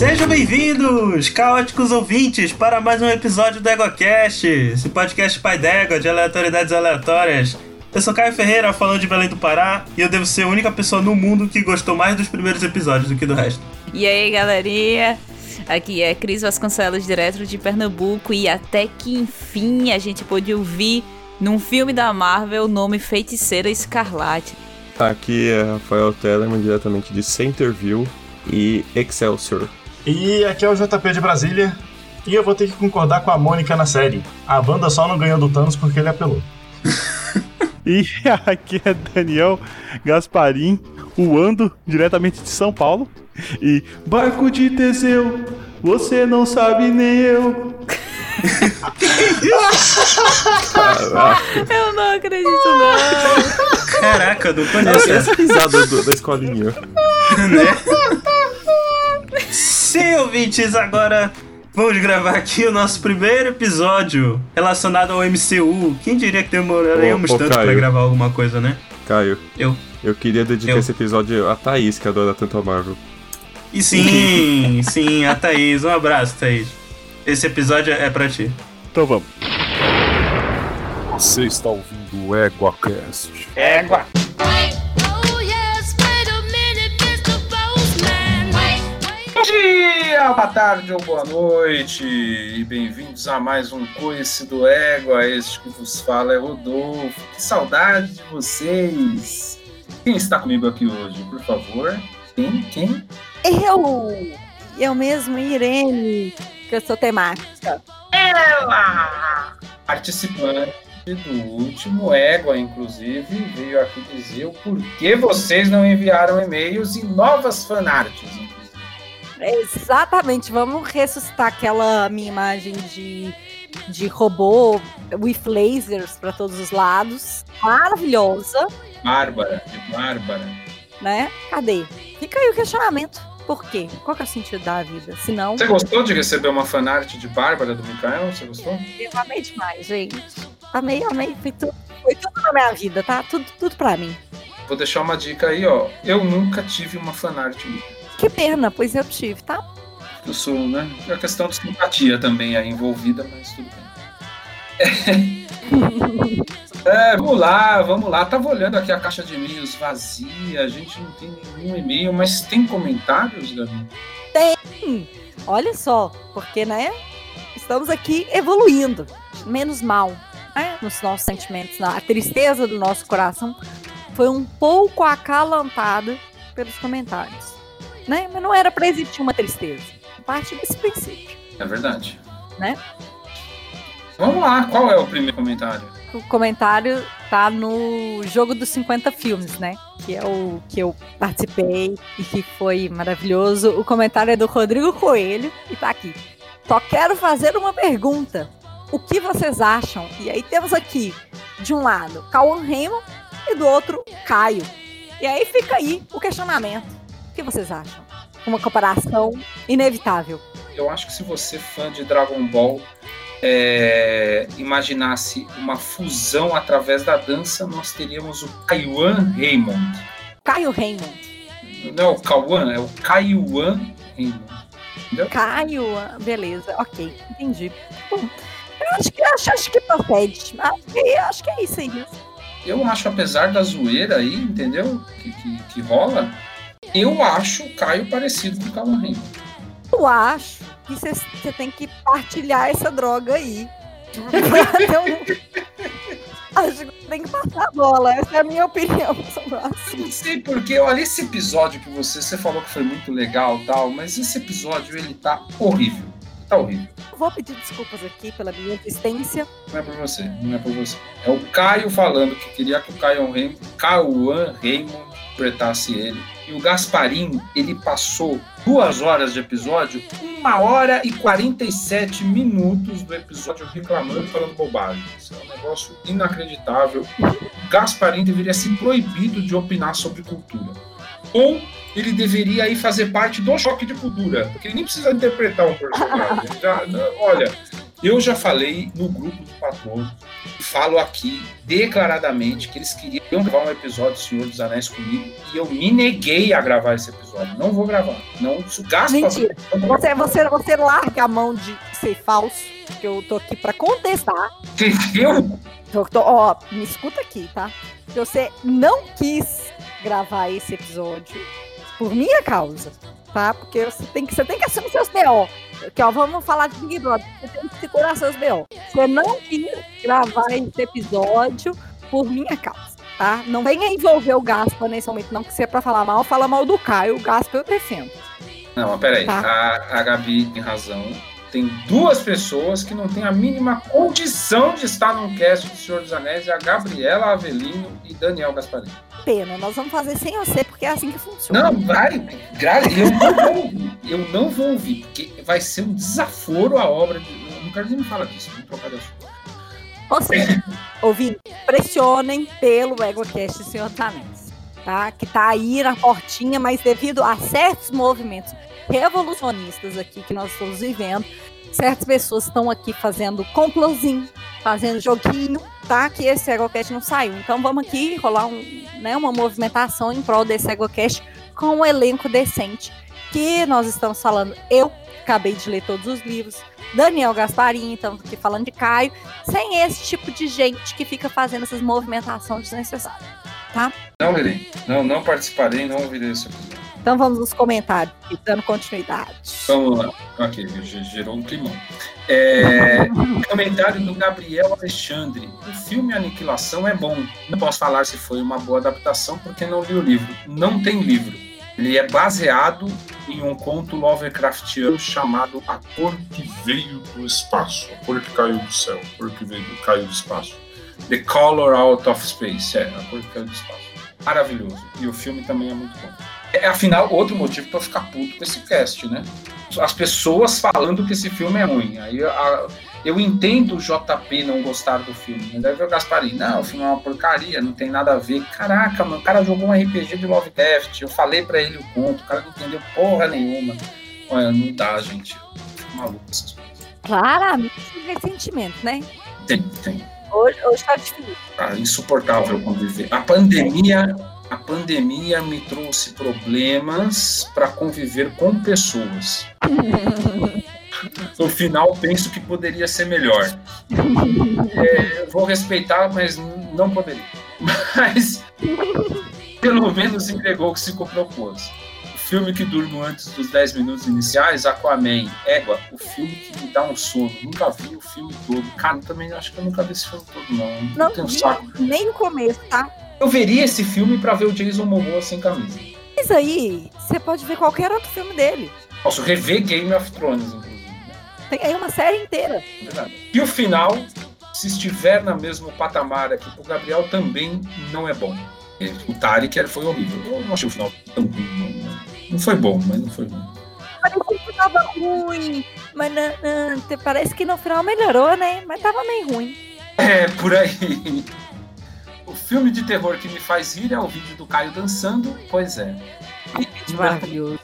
Sejam bem-vindos, caóticos ouvintes, para mais um episódio do EgoCast, esse podcast pai d'égua de aleatoriedades aleatórias. Eu sou Caio Ferreira, falando de Belém do Pará, e eu devo ser a única pessoa no mundo que gostou mais dos primeiros episódios do que do resto. E aí, galerinha? Aqui é Cris Vasconcelos, direto de Pernambuco, e até que enfim a gente pôde ouvir num filme da Marvel o nome Feiticeira Escarlate. Aqui é Rafael Tellerman, diretamente de Centerville e Excelsior. E aqui é o JP de Brasília, e eu vou ter que concordar com a Mônica na série. A banda só não ganhou do Thanos porque ele apelou. E aqui é Daniel Gasparim, voando diretamente de São Paulo. E barco de Teseu, você não sabe nem eu. Eu não acredito, não. Caraca, não conheço essa. Essa risada do- da escolinha. né? Sim, ouvintes, agora vamos gravar aqui o nosso primeiro episódio relacionado ao MCU. Quem diria que demoraríamos tanto pra Caio. gravar alguma coisa, né? Caio, Eu. eu queria dedicar Eu. esse episódio a Thaís, que adora tanto a Marvel. E sim, sim, a Thaís. Um abraço, Thaís. Esse episódio é pra ti. Então vamos. Você está ouvindo o EguaCast. Oh dia, boa tarde ou boa noite e bem-vindos a mais um Coice do Égua. Este que vos fala é Rodolfo. Que saudade de vocês! Quem está comigo aqui hoje, por favor? Quem? Quem? Eu! Eu mesmo, Irene, que eu sou temática. Ela! Participante do último Égua, inclusive, veio aqui dizer o porquê vocês não enviaram e-mails e novas fanarts. inclusive. Exatamente, vamos ressuscitar aquela minha imagem de, de robô with lasers para todos os lados. Maravilhosa, Bárbara, de Bárbara. né? Cadê? Fica aí o questionamento. Por quê? Qual que é o sentido da vida? Se não, Você gostou de receber uma fanart de Bárbara do Mikael? Você gostou? eu amei demais, gente. Amei, amei. Foi tudo, foi tudo na minha vida, tá? Tudo, tudo pra mim. Vou deixar uma dica aí, ó. Eu nunca tive uma fanart minha. Que pena, pois eu tive, tá? Eu sou, né? É a questão de simpatia também aí envolvida, mas tudo bem. É, vamos lá, vamos lá. Tava olhando aqui a caixa de e-mails vazia, a gente não tem nenhum e-mail, mas tem comentários, Gabi? Hum, olha só, porque, né? Estamos aqui evoluindo. Menos mal, né? Nos nossos sentimentos. na- A tristeza do nosso coração foi um pouco acalantada pelos comentários. Né? Mas não era pra existir uma tristeza. Parte desse princípio. É verdade. Né? Vamos lá, qual é o primeiro comentário? O comentário tá no jogo dos 50 filmes, né? Que é o que eu participei e que foi maravilhoso. O comentário é do Rodrigo Coelho e tá aqui. Só quero fazer uma pergunta. O que vocês acham? E aí temos aqui, de um lado, Cauan Raymond e do outro, Caio. E aí fica aí o questionamento. O que vocês acham? Uma comparação inevitável. Eu acho que se você, fã de Dragon Ball, é, imaginasse uma fusão através da dança, nós teríamos o Kaiwan Raymond. Caio Raymond. Não é o Kawan, é o Kaiwan Raymond. Caio, ah, beleza, ok, entendi. Bom, eu acho que acho, acho que procede. Acho que, acho que é isso aí. Eu acho, apesar da zoeira aí, entendeu? Que, que, que rola, eu acho o Caio parecido com o Kawan Raymond. Eu acho que você tem que partilhar essa droga aí. acho que tem que passar a bola. Essa é a minha opinião sobre o assunto. Não sei porque, olha, esse episódio que você, você falou que foi muito legal e tal, mas esse episódio ele tá horrível. Tá horrível. Vou pedir desculpas aqui pela minha existência. Não é por você, não é por você. É o Caio falando que queria que o Caio Raymond, Cauã Raymond interpretasse ele. E o Gasparim, ele passou duas horas de episódio, uma hora e 47 minutos do episódio reclamando e falando bobagem. Isso é um negócio inacreditável. O Gasparim deveria ser proibido de opinar sobre cultura. Ou ele deveria aí fazer parte do choque de cultura, porque ele nem precisa interpretar um personagem. Já, olha, Eu já falei no grupo do patrão, falo aqui declaradamente que eles queriam gravar um episódio do Senhor dos Anéis comigo e eu me neguei a gravar esse episódio. Não vou gravar. Não, gasta. Mentira. Você, você, você larga a mão de ser falso, que eu tô aqui pra contestar. Entendeu? Tô- tô- ó, me escuta aqui, tá? Você não quis gravar esse episódio por minha causa, tá? Porque você tem que, você tem que assumir seus BO. Que, ó, vamos falar de Big Brother. Você tem segurar seus BO. Você não quis gravar esse episódio por minha causa, tá? Não venha envolver o Gaspa nesse momento, não, que se é pra falar mal, fala mal do Caio. O Gaspa eu defendo. Não, mas peraí. Tá. A, a Gabi tem razão. Tem duas pessoas que não têm a mínima condição de estar num cast do Senhor dos Anéis, é a Gabriela Avelino e Daniel Gasparini. Pena, nós vamos fazer sem você, porque é assim que funciona. Não, vai. gra- Eu não vou ouvir. Eu não vou ouvir, porque vai ser um desaforo a obra de. Não quero nem me falar disso, vamos trocar de assunto. Ou seja, ouvindo, pressionem pelo EgoCast Senhor Anéis, tá? Que tá aí na portinha, mas devido a certos movimentos revolucionistas aqui que nós estamos vivendo, certas pessoas estão aqui fazendo complôzinho, fazendo joguinho, tá? Que esse EgoCast não saiu. Então vamos aqui rolar um, né, uma movimentação em prol desse EgoCast com um elenco decente. Que nós estamos falando, eu acabei de ler todos os livros, Daniel Gasparini, estamos aqui falando de Caio, sem esse tipo de gente que fica fazendo essas movimentações desnecessárias. Não verei. Não, não participarei, não ouvirei episódio. Então vamos nos comentários, dando continuidade. Vamos lá. Ok, ge- gerou um climão. É, comentário do Gabriel Alexandre. O filme Aniquilação é bom. Não posso falar se foi uma boa adaptação porque não li o livro. Não tem livro. Ele é baseado em um conto Lovecraftiano chamado A cor que veio do espaço. A cor que caiu do céu. A cor que veio do, caiu do espaço. The Color Out of Space. É, a cor que caiu do espaço. Maravilhoso. E o filme também é muito bom. É, afinal, outro motivo para ficar puto com esse cast, né? As pessoas falando que esse filme é ruim. Aí a- eu entendo o JP não gostar do filme. Mas deve ver o Gasparim. Não, o filme é uma porcaria, não tem nada a ver. Caraca, mano, o cara jogou um RPG de Lovecraft. Eu falei pra ele o conto, o cara não entendeu porra nenhuma. Olha, não dá, gente. Fico maluco essas coisas. Claramente ressentimento, né? Tem, tem. Hoje, hoje tá difícil. Tá insuportável conviver. A pandemia, a pandemia me trouxe problemas para conviver com pessoas. No final, penso que poderia ser melhor. É, vou respeitar, mas não poderia. Mas, pelo menos entregou o que se propôs. O filme que durmo antes dos 10 minutos iniciais, Aquaman. Égua, o filme que me dá um sono. Nunca vi o filme todo. Cara, também acho que eu nunca vi esse filme todo, não. Não, Não tenho vi saco. nem no começo, tá? Eu veria esse filme pra ver o Jason Momoa sem camisa. Mas aí, você pode ver qualquer outro filme dele. Posso rever Game of Thrones, inclusive. Né? Tem aí uma série inteira. Verdade. E o final, se estiver no mesmo patamar aqui pro Gabriel, também não é bom. O Tarek foi horrível. Eu não achei o final tão ruim. Não, não foi bom, mas não foi bom. Parecia que tava ruim, mas não, não, parece que no final melhorou, né? Mas tava meio ruim. É, por aí. O filme de terror que me faz rir é o vídeo do Caio dançando. Pois é. Maravilhoso.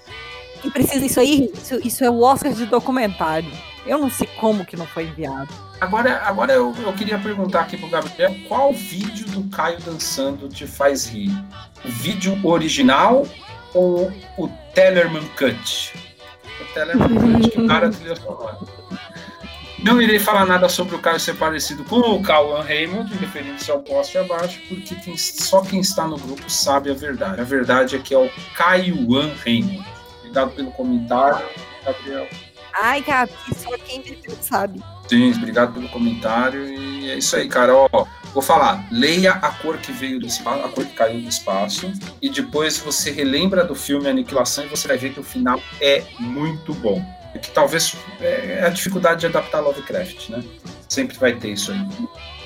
E precisa isso aí? Isso, isso é o Oscar de documentário. Eu não sei como que não foi enviado. Agora, agora eu, eu queria perguntar aqui pro Gabriel, qual vídeo do Caio dançando te faz rir? O vídeo original ou o Tellerman Cut? O Tellerman Cut, que para a trilha sonora. Não irei falar nada sobre o Caio ser parecido com o Cauan Raymond, referindo-se ao poste abaixo, porque quem- só quem está no grupo sabe a verdade. A verdade é que é o Cauan Raymond. Obrigado pelo comentário, Gabriel. Ai, Gabi, só quem viveu sabe. Sim, obrigado pelo comentário. E é isso aí, cara. Ó, vou falar. Leia a cor que veio do espaço, a cor que caiu do espaço. E depois você relembra do filme Aniquilação e você vai ver que o final é muito bom. Que talvez é a dificuldade de adaptar Lovecraft, né? Sempre vai ter isso aí.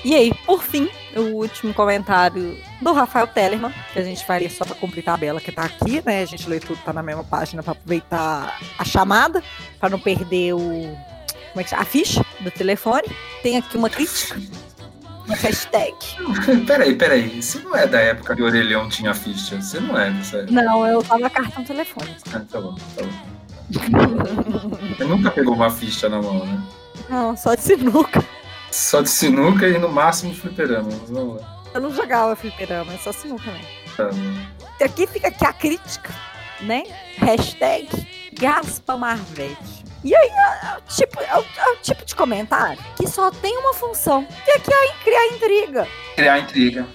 E aí, por fim, o último comentário do Rafael Tellerman, que a gente faria só pra cumprir a tabela que tá aqui, né? A gente lê tudo, tá na mesma página pra aproveitar a chamada, pra não perder o. Como é que chama? A ficha do telefone. Tem aqui uma crítica. Uma hashtag. peraí, peraí. Você não é da época que o Orelhão tinha ficha. Você não é época. Não, eu tava cartão telefônico. Ah, tá bom, tá bom. Você nunca pegou uma ficha na mão, né? Não, só de sinuca. Só de sinuca e no máximo fliperama. Vamos lá. Eu não jogava fliperama, é só sinuca mesmo. E aqui fica aqui a crítica, né? Hashtag Gaspa Marvete. E aí é, é o tipo, é, o, é o tipo de comentário que só tem uma função, que é criar, criar intriga. Criar intriga.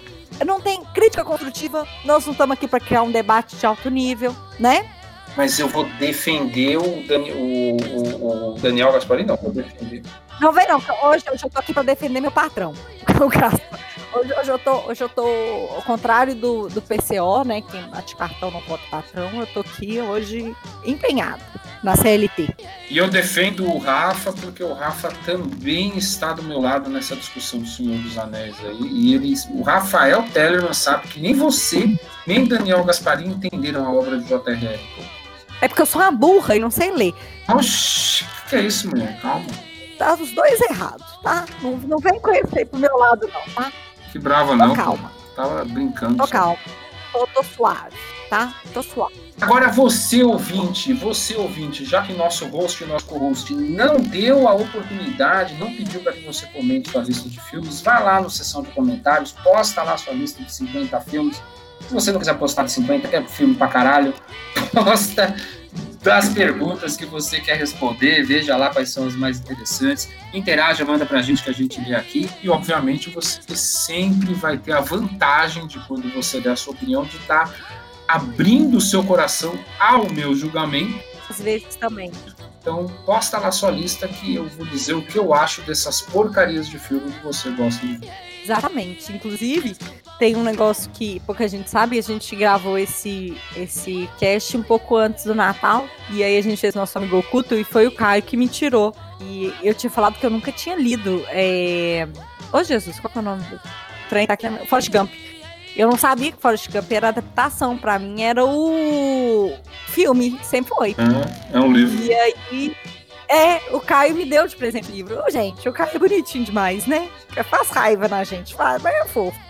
Não tem crítica construtiva, nós não estamos aqui para criar um debate de alto nível, né? Mas eu vou defender o, Dani- o- o- o Daniel Gasparini, não. Vou defender. Não vem não, hoje, hoje eu tô aqui para defender meu patrão. O Gaspa. Hoje, hoje eu tô, hoje eu tô ao contrário do, do PCO, né? Quem bate cartão não bota patrão. Eu tô aqui hoje empenhado na CLT. E eu defendo o Rafa, porque o Rafa também está do meu lado nessa discussão do Senhor dos Anéis aí. E eles, o Rafael Tellerman sabe que nem você, nem Daniel Gasparini entenderam a obra de J.R.R. É porque eu sou uma burra e não sei ler. Oxi, o que é isso, mulher? Calma. Tá os dois errados, tá? Não, não vem com esse aí pro meu lado, não, tá? Que brava Tô não. pô. calma, Tava brincando. tô só. calma. Tô, tô suave, tá? Tô suave. Agora você ouvinte, você ouvinte, já que nosso host e nosso co-host não deu a oportunidade, não pediu para que você comente sua lista de filmes, vai lá no seção de comentários, posta lá sua lista de 50 filmes. Se você não quiser postar de 50, que é filme pra caralho, posta das perguntas que você quer responder, veja lá quais são as mais interessantes, interaja, manda pra gente que a gente lê aqui e obviamente você sempre vai ter a vantagem de quando você der a sua opinião de estar abrindo o seu coração ao meu julgamento. Às vezes também. Então, posta lá sua lista que eu vou dizer o que eu acho dessas porcarias de filme que você gosta de ver. Exatamente. Inclusive, tem um negócio que pouca gente sabe, a gente gravou esse, esse cast um pouco antes do Natal. E aí a gente fez nosso amigo oculto e foi o Caio que me tirou. E eu tinha falado que eu nunca tinha lido. É... Ô Jesus, qual que é o nome do trem? Tá aqui, Forrest Gump. Eu não sabia que Forrest Gump era adaptação. Pra mim era o filme, sempre foi. É, é um livro. E aí, é, o Caio me deu de presente o livro. Ô, gente, o Caio é bonitinho demais, né? Faz raiva na gente, faz, mas é fofo.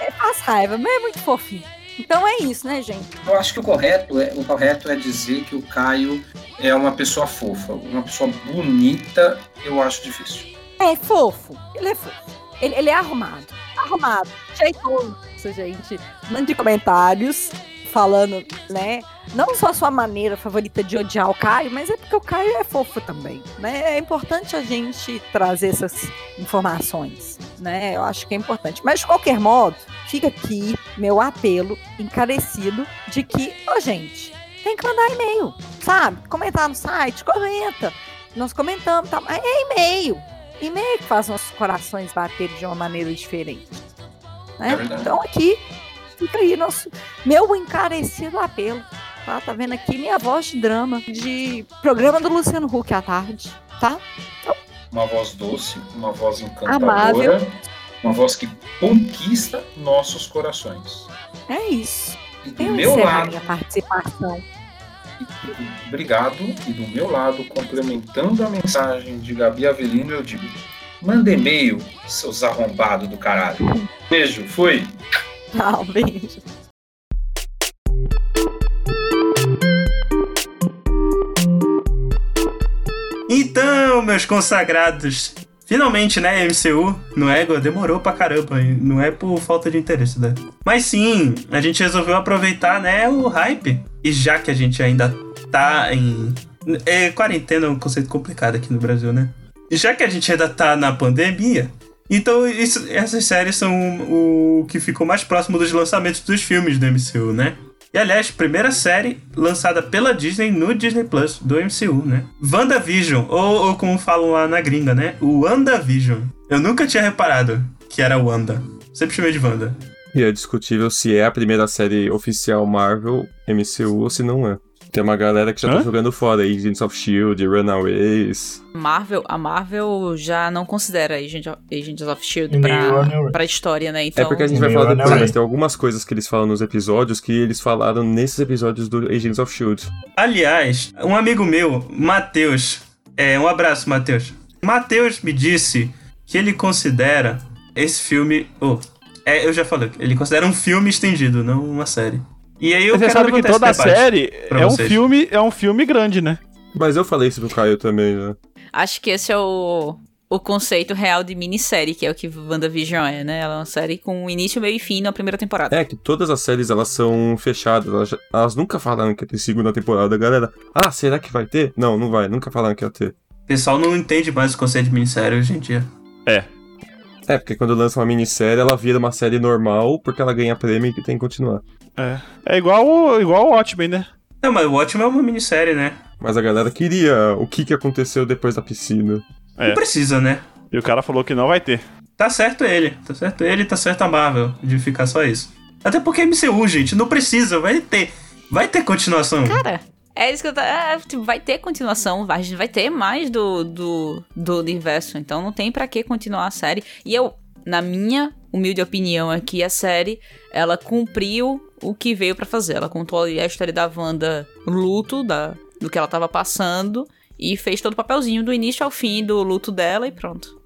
É, faz raiva, mas é muito fofinho. Então é isso, né, gente? Eu acho que o correto, é, o correto é dizer que o Caio é uma pessoa fofa. Uma pessoa bonita, eu acho difícil. É fofo. Ele é fofo. Ele, ele é arrumado. Arrumado. Jeitoso, gente. Mande comentários falando, né? Não só a sua maneira favorita de odiar o Caio, mas é porque o Caio é fofo também, né? É importante a gente trazer essas informações, né? Eu acho que é importante. Mas de qualquer modo, fica aqui meu apelo encarecido de que, ô gente, tem que mandar e-mail, sabe? Comentar no site, comenta. Nós comentamos, tá? Mas é e-mail. E-mail que faz nossos corações baterem de uma maneira diferente. né? É então aqui fica aí nosso meu encarecido apelo. Tá? tá vendo aqui minha voz de drama de programa do Luciano Huck à tarde, tá? Uma voz doce, uma voz encantadora, Amável. uma voz que conquista nossos corações. É isso. E do Eu meu encerro a lado, minha participação. do- obrigado, e do meu lado, complementando a mensagem de Gabi Avelino, eu digo: manda e-mail, seus arrombados do caralho. Beijo, fui. Tchau, beijo. Então, meus consagrados, finalmente, né, MCU no Ego demorou pra caramba, não é por falta de interesse, né? Mas sim, a gente resolveu aproveitar, né, o hype. E já que a gente ainda tá em. É, quarentena é um conceito complicado aqui no Brasil, né? E já que a gente ainda tá na pandemia, então isso- essas séries são o que ficou mais próximo dos lançamentos dos filmes do MCU, né? E aliás, primeira série lançada pela Disney no Disney Plus do MCU, né? WandaVision, ou, ou como falam lá na gringa, né? O WandaVision. Eu nunca tinha reparado que era Wanda. Sempre chamei de Wanda. E é discutível se é a primeira série oficial Marvel, MCU, ou se não é. Tem uma galera que já Hã? tá jogando fora, Agents of S.H.I.E.L.D., Runaways... Marvel, a Marvel já não considera Agent of, Agents of S.H.I.E.L.D. E pra, pra história, né? Então, É porque a gente vai falar depois, mas tem algumas coisas que eles falam nos episódios que eles falaram nesses episódios do Agents of S.H.I.E.L.D. Aliás, um amigo meu, Matheus, é, um abraço, Matheus. Matheus me disse que ele considera esse filme. Oh, é, eu já falei, ele considera um filme estendido, não uma série. E aí eu você quero sabe que toda debate. série é um, vocês. filme, é um filme grande, né? Mas eu falei isso pro Caio também, né? Acho que esse é o, o conceito real de minissérie, que é o que WandaVision é, né? Ela é uma série com início, meio e fim na primeira temporada. É, que todas as séries elas são fechadas. Elas, elas nunca falaram que ia ter segunda temporada, galera. Ah, será que vai ter? Não, não vai. Nunca falaram que ia ter. O pessoal não entende mais o conceito de minissérie hoje em dia. É, porque quando lança uma minissérie, ela vira uma série normal, porque ela ganha prêmio e que tem que continuar. É. É igual o, igual o Watchmen, né? Não, mas o Watchmen é uma minissérie, né? Mas a galera queria o que, que aconteceu depois da piscina. É. Não precisa, né? E o cara falou que não vai ter. Tá certo ele. Tá certo ele, tá certo a Marvel de ficar só isso. Até porque é MCU, gente, não precisa, vai ter. Vai ter continuação. Cara, é isso que eu tô. é, tipo, vai ter continuação, vai, a gente vai ter mais do, do, do universo. Então não tem pra que continuar a série. E eu, na minha humilde opinião aqui, a série, ela cumpriu o que veio pra fazer. Ela contou a história da Wanda luto, da, do que ela tava passando. E fez todo o papelzinho do início ao fim do luto dela e pronto.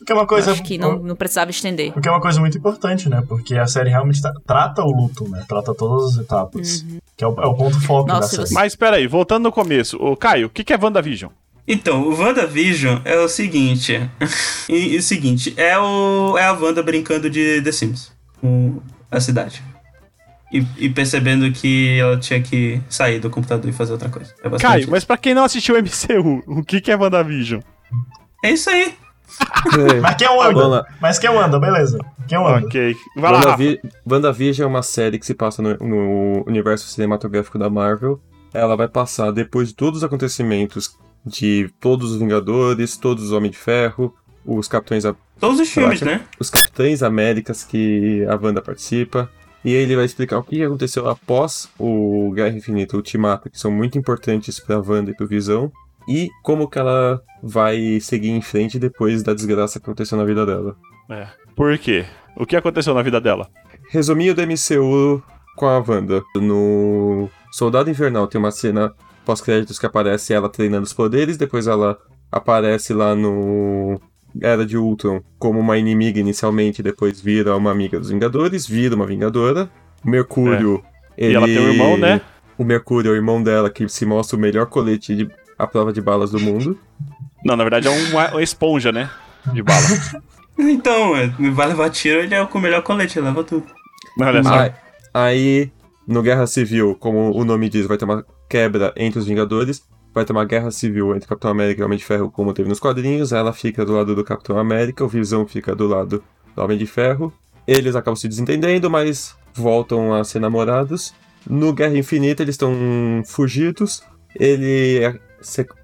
Porque é uma coisa. Acho que não, não precisava estender. Porque é uma coisa muito importante, né? Porque a série realmente tra- trata o luto, né? Trata todas as etapas. Que é o, é o ponto foco Nossa, da série. você- Mas peraí, voltando no começo. Ô, Caio, o que, que é WandaVision? Então, o WandaVision é o seguinte. e, e o seguinte, é, o, é a Wanda brincando de The Sims com a cidade. E, e percebendo que ela tinha que sair do computador e fazer outra coisa. É Caio, isso. mas pra quem não assistiu o MCU, o que, que é WandaVision? É isso aí. Mas quem é o Wanda? Mas quem é o Wanda, beleza. Quem é o Wanda? Ok. Vai lá. WandaVi- WandaVision é uma série que se passa no, no universo cinematográfico da Marvel. Ela vai passar depois de todos os acontecimentos de todos os Vingadores, todos os Homens de Ferro, os Capitães, A- Todos os filmes, Caraca. né? os Capitães Américas que a Wanda participa. E ele vai explicar o que aconteceu após o Guerra Infinita, o Ultimato, que são muito importantes pra Wanda e pro Visão. E como que ela vai seguir em frente depois da desgraça que aconteceu na vida dela. É. Por quê? O que aconteceu na vida dela? Resuminho do MCU com a Wanda. No Soldado Invernal tem uma cena pós-créditos que aparece ela treinando os poderes, depois ela aparece lá no Era de Ultron como uma inimiga inicialmente, depois vira uma amiga dos Vingadores, vira uma Vingadora. O Mercúrio. E ela tem um irmão, né? O Mercúrio é o irmão dela que se mostra o melhor colete de à prova de balas do mundo. Não, na verdade é uma, uma esponja, né? De bala. Então, é, vai levar tiro, ele é o com o melhor colete, ele leva tudo. Olha só. Aí, aí, no Guerra Civil, como o nome diz, vai ter uma quebra entre os Vingadores. Vai ter uma guerra civil entre Capitão América e Homem de Ferro, como teve nos quadrinhos. Ela fica do lado do Capitão América, o Visão fica do lado do Homem de Ferro. Eles acabam se desentendendo, mas voltam a ser namorados. No Guerra Infinita, eles estão fugidos. Ele, é-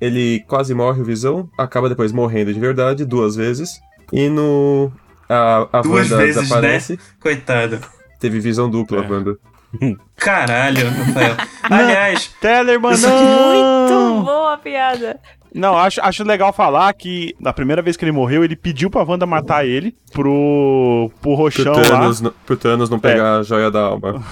ele quase morre, o Visão. Acaba depois morrendo de verdade, duas vezes. E no. A, a Duas Wanda vezes, desaparece. né? Coitado. Teve visão dupla, É. Wanda. Caralho, Rafael. Aliás, Tellerman, Isso aqui- Muito não! boa a piada. Não, acho, acho legal falar que na primeira vez que ele morreu, ele pediu pra Wanda matar ele pro, pro Pro roxão lá. Thanos, n- pro Thanos não pegar a joia da alma.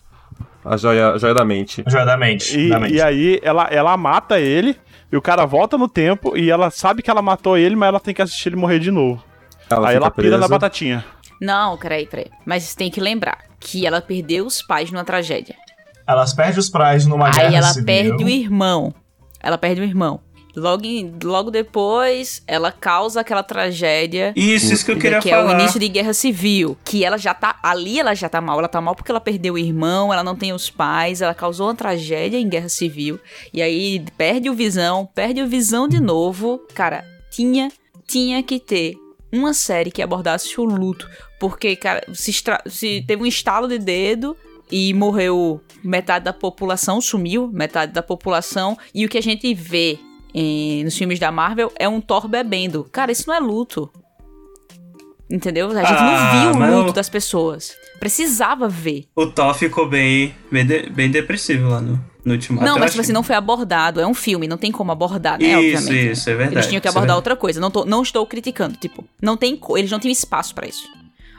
A joia, a joia da mente. Já da mente. E, da mente. e aí ela, ela mata ele, e o cara volta no tempo, e ela sabe que ela matou ele, mas ela tem que assistir ele morrer de novo. Ela aí ela pira presa. na batatinha. Não, peraí, peraí. Mas tem que lembrar que ela perdeu os pais numa tragédia. Elas perdem os prais numa guerra Aí ela civil. perde o irmão. Ela perde o irmão. Logo, em- logo depois, ela causa aquela tragédia. isso, isso que eu queria que falar. é o início de guerra civil. Que ela já tá. Ali ela já tá mal. Ela tá mal porque ela perdeu o irmão, ela não tem os pais, ela causou uma tragédia em guerra civil. E aí perde o visão, perde o visão de novo. Cara, tinha, tinha que ter uma série que abordasse o luto. Porque, cara, se, se teve um estalo de dedo e morreu metade da população, sumiu metade da população. E o que a gente vê em- nos filmes da Marvel é um Thor bebendo. Cara, isso não é luto. Entendeu? A gente Ah, não viu o luto eu- das pessoas. Precisava ver. O Thor ficou bem, bem, de- bem depressivo lá no, no Ultimato. não, mas tipo assim, não foi abordado. É um filme, não tem como abordar, né? Isso, obviamente. isso, é verdade. Eles tinham que é abordar outra coisa. Não, tô- não estou criticando, tipo, não tem, eles não tinham espaço pra isso.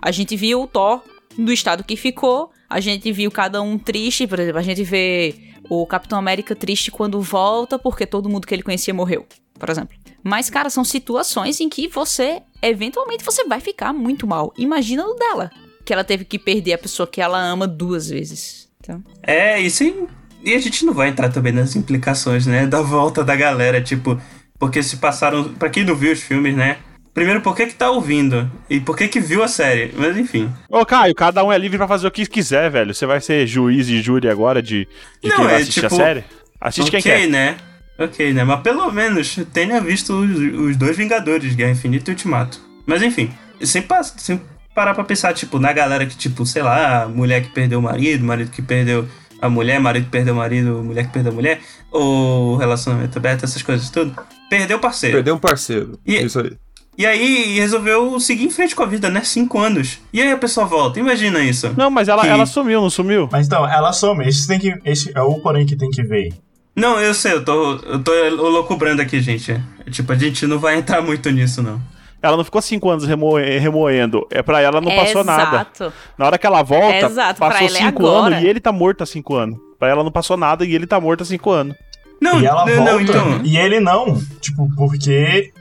A gente viu o Thor do estado que ficou, a gente viu cada um triste, por exemplo, a gente vê o Capitão América triste quando volta porque todo mundo que ele conhecia morreu, por exemplo. Mas, cara, são situações em que você, eventualmente, você vai ficar muito mal. Imagina no dela, que ela teve que perder a pessoa que ela ama duas vezes. Então, É, e sem, E a gente não vai entrar também nas implicações, né? Da volta da galera, tipo, porque se passaram. Pra quem não viu os filmes, né? Primeiro, por que que tá ouvindo? E por que que viu a série? Mas enfim. Ô, Caio, cada um é livre pra fazer o que quiser, velho. Você vai ser juiz e júri agora de, de Não, quem vai é assistir tipo- a série? Assiste ok, quem quer. né? Ok, né? Mas pelo menos tenha visto os, os dois Vingadores, Guerra Infinita e Ultimato. Mas enfim, sem, pa- sem parar pra pensar, tipo, na galera que, tipo, sei lá, mulher que perdeu o marido, marido que perdeu a mulher, marido que perdeu o marido, mulher que perdeu a mulher, ou relacionamento aberto, essas coisas tudo. Perdeu o parceiro. Perdeu um parceiro. E- Isso aí. E aí resolveu seguir em frente com a vida, né? Cinco anos. E aí a pessoa volta. Imagina isso. Não, mas ela, Que- ela sumiu, não sumiu? Mas então, ela some. Esse, tem que, esse é o porém que tem que ver. Não, eu sei, eu tô, eu tô loucubrando aqui, gente. É, Tipo, a gente não vai entrar muito nisso, não. Ela não ficou cinco anos remoe- remoendo. É pra ela não passou nada. Exato. Na hora que ela volta, Exato, passou é cinco agora. anos e ele tá morto há cinco anos. Pra ela não passou nada e ele tá morto há cinco anos. Não, e ela não, volta. não, então. E ele não. Tipo, porque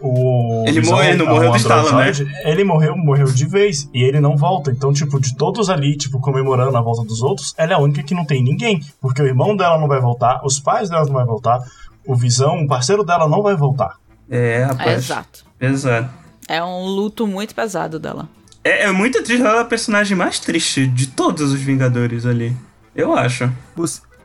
o. Ele morreu- ele não morreu de estalo, né? Ele morreu, morreu de vez. E ele não volta. Então, tipo, de todos ali, tipo, comemorando a volta dos outros, ela é a única que não tem ninguém. Porque o irmão dela não vai voltar, os pais dela não vai voltar, o Visão, o parceiro dela não vai voltar. É, rapaz. Exato. Exato. É um luto muito pesado dela. É, é muito triste, ela é a personagem mais triste de todos os Vingadores ali. Eu acho.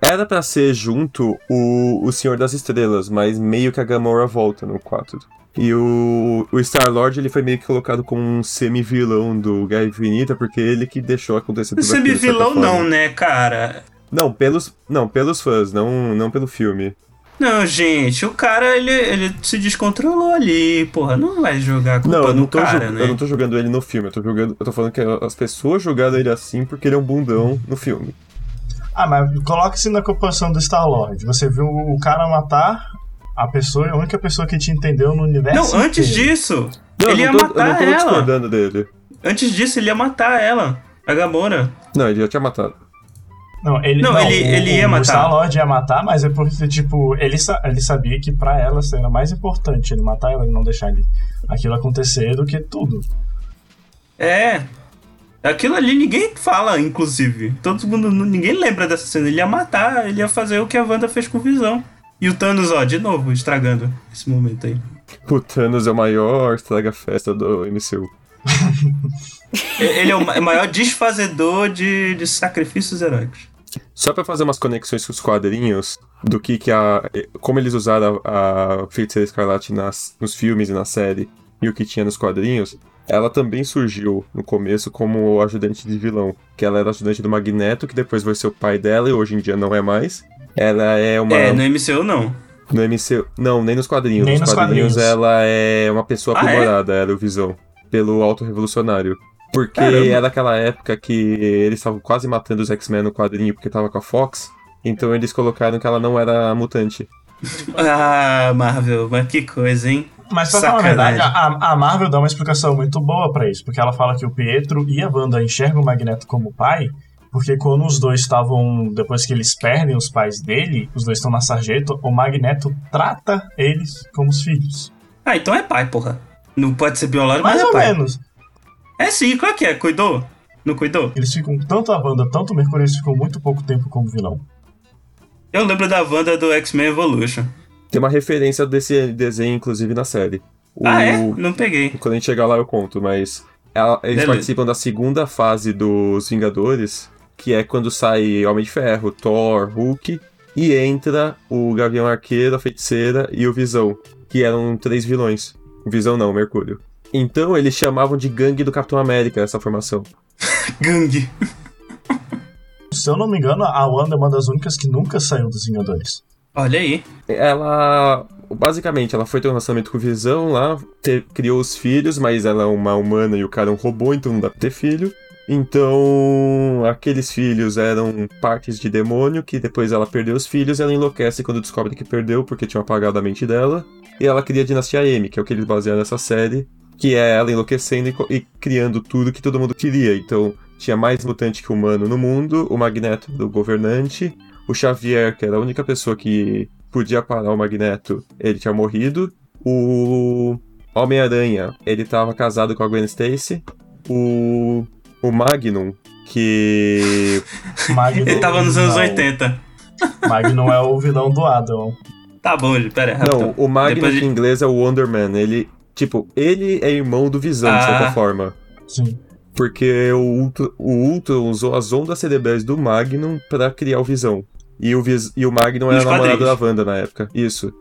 Era pra ser junto o, o Senhor das Estrelas, mas meio que a Gamora volta no 4. E o, o Star-Lord ele foi meio que colocado como um semi-vilão do Guerra Infinita, porque ele que deixou acontecer tudo Semi-vilão não, né, cara? Não, pelos, não, pelos fãs, não, não pelo filme. Não, gente, o cara, ele, ele se descontrolou ali, porra, não vai jogar a culpa Não, eu no não, tô cara, né? eu não tô jogando ele no filme, eu tô, jogando, eu tô falando que as pessoas jogaram ele assim porque ele é um bundão no filme. Ah, mas coloque-se na composição do Star-Lord. Você viu o cara matar a pessoa, a única pessoa que te entendeu no universo. Não, antes inteiro. disso, Não, ele eu ia não tô, eu matar não tô ela. discordando dele. Antes disso, ele ia matar ela, a Gamora. Não, ele já tinha matado. Não, ele, Não, ele- o- ele ia o matar. Star-Lord ia matar, mas é porque, tipo, ele, sa- ele sabia que pra ela era mais importante ele matar ela e não deixar ele, aquilo acontecer do que tudo. É. Aquilo ali ninguém fala, inclusive. Todo mundo, ninguém lembra dessa cena. Ele ia matar, ele ia fazer o que a Wanda fez com o Visão. E o Thanos, ó, de novo, estragando esse momento aí. O Thanos é o maior estraga-festa do MCU. Ele é o ma- maior desfazedor de, de sacrifícios heróicos. Só pra fazer umas conexões com os quadrinhos, do que que a... Como eles usaram a, a Feiticeira Escarlate nas, nos filmes e na série, e o que tinha nos quadrinhos, ela também surgiu no começo como ajudante de vilão. Que ela era ajudante do Magneto, que depois vai ser o pai dela, e hoje em dia não é mais. Ela é uma... É, no MCU não. No MCU... Não, nem nos quadrinhos. Nem nos, nos quadrinhos, quadrinhos. ela é uma pessoa Ah, é? aprimorada, era o Visão. Pelo auto-revolucionário. Porque Caramba. era aquela época que eles estavam quase matando os X-Men no quadrinho porque tava com a Fox. Então eles colocaram que ela não era mutante. Ah, Marvel, mas que coisa, hein? Mas pra falar a Sacanagem. verdade, a, a Marvel dá uma explicação muito boa pra isso, porque ela fala que o Pietro e a Wanda enxergam o Magneto como pai, porque quando os dois estavam, depois que eles perdem os pais dele, os dois estão na sarjeta, o Magneto trata eles como os filhos. Ah, então é pai, porra. Não pode ser biológico, Mais mas é ou pai. menos. É sim, qual que é? Cuidou? Não cuidou? Eles ficam, tanto a Wanda, tanto o Mercúrio, eles ficam muito pouco tempo como vilão. Eu lembro da Wanda do X-Men Evolution. Tem uma referência desse desenho, inclusive, na série. O- Ah, é? Não peguei. Quando a gente chegar lá eu conto, mas ela- eles Beleza. participam da segunda fase dos Vingadores, que é quando sai Homem de Ferro, Thor, Hulk, e entra o Gavião Arqueiro, a Feiticeira e o Visão, que eram três vilões. O Visão não, o Mercúrio. Então eles chamavam de gangue do Capitão América essa formação. Gangue. Se eu não me engano, a Wanda é uma das únicas que nunca saiu dos Vingadores. Olha aí. Ela. Basicamente, ela foi ter um relacionamento com Visão lá, te- criou os filhos, mas ela é uma humana e o cara é um robô, então não dá pra ter filho. Então, aqueles filhos eram partes de demônio, que depois ela perdeu os filhos, ela enlouquece quando descobre que perdeu, porque tinham apagado a mente dela. E ela cria a Dinastia M, que é o que eles basearam nessa série, que é ela enlouquecendo e, e criando tudo que todo mundo queria. Então, tinha mais mutante que humano no mundo, o Magneto do governante, o Xavier, que era a única pessoa que podia parar o Magneto, ele tinha morrido. O Homem-Aranha, ele tava casado com a Gwen Stacy. O, o Magnum, que. Magneto, Ele tava nos anos não. 80. Magnum é o vilão do Adam. Tá bom, gente, pera aí, Não, rapidão. o Magnum Depois de- em inglês é o Wonder Man. Ele, tipo, ele é irmão do Visão, de Ah. certa forma. Sim. Porque o Ultron, o Ultron usou as ondas cerebrais do Magnum pra criar o Visão. E o, Vis, e o Magnum era namorado da Wanda na época. Isso.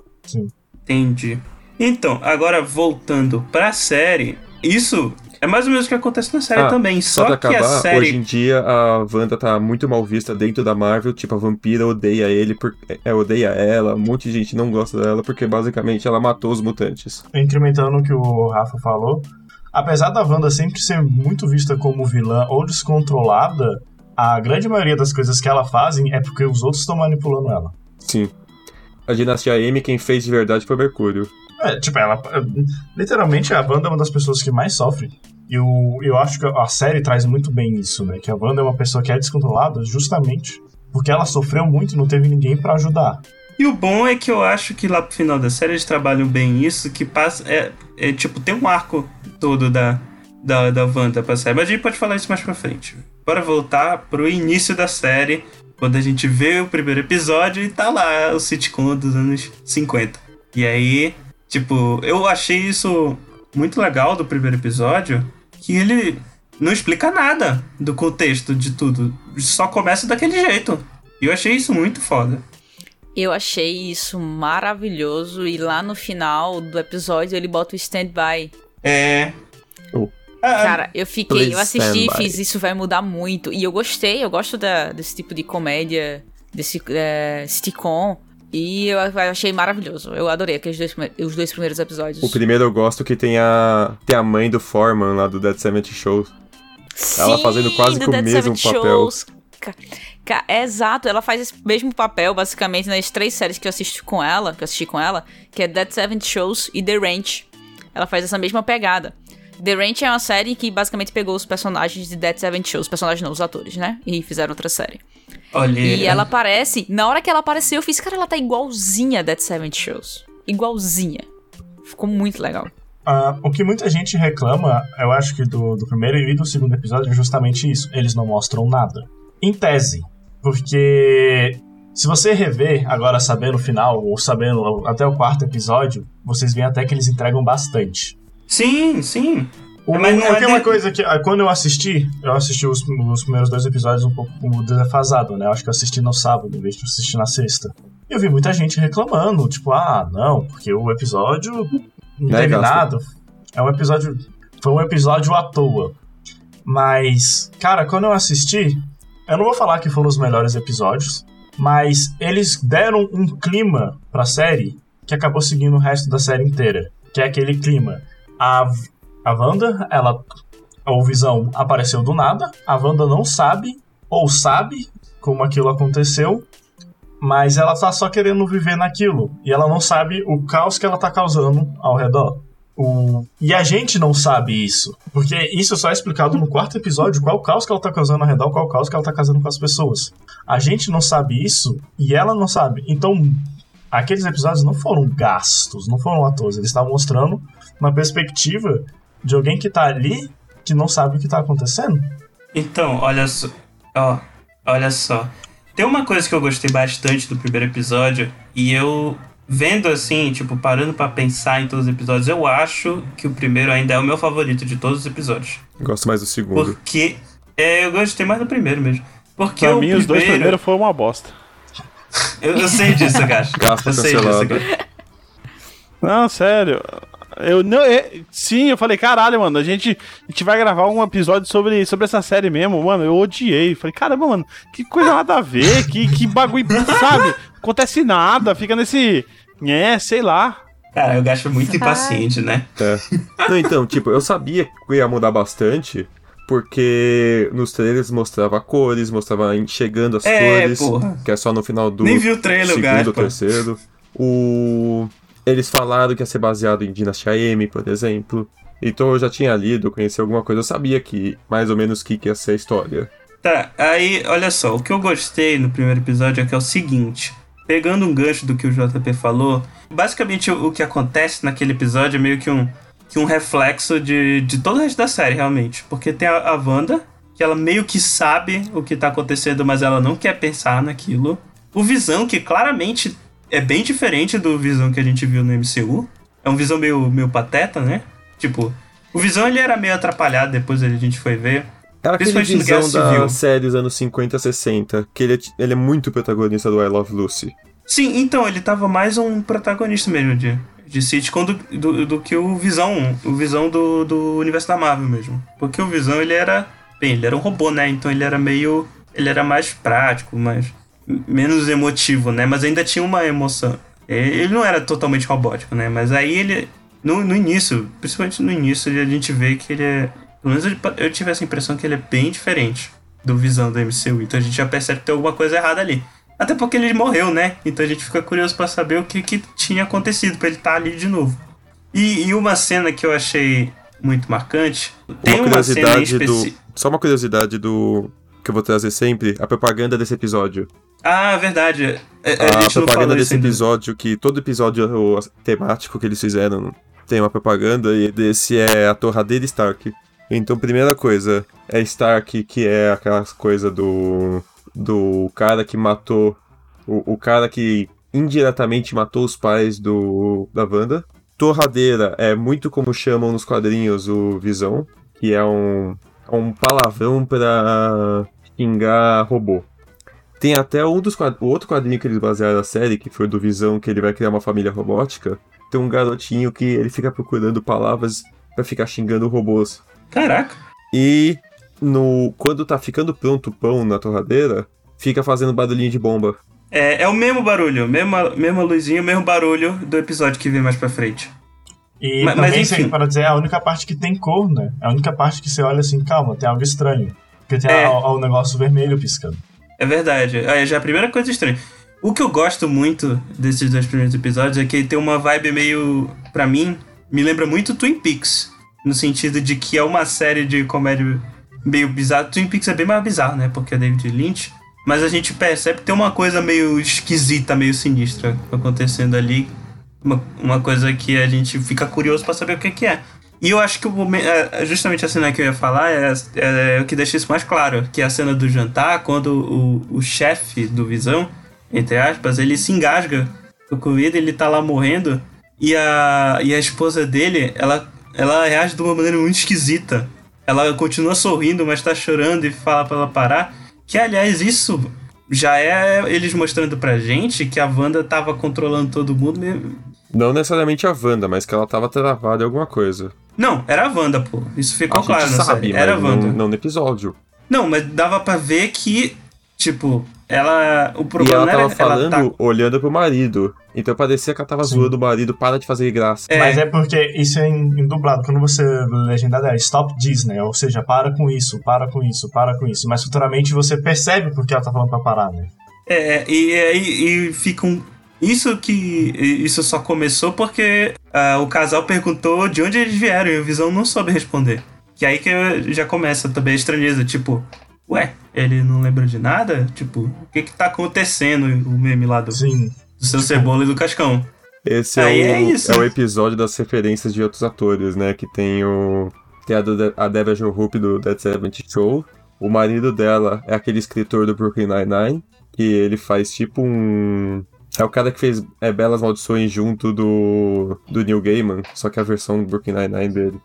Entendi. Então, agora voltando pra série, isso é mais ou menos o que acontece na série Ah, também. Só Só, pra que acabar, a série. hoje em dia a Wanda tá muito mal vista dentro da Marvel. Tipo, a vampira odeia ele, por, é, odeia ela. Um monte de gente não gosta dela porque basicamente ela matou os mutantes. Incrementando o que o Rafa falou, apesar da Wanda sempre ser muito vista como vilã ou descontrolada, a grande maioria das coisas que ela fazem é porque os outros estão manipulando ela. Sim. A dinastia M, quem fez de verdade foi Mercúrio. É, tipo, ela. Literalmente, a Wanda é uma das pessoas que mais sofre. E eu, eu acho que a série traz muito bem isso, né? Que a Wanda é uma pessoa que é descontrolada justamente porque ela sofreu muito e não teve ninguém pra ajudar. E o bom é que eu acho que lá pro final da série eles trabalham bem isso, que passa. É, é tipo, tem um arco todo da, da, da Wanda pra série. Mas a gente pode falar isso mais pra frente. Bora voltar pro início da série, quando a gente vê o primeiro episódio e tá lá o sitcom dos anos 50. E aí, tipo, eu achei isso muito legal do primeiro episódio, que ele não explica nada do contexto de tudo. Só começa daquele jeito. E eu achei isso muito foda. Eu achei isso maravilhoso e lá no final do episódio ele bota o stand-by. É. Oh. Ah, Cara, eu fiquei, eu Please assisti e stand by. fiz isso vai mudar muito. E eu gostei, eu gosto da- desse tipo de comédia, desse é, sitcom. E eu achei maravilhoso. Eu adorei aqueles dois, os dois primeiros episódios. O primeiro eu gosto que tem a, tem a mãe do Foreman lá do Dead Seventy Show. ela Sim, fazendo quase que o Dead mesmo Seventh papel. Shows. É exato, ela faz esse mesmo papel, basicamente, nas três séries que eu assisti com ela, que eu assisti com ela, que é Dead Seventh Shows e The Ranch. Ela faz essa mesma pegada. The Ranch é uma série que basicamente pegou os personagens de Dead Seventh Shows, os personagens não, os atores, né? E fizeram outra série. olha. E ela aparece, na hora que ela apareceu, eu fiz, cara, ela tá igualzinha a Dead Seventh Shows. Igualzinha. Ficou muito legal. Ah, o que muita gente reclama, eu acho que do, do primeiro e do segundo episódio, é justamente isso. Eles não mostram nada. Em tese. Porque se você rever, agora sabendo o final, ou sabendo até o quarto episódio, vocês veem até que eles entregam bastante. Sim, sim. O, Mas não é é uma de- coisa que, ah, quando eu assisti, eu assisti os, os primeiros dois episódios um pouco como defasado, né? Eu acho que eu assisti no sábado, em vez de assistir na sexta. E eu vi muita gente reclamando, tipo, ah, não, porque o episódio não teve Gaston? nada. É um episódio. Foi um episódio à toa. Mas, cara, quando eu assisti, eu não vou falar que foram os melhores episódios, mas eles deram um clima pra série que acabou seguindo o resto da série inteira. Que é aquele clima. A, a Wanda, ela. O Visão apareceu do nada. A Wanda não sabe, ou sabe, como aquilo aconteceu. Mas ela tá só querendo viver naquilo. E ela não sabe o caos que ela tá causando ao redor. O... E a gente não sabe isso. Porque isso só é explicado no quarto episódio, qual o caos que ela tá causando ao redor, qual caos que ela tá causando com as pessoas. A gente não sabe isso e ela não sabe. Então, aqueles episódios não foram gastos, não foram toa. Eles estavam mostrando uma perspectiva de alguém que tá ali que não sabe o que tá acontecendo. Então, olha só. Ó, olha só. Tem uma coisa que eu gostei bastante do primeiro episódio, e eu vendo assim, tipo, parando pra pensar em todos os episódios, eu acho que o primeiro ainda é o meu favorito de todos os episódios. Gosto mais do segundo. Porque. É, eu gostei mais do primeiro mesmo. Porque Pra o mim, os dois primeiro- primeiros foram uma bosta. Eu, eu sei disso. Gasto eu sei disso. Não, sério. Eu não. é- sim, eu falei, caralho, mano, a gente, a gente vai gravar um episódio sobre, sobre essa série mesmo, mano. Eu odiei. Falei, caramba, mano, que coisa nada a ver, que, que bagulho, sabe? Acontece nada, fica nesse. É, sei lá. Cara, eu gasto muito impaciente, né? É. Não, então, tipo, eu sabia que ia mudar bastante, porque nos trailers mostrava cores, mostrava chegando as É, cores, porra. que é só no final do Nem vi o trailer, segundo ou terceiro. O... Eles falaram que ia ser baseado em Dinastia M, por exemplo. Então eu já tinha lido, conheci alguma coisa, eu sabia que mais ou menos o que, que ia ser a história. Tá, aí, olha só, o que eu gostei no primeiro episódio é que é o seguinte. Pegando um gancho do que o JP falou, basicamente o que acontece naquele episódio é meio que um, que um reflexo de, de todo o resto da série, realmente. Porque tem a, a Wanda, que ela meio que sabe o que tá acontecendo, mas ela não quer pensar naquilo. O Visão, que claramente é bem diferente do Visão que a gente viu no MCU. É um Visão meio, meio pateta, né? Tipo, o Visão ele era meio atrapalhado, depois a gente foi ver. Era aquele visão da série dos anos 50 60, que ele é, ele é muito protagonista do I Love Lucy. Sim, então, ele tava mais um protagonista mesmo de, de sitcom do, do, do que o Visão, o Visão do, do universo da Marvel mesmo. Porque o Visão, ele era, bem, ele era um robô, né? Então ele era meio, ele era mais prático, mais, menos emotivo, né? Mas ainda tinha uma emoção. Ele não era totalmente robótico, né? Mas aí ele, no, no início, principalmente no início, a gente vê que ele é, pelo menos eu, eu tive essa impressão que ele é bem diferente do Visão do MCU. Então a gente já percebe que tem alguma coisa errada ali. Até porque ele morreu, né? Então a gente fica curioso pra saber o que, que tinha acontecido pra ele estar ali de novo. E, e uma cena que eu achei muito marcante. Tem uma uma, cena curiosidade do. Só uma curiosidade do. Que eu vou trazer sempre, a propaganda desse episódio. Ah, verdade. É, A, a gente não propaganda desse isso ainda. episódio, que todo episódio temático que eles fizeram tem uma propaganda, e desse é a torradeira Stark. Então, primeira coisa, é Stark, que é aquela coisa do. Do cara que matou. O, o cara que indiretamente matou os pais do da Wanda. Torradeira é muito como chamam nos quadrinhos o Visão, que é um, é um palavrão pra xingar robô. Tem até um dos o outro quadrinho que eles basearam a série, que foi do Visão, que ele vai criar uma família robótica. Tem um garotinho que ele fica procurando palavras pra ficar xingando robôs. Caraca. E no quando tá ficando pronto o pão na torradeira, fica fazendo barulhinho de bomba. É, é o mesmo barulho, mesma, mesma luzinha, o mesmo barulho do episódio que vem mais pra frente. E Mas- mas também, enfim. enfim. para dizer, é a única parte que tem cor, né? É a única parte que você olha assim, calma, tem algo estranho. Porque tem É. a- a- o negócio vermelho piscando. É verdade. Aí já é a primeira coisa estranha. O que eu gosto muito desses dois primeiros episódios é que tem uma vibe meio. Pra mim, me lembra muito Twin Peaks. No sentido de que é uma série de comédia meio bizarra. Twin Peaks é bem mais bizarro, né? Porque é David Lynch. Mas a gente percebe que tem uma coisa meio esquisita, meio sinistra acontecendo ali. Uma, uma coisa que a gente fica curioso pra saber o que, que é. E eu acho que o momen- é, justamente a cena que eu ia falar é, é o que deixa isso mais claro, que é a cena do jantar, quando o, o chefe do Visão, entre aspas, ele se engasga com ele, ele tá lá morrendo, e a, e a esposa dele, ela, ela reage de uma maneira muito esquisita. Ela continua sorrindo, mas tá chorando e fala pra ela parar. Que, aliás, isso já é eles mostrando pra gente que a Wanda tava controlando todo mundo mesmo. Não necessariamente a Wanda, mas que ela tava travada em alguma coisa. Não, era a Wanda, pô. Isso ficou a claro gente sabe, série. Era a não, Wanda. não no episódio. Não, mas dava pra ver que, tipo, ela. O E problema ela não tava era falando, ela tá. olhando pro marido. Então parecia que ela tava Sim. zoando o marido, para de fazer graça. É. Mas é porque isso é em, em dublado. Quando você legendado é stop Disney, ou seja, para com isso, para com isso, para com isso. Mas futuramente você percebe porque ela tá falando pra parar, né? É, e aí e ficam. Isso que. Isso só começou porque ah, o casal perguntou de onde eles vieram e o Visão não soube responder. Que aí que já começa também a estranheza, tipo, ué, ele não lembra de nada? Tipo, o que que tá acontecendo? O meme lá do, Sim. do seu cebola e do cascão. Esse é, Aí o, é isso. é o episódio das referências de outros atores, né? Que tem o. Tem a, do, a Deborah Jo Rupp do Dead Seventh Show. O marido dela é aquele escritor do Brooklyn Nine-Nine. Que ele faz tipo um. É o cara que fez é, Belas Maldições junto do. do Neil Gaiman. Só que a versão do Brooklyn Nine-Nine dele.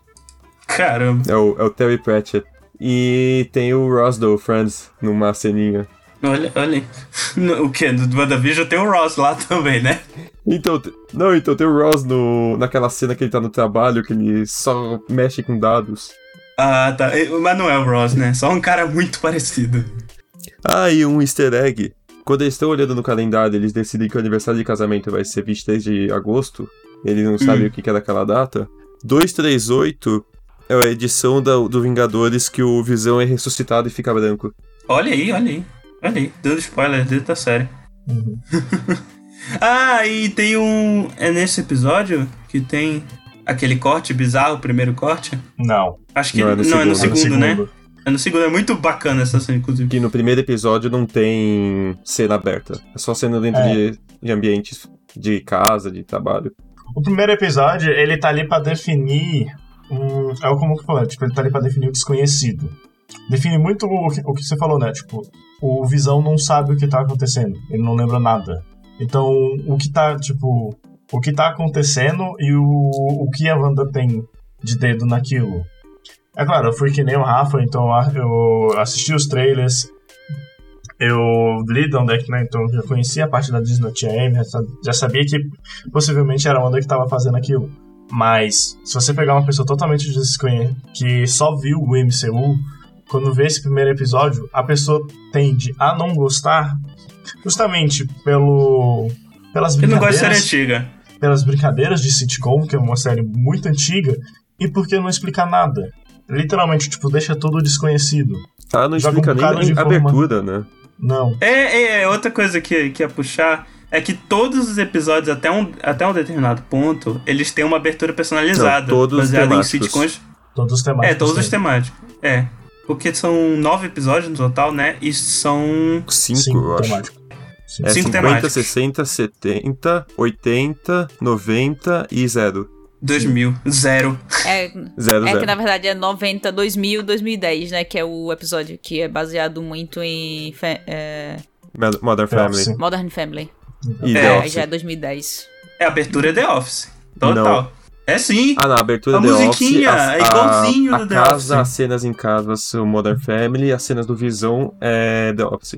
Caramba. É o, é o Terry Pratchett. E tem o Ross do Friends numa ceninha. Olha, olha. O que? Do WandaVision tem o Ross lá também, né? Então, não, então tem o Ross no, naquela cena que ele tá no trabalho, que ele só mexe com dados. Ah, tá. Mas não é o Ross, né? Só um cara muito parecido. Ah, e um easter egg. Quando eles estão olhando no calendário, eles decidem que o aniversário de casamento vai ser 23 de agosto. Eles não sabem o que que é daquela data. 238 é a edição da- do Vingadores que o Visão é ressuscitado e fica branco. Olha aí, olha aí. Olha aí, dando spoiler dentro da série. Uhum. ah, e tem um. É nesse episódio que tem aquele corte bizarro, o primeiro corte? Não. Acho que Não, não, é no é no segundo. segundo, É no né? segundo. É no segundo, é muito bacana essa cena, inclusive. Que no primeiro episódio não tem cena aberta. É só cena dentro É. de, de ambientes de casa, de trabalho. O primeiro episódio, ele tá ali pra definir. Um, é o como que falei, tipo, ele tá ali pra definir o desconhecido. Define muito o que, o que você falou, né? Tipo, o Visão não sabe o que tá acontecendo. Ele não lembra nada. Então, o que tá, tipo, o que tá acontecendo e o, o que a Wanda tem de dedo naquilo. É claro, eu fui que nem o Rafa, então eu assisti os trailers, eu li de onde é que, né, então eu já conhecia a parte da Disney sa- já sabia que possivelmente era a Wanda que tava fazendo aquilo. Mas, se você pegar uma pessoa totalmente desconhecida, que só viu o MCU, quando vê esse primeiro episódio, a pessoa tende a não gostar justamente pelo pelas Eu não gosto de série brincadeiras, antiga. pelas brincadeiras de sitcom, que é uma série muito antiga, e porque não explica nada. Literalmente, tipo, deixa tudo desconhecido. Ela não Joga um explica bocado nem de a abertura, né? Não. É, é, é, outra coisa que, que ia puxar é que todos os episódios, até um, até um determinado ponto, eles têm uma abertura personalizada. Não, todos baseada em sitcoms. Todos os temáticos. É, todos os têm. temáticos. É. Porque são nove episódios no total, né? E são. Cinco, Cinco eu acho. temáticos. Sim. É Cinco 50, temáticos. 60, 70, 80, 90 e 0. 2000. Zero. É, 0, é que 0. na verdade é 90, 2000, 2010, né? Que é o episódio que é baseado muito em é, Modern The Family. Modern Family. E É, The É, aí Office. já é 2010. É, a abertura é The Office. Total. É sim. Ah, na abertura A The musiquinha, Office, a, é igualzinho a, do a The casa, Office. as cenas em casa são Modern Family, as cenas do Visão é The Office.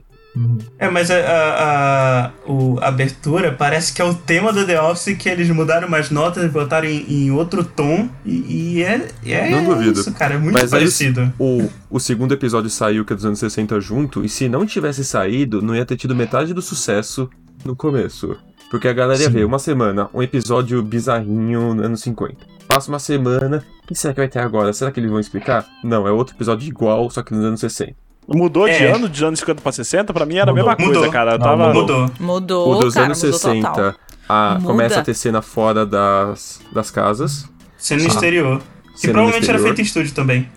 É, mas a, a, a, o- a abertura parece que é o tema do The Office que eles mudaram umas notas e botaram em, em outro tom. E, e é, é Não duvido. isso, cara. É muito Mas aí parecido. O, o segundo episódio saiu, que é dos anos 60 junto, e se não tivesse saído, não ia ter tido metade do sucesso no começo. Porque a galera ia Sim. ver uma semana, um episódio bizarrinho nos anos 50. Passa uma semana, o que será que vai ter agora? Será que eles vão explicar? Não, é outro episódio igual, só que nos anos 60. Mudou de É. ano, de anos 50 pra 60? Pra mim era a Mudou. mesma coisa, Mudou. cara. Eu Não, tava... Mudou. Mudou, o dos cara, anos mudou 60 total. a- Muda. começa a ter cena fora das, das casas. Sendo no Ah. exterior. Que cena provavelmente era exterior. feito em estúdio também.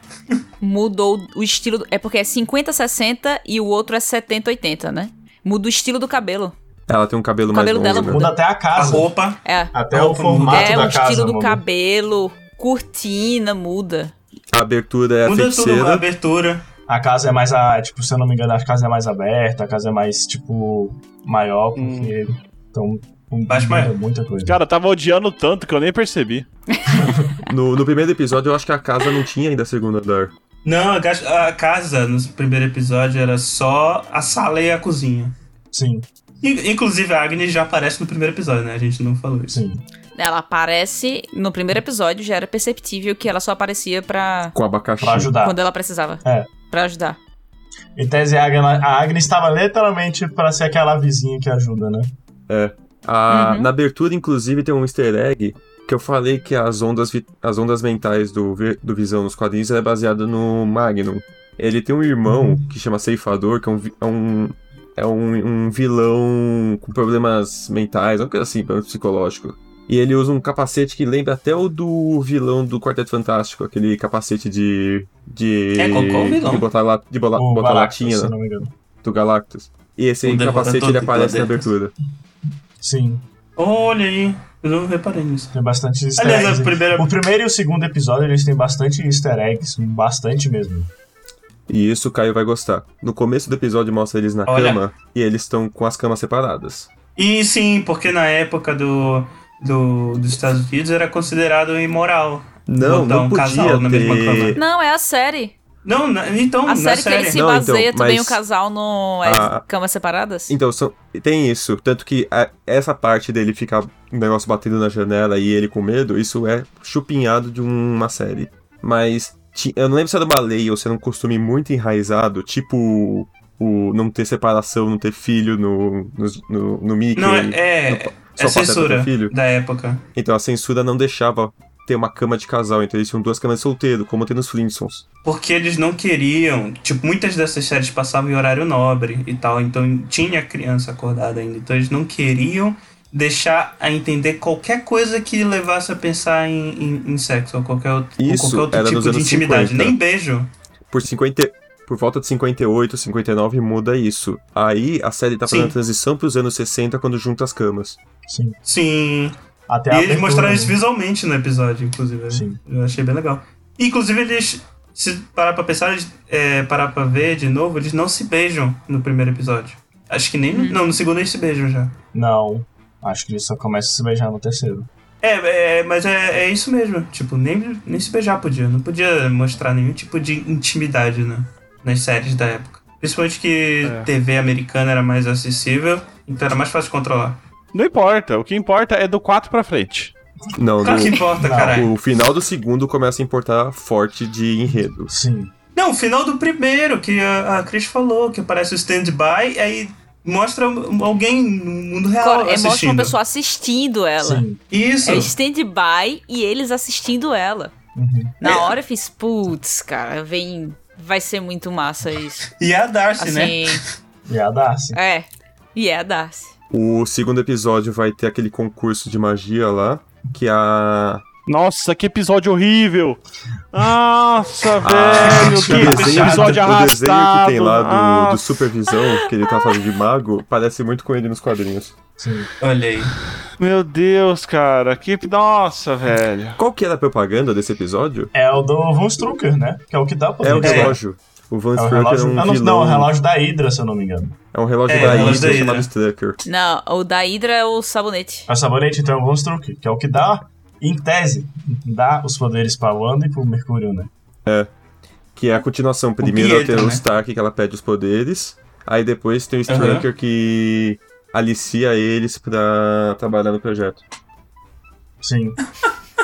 Mudou o estilo. É porque é 50, 60 e o outro é 70, 80, né? Muda o estilo do cabelo. Ela tem um cabelo O mais cabelo longo, dela né? Muda até a A casa. roupa. É. Até A o formato É, da o casa. estilo do muda. cabelo, cortina, muda. A abertura é a Muda tudo, a abertura. A casa é mais, a, tipo, se eu não me engano, a casa é mais aberta, a casa é mais, tipo, maior, porque... Então, Acho maior. muita coisa. Cara, eu tava odiando tanto que eu nem percebi. No, no primeiro episódio, eu acho que a casa não tinha ainda segundo andar. Não, a ca- a casa no primeiro episódio era só a sala e a cozinha. Sim, Inclusive a Agnes já aparece no primeiro episódio, né? A gente não falou isso. sim. Ela aparece. No primeiro episódio já era perceptível que ela só aparecia pra. Com abacaxi. Pra ajudar. Quando ela precisava. É. Pra ajudar. Em tese, a Agnes, a Agnes estava literalmente pra ser aquela vizinha que ajuda, né? A- Uhum. Na abertura, inclusive, tem um easter egg que eu falei que as ondas, as ondas mentais do, do Visão nos quadrinhos é baseada no Magnum. Ele tem um irmão Uhum. que chama Ceifador, que é um, é um, é um, um vilão com problemas mentais, coisa assim, problema psicológico. E ele usa um capacete que lembra até o do vilão do Quarteto Fantástico, aquele capacete de. de. É, qual- qual vilão? De botar, la, de bola- O botar Galactus, latinha se né, não me engano. do Galactus. E esse aí, capacete ele de aparece na abertura. Sim, Olha aí, eu não reparei nisso. tem bastante easter Aliás, eggs. a primeira. O primeiro e o segundo episódio, eles têm bastante easter eggs, bastante mesmo. E isso o Caio vai gostar. No começo do episódio mostra eles na Olha. cama e eles estão com as camas separadas. E sim, porque na época do, do, dos Estados Unidos era considerado imoral. Não, Botar não um podia casal na mesma cama. ter. Não, é a série. Não, na- então, A série, série. que ele se Não, então, baseia também mas- o casal no é, Ah. camas separadas. Então, são... tem isso. Tanto que a- essa parte dele ficar um negócio batendo na janela e ele com medo, isso é chupinhado de uma série. Mas eu não lembro se era uma lei ou se era um costume muito enraizado, tipo o não ter separação, não ter filho no, no, no, no Mickey. Não, é, é, no- é só Pateta censura filho. da época. Então a censura não deixava ter uma cama de casal, então eles tinham duas camas de solteiro, como tem nos Flintstones. Porque eles não queriam. Tipo, muitas dessas séries passavam em horário nobre e tal. Então tinha criança acordada ainda. Então eles não queriam deixar a entender qualquer coisa que levasse a pensar em, em- em sexo ou qualquer outro, ou Isso qualquer outro tipo de intimidade. 50. Nem beijo. Por 50. Por volta de 58, 59 muda isso. Aí a série tá fazendo Sim. a transição pros anos 60 quando junta as camas. Sim. Sim. Até E eles mostraram né? isso visualmente no episódio, inclusive. Sim. Eu achei bem legal. Inclusive, eles. se parar pra pensar, eles, é, parar pra ver de novo, eles não se beijam no primeiro episódio. Acho que nem. no- Não, no segundo eles se beijam já. Não. Acho que ele só começa a se beijar no terceiro. É, é mas é, é isso mesmo. Tipo, nem, nem se beijar podia. Não podia mostrar nenhum tipo de intimidade né, nas séries da época. Principalmente que É. TV americana era mais acessível, então era mais fácil de controlar. Não importa, o que importa é do 4 pra frente. Não, Claro que do, importa, Não, caralho. o final do segundo começa a importar forte de enredo. Sim. Não, o final do primeiro, que a, a Cris falou, que aparece o stand-by, aí mostra alguém no mundo real Agora, é, mostra assistindo. uma pessoa assistindo ela. Sim. Isso. É stand-by e eles assistindo ela. Uhum. Na É. hora eu fiz, putz, cara, vem. Vai ser muito massa isso. E é a Darcy, né? Assim, E a Darcy. é. E é a Darcy. O segundo episódio vai ter aquele concurso de magia lá, que a. Nossa, que episódio horrível! Nossa, Ah, velho, o que desenho, episódio o arrastado! desenho que tem lá do, do. Supervisão, que ele tá fazendo de mago, parece muito com ele nos quadrinhos. Sim. Olha aí. Meu Deus, cara, que. Nossa, velho. Qual que era a propaganda desse episódio? É o do Von Strucker, né? Que é o que dá o poder. É o relógio. O Van É o Strucker é relógio. um Ah, não, vilão. não, é o relógio da Hydra, se eu não me engano. É um relógio É, da o relógio Hydra da chamado Hydra. Strucker. Não, o da Hydra é o sabonete. É o sabonete, então é o Von Strucker, que é o que dá, em tese, dá os poderes pra Wanda e pro Mercúrio, né? Que é a continuação. Primeiro ela Pietro, tem o né? Stark, que ela pede os poderes. Aí depois tem o Strucker que alicia eles pra trabalhar no projeto. Sim.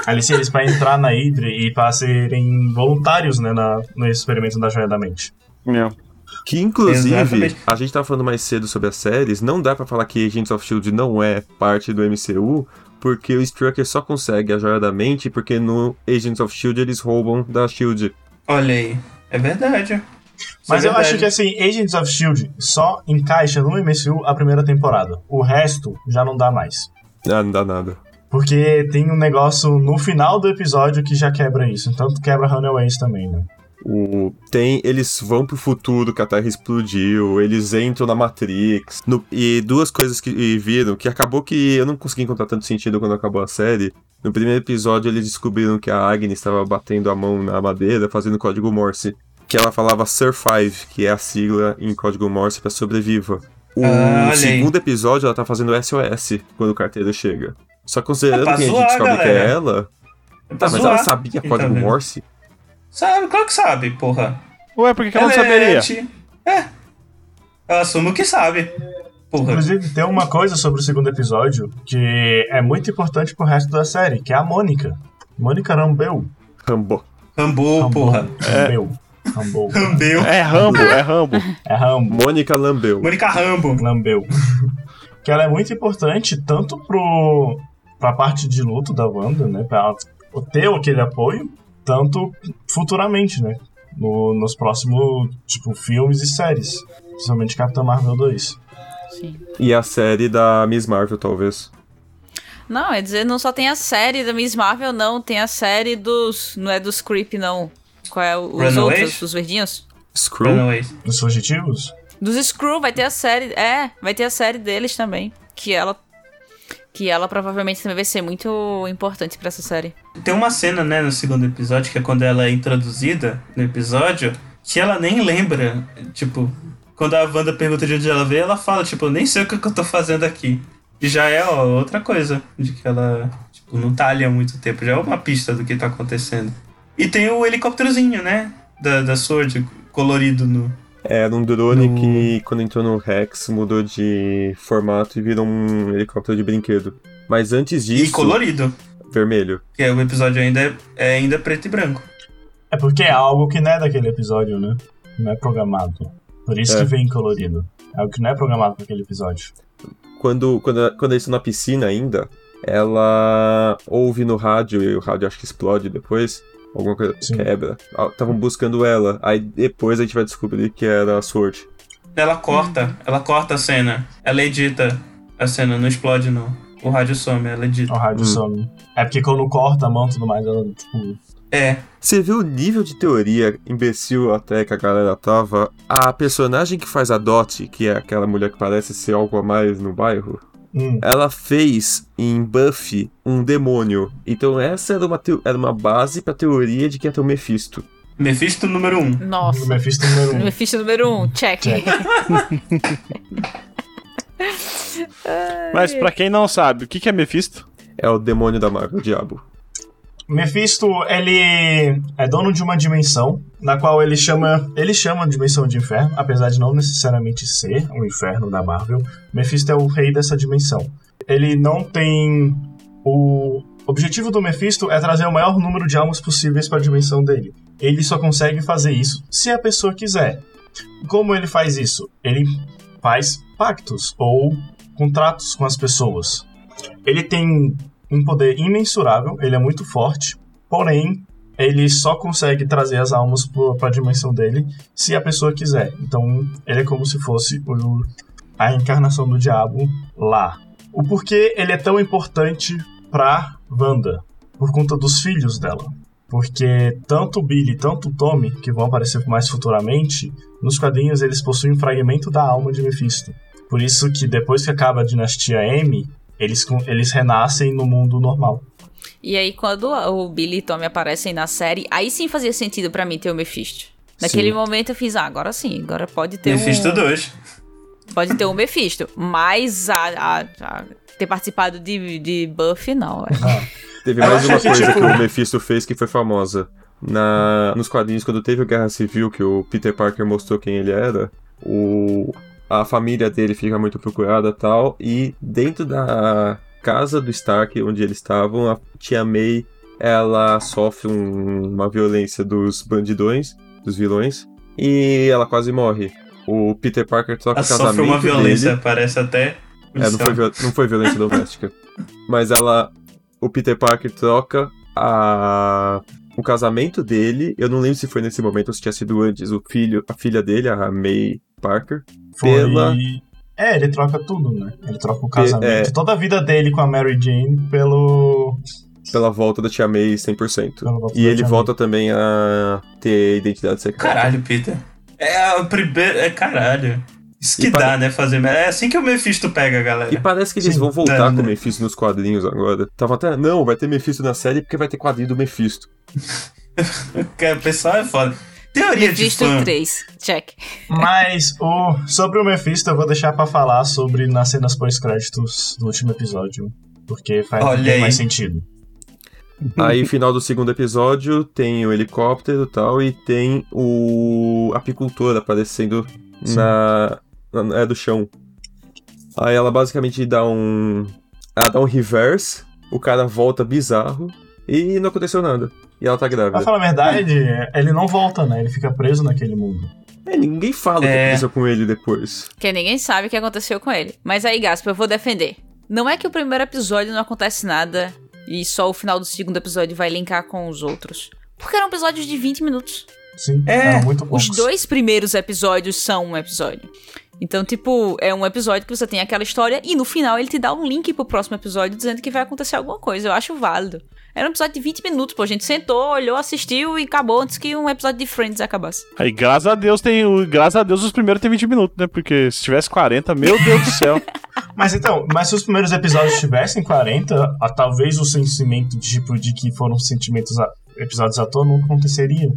Alicia eles pra entrar na Hydra e pra serem voluntários, né, na, no experimento da Joia da Mente. Meu. Que inclusive, Exatamente. a gente tava falando mais cedo sobre as séries, não dá pra falar que Agents of Shield não é parte do MCU, porque o Strucker só consegue a Joia da Mente porque no Agents of Shield eles roubam da Shield. Olha aí. É verdade. Isso Mas é eu acho que assim, Agents of Shield só encaixa no MCU a primeira temporada. O resto já não dá mais. Ah, não dá nada. Porque tem um negócio no final do episódio que já quebra isso. Tanto quebra Runaways também, né? O, tem, eles vão pro futuro que a Terra explodiu, eles entram na Matrix. no- e duas coisas que viram, que acabou que eu não consegui encontrar tanto sentido quando acabou a série. No primeiro episódio, eles descobriram que a Agnes estava batendo a mão na madeira, fazendo código Morse. Que ela falava Survive, que é a sigla em código Morse para sobreviva. O Ah, segundo episódio, ela tá fazendo SOS quando o carteiro chega. Só considerando É pra que a gente descobre que é galera. ela. É Tá, mas zoar. ela sabia código tá? Morse? Sabe, claro que sabe, porra. Ué, por que, que ela não saberia? É, é. Eu assumo que sabe. Porra. Inclusive, tem uma coisa sobre o segundo episódio que é muito importante pro resto da série, que é a Mônica. Mônica Rambeu. Rambo. Rambo, Rambou. porra. Rambeu. Rambou. Rambeu. É Rambo, é Rambo. É Rambo. Mônica lambeu. Mônica Rambo. Lambeu. que ela é muito importante tanto pro, pra parte de luto da Wanda, né? Pra ela ter aquele apoio, tanto futuramente, né? No, nos próximos, tipo, filmes e séries. Principalmente Capitã Marvel 2. Sim. E a série da Miss Marvel, talvez. Não, é dizer, não só tem a série da Miss Marvel, não. Tem a série dos. Não é dos Creep, não. Qual é o- os Runaways? outros, os verdinhos? Screw? Runaways. Dos fugitivos? Dos Screw, vai ter a série. É, vai ter a série deles também. Que ela. Que ela provavelmente também vai ser muito importante pra essa série. Tem uma cena, né, no segundo episódio, que é quando ela é introduzida no episódio, que ela nem lembra. Tipo, quando a Wanda pergunta de onde ela veio, ela fala, tipo, nem sei o que, que eu tô fazendo aqui. E já é ó, outra coisa, de que ela, tipo, não tá ali há muito tempo, já é uma pista do que tá acontecendo. E tem o helicópterozinho, né, da, da Sword, colorido no... Era um drone que, quando entrou no Rex, mudou de formato e virou um helicóptero de brinquedo. Mas antes E disso, colorido, vermelho. que é, o episódio ainda é, é ainda preto e branco. É porque é algo que não é daquele episódio, né? Não é programado. Por isso É. que vem colorido. É algo que não é programado para aquele episódio. Quando, quando, quando eles estão na piscina ainda, ela ouve no rádio, e o rádio acho que explode depois, alguma coisa Sim. quebra. Estavam buscando ela. Aí depois a gente vai descobrir que era a Sword. Ela corta, ela corta a cena, ela edita a cena, não explode não. O rádio some, ela edita. O rádio some. É porque quando corta a mão e tudo mais, ela, tipo. É, Você viu o nível de teoria imbecil até que a galera tava? A personagem que faz a Dot, que é aquela mulher que parece ser algo a mais no bairro, Hum, ela fez em Buffy um demônio. Então essa era uma, teo- era uma base pra teoria de que ia ter o Mephisto. Mephisto número 1. Um. Nossa. Mephisto número 1. Um. Mephisto número 1, um, check. Check. Mas pra quem não sabe, o que que é Mephisto? É o demônio da Marvel, o diabo. Mephisto, ele é dono de uma dimensão na qual ele chama, ele chama de dimensão de inferno, apesar de não necessariamente ser um inferno da Marvel. Mephisto é o rei dessa dimensão. Ele não tem o objetivo do Mephisto é trazer o maior número de almas possíveis para a dimensão dele. Ele só consegue fazer isso se a pessoa quiser. Como ele faz isso? Ele faz pactos ou contratos com as pessoas. Ele tem um poder imensurável, ele é muito forte, porém, ele só consegue trazer as almas para a dimensão dele se a pessoa quiser. Então, ele é como se fosse o, a encarnação do diabo lá. O porquê ele é tão importante para Wanda? Por conta dos filhos dela. Porque tanto o Billy tanto o Tommy, que vão aparecer mais futuramente, nos quadrinhos eles possuem um fragmento da alma de Mephisto. Por isso que depois que acaba a dinastia M, eles, eles renascem no mundo normal. E aí, quando o Billy e Tommy aparecem na série, aí sim fazia sentido pra mim ter o Mephisto. Naquele Sim. momento eu fiz, ah, agora sim, agora pode ter Mephisto um... 2. Pode ter um Mephisto. Mas a, a- a- ter participado de, de Buffy, não. é. Teve mais uma que, coisa tipo- que o Mephisto fez que foi famosa. Na, nos quadrinhos, quando teve a Guerra Civil, que o Peter Parker mostrou quem ele era, o, a família dele fica muito procurada e tal, e dentro da casa do Stark, onde eles estavam, a tia May, ela sofre um- uma violência dos bandidões, dos vilões, e ela quase morre. O Peter Parker troca Ela o casamento sofre uma violência, dele. parece até. É, não foi, não foi violência doméstica. Mas ela. O Peter Parker troca a, o casamento dele. Eu não lembro se foi nesse momento ou se tinha sido antes. O filho, a filha dele, a May Parker. Foi... Pela- É, ele troca tudo, né? Ele troca o casamento, é. toda a vida dele com a Mary Jane pelo... Pela volta da Tia May 100%. Pela volta E ele volta também a ter identidade secreta. Caralho, Peter. É a primeira. É caralho. Isso que E dá, pare- né? Fazer. É assim que o Mephisto pega, galera. E parece que eles Sim, vão voltar tá, com o Mephisto nos quadrinhos agora. Tava até. Não, vai ter Mephisto na série porque vai ter quadrinho do Mephisto. Que O pessoal é foda. Teoria de Mephisto fã. 3, check. Mas o... sobre o Mephisto eu vou deixar pra falar sobre nas cenas pós-créditos do último episódio. Porque faz Olha mais sentido. Aí, final do segundo episódio, tem o helicóptero e tal, e tem o apicultor aparecendo na, na- é do chão. Aí ela basicamente dá um. Ela dá um reverse, o cara volta bizarro e não aconteceu nada. E ela tá Pra grávida. falar a verdade, ele não volta, né? Ele fica preso naquele mundo. É, ninguém fala o que É. aconteceu com ele depois. Porque ninguém sabe o que aconteceu com ele. Mas aí, Gaspa, eu vou defender. Não é que o primeiro episódio não acontece nada e só o final do segundo episódio vai linkar com os outros. Porque eram episódios de 20 minutos. Sim, É, é muito Os poucos. dois primeiros episódios são um episódio. Então, tipo, é um episódio que você tem aquela história e no final ele te dá um link pro próximo episódio dizendo que vai acontecer alguma coisa. Eu acho válido. Era um episódio de 20 minutos, pô. A gente sentou, olhou, assistiu e acabou antes que um episódio de Friends acabasse. Aí, graças a Deus, tem. o- Graças a Deus, os primeiros tem 20 minutos, né? Porque se tivesse 40, meu Deus do céu. Mas então, mas se os primeiros episódios tivessem 40, ah, talvez o sentimento tipo, de que foram sentimentos a- episódios à toa não aconteceria.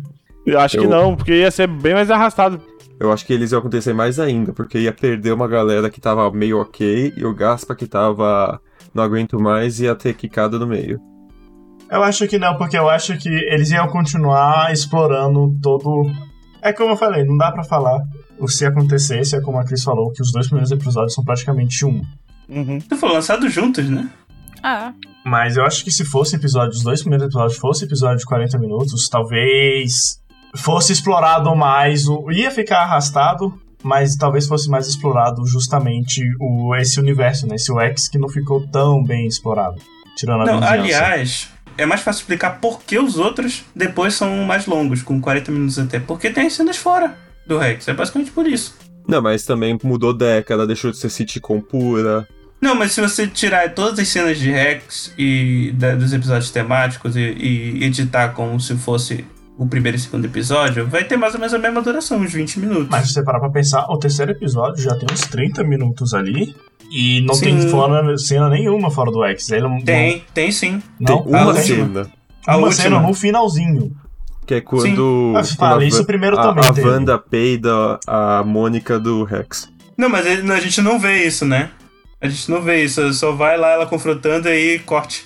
Eu acho que Eu- não, porque ia ser bem mais arrastado. Eu acho que eles iam acontecer mais ainda, porque ia perder uma galera que tava meio ok e o Gaspa que tava. Não aguento mais ia ter quicado no meio. Eu acho que não, porque eu acho que eles iam continuar explorando todo. É como eu falei, não dá pra falar. O se acontecesse, é como a Cris falou, que os dois primeiros episódios são praticamente um. Uhum. Foi lançado juntos, né? Ah, Mas eu acho que se fosse episódio, os dois primeiros episódios fosse episódio de 40 minutos, talvez fosse explorado mais, o, ia ficar arrastado, mas talvez fosse mais explorado justamente o, esse universo, né? Esse UX que não ficou tão bem explorado. Tirando a Não, aliás, é mais fácil explicar por que os outros depois são mais longos, com 40 minutos até. Porque tem as cenas fora do Rex. É basicamente por isso. Não, mas também mudou década, deixou de ser sitcom pura. Não, mas se você tirar todas as cenas de Rex e da- dos episódios temáticos e, e editar como se fosse o primeiro e segundo episódio, vai ter mais ou menos a mesma duração, uns 20 minutos. Mas se você parar pra pensar, o terceiro episódio já tem uns 30 minutos ali. E não Sim. tem fora, cena nenhuma fora do X. Ele não, Tem, tem sim. Não, Tem uma não, cena. A uma última. cena no finalzinho. Que é quando. Ah, você quando fala, a isso primeiro a, também A teve. Wanda peida a Mônica do Rex. Não, mas ele- a gente não vê isso, né? A gente não vê isso, só vai lá ela confrontando e aí corte.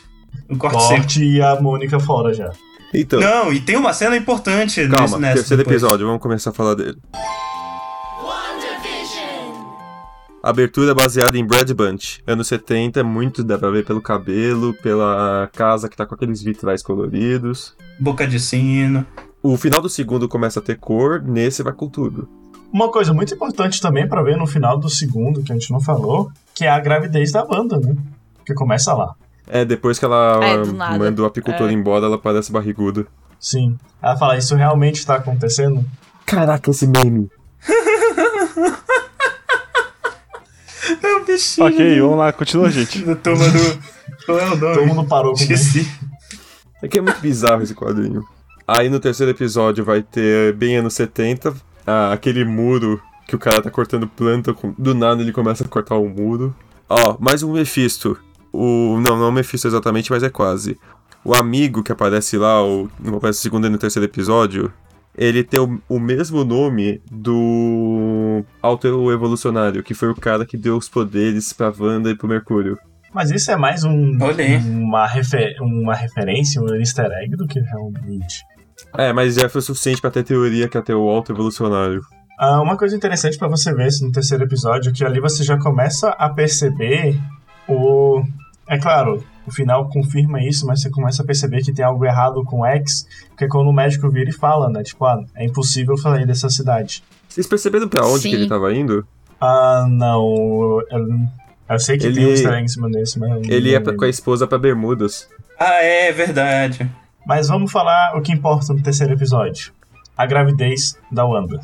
Corte seco. Morte e a Mônica fora já. Então, Não, e tem uma cena importante nesse, calma, nessa terceiro depois. episódio, vamos começar a falar dele. Abertura baseada em Brad Bunch. Anos 70, muito dá pra ver pelo cabelo, pela casa que tá com aqueles vitrais coloridos. Boca de sino. O final do segundo começa a ter cor, nesse vai com tudo. Uma coisa muito importante também pra ver no final do segundo, que a gente não falou, que é a gravidez da banda, né? Que começa lá. É, depois que ela É, manda o apicultor É. embora, ela parece barriguda. Sim. Ela fala, isso realmente tá acontecendo? Caraca, esse meme. É o bichinho. Ok, vamos lá, continua, gente. Turma do. Qual é o nome? Todo mundo parou com Esqueci. É que é muito bizarro esse quadrinho. Aí no terceiro episódio vai ter, bem anos 70, ah, aquele muro que o cara tá cortando planta, com- do nada ele começa a cortar o muro. Ó, mais um Mephisto. O, não, não é o Mephisto exatamente, mas é quase. O amigo que aparece lá, o, não aparece no segundo e no terceiro episódio, ele tem o, o mesmo nome do Alter Evolucionário, que foi o cara que deu os poderes pra Wanda e pro Mercúrio. Mas isso é mais um, uma, refer, uma referência, um easter egg do que realmente. É, mas já foi o suficiente pra ter teoria que ia ter o Alter Evolucionário. Ah, uma coisa interessante pra você ver isso no terceiro episódio, que ali você já começa a perceber o. É claro, o final confirma isso, mas você começa a perceber que tem algo errado com o X, que é quando o médico vira e fala, né? Tipo, ah, é impossível sair dessa cidade. Vocês perceberam pra onde Sim. que ele tava indo? Ah, não. Eu, eu sei que Ele- tem um easter egg em cima desse, mas. Ele ia lembro. com a esposa pra Bermudas. Ah, é verdade. Mas vamos falar o que importa no terceiro episódio: a gravidez da Wanda.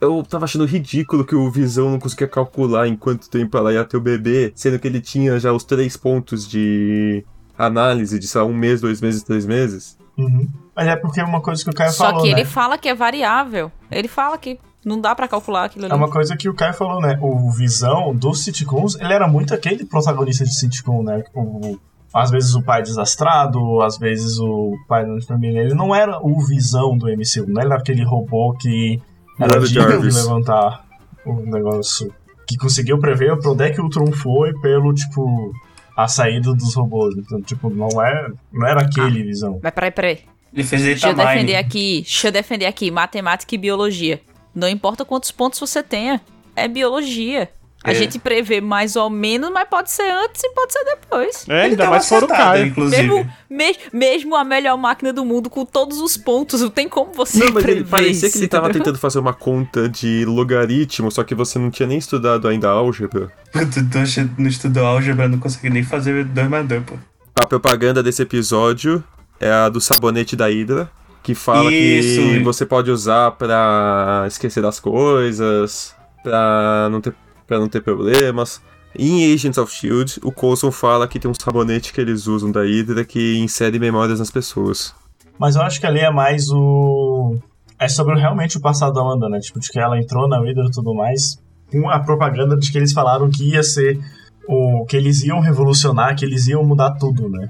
Eu tava achando ridículo que o Visão não conseguia calcular em quanto tempo ela ia ter o bebê, sendo que ele tinha já os três pontos de análise de, sei lá, um mês, dois meses, três meses. Uhum. Mas é porque é uma coisa que o Caio Só falou, que né? ele fala que é variável. Ele fala que não dá pra calcular aquilo ali. É uma coisa que o Caio falou, né? O Visão dos sitcoms, ele era muito aquele protagonista de sitcom, né? O, às vezes o pai desastrado, às vezes o pai da família. Ele não era o Visão do MCU, não era aquele robô que era Jarvis. levantar o negócio. Que conseguiu prever pra onde é que o Ultron foi pelo, tipo, a saída dos robôs. Então, tipo, não, é, não era aquele Visão. Mas peraí, peraí. Ele fez Deixa eu defender aqui. Deixa eu defender aqui. Matemática e biologia. Não importa quantos pontos você tenha. É biologia. A É. gente prevê mais ou menos, mas pode ser antes e pode ser depois. É, Ele ainda mais fora o Caio. inclusive. Mesmo, me- mesmo a melhor máquina do mundo, com todos os pontos, não tem como você Não, mas ele prever parecia isso, que ele tava entendeu? tentando fazer uma conta de logaritmo, só que você não tinha nem estudado ainda álgebra. Não estudou álgebra, não consegue nem fazer 2 mais 2, pô. A propaganda desse episódio é a do sabonete da Hydra, que fala que Isso. você pode usar pra esquecer das coisas, pra não ter, pra não ter problemas. Em Agents of S.H.I.E.L.D., o Coulson fala que tem um sabonete que eles usam da Hydra que insere memórias nas pessoas. Mas eu acho que ali é mais o. É sobre realmente o passado da Wanda, né? Tipo, de que ela entrou na Hydra e tudo mais. Com a propaganda de que eles falaram que ia ser. O, que eles iam revolucionar, que eles iam mudar tudo, né?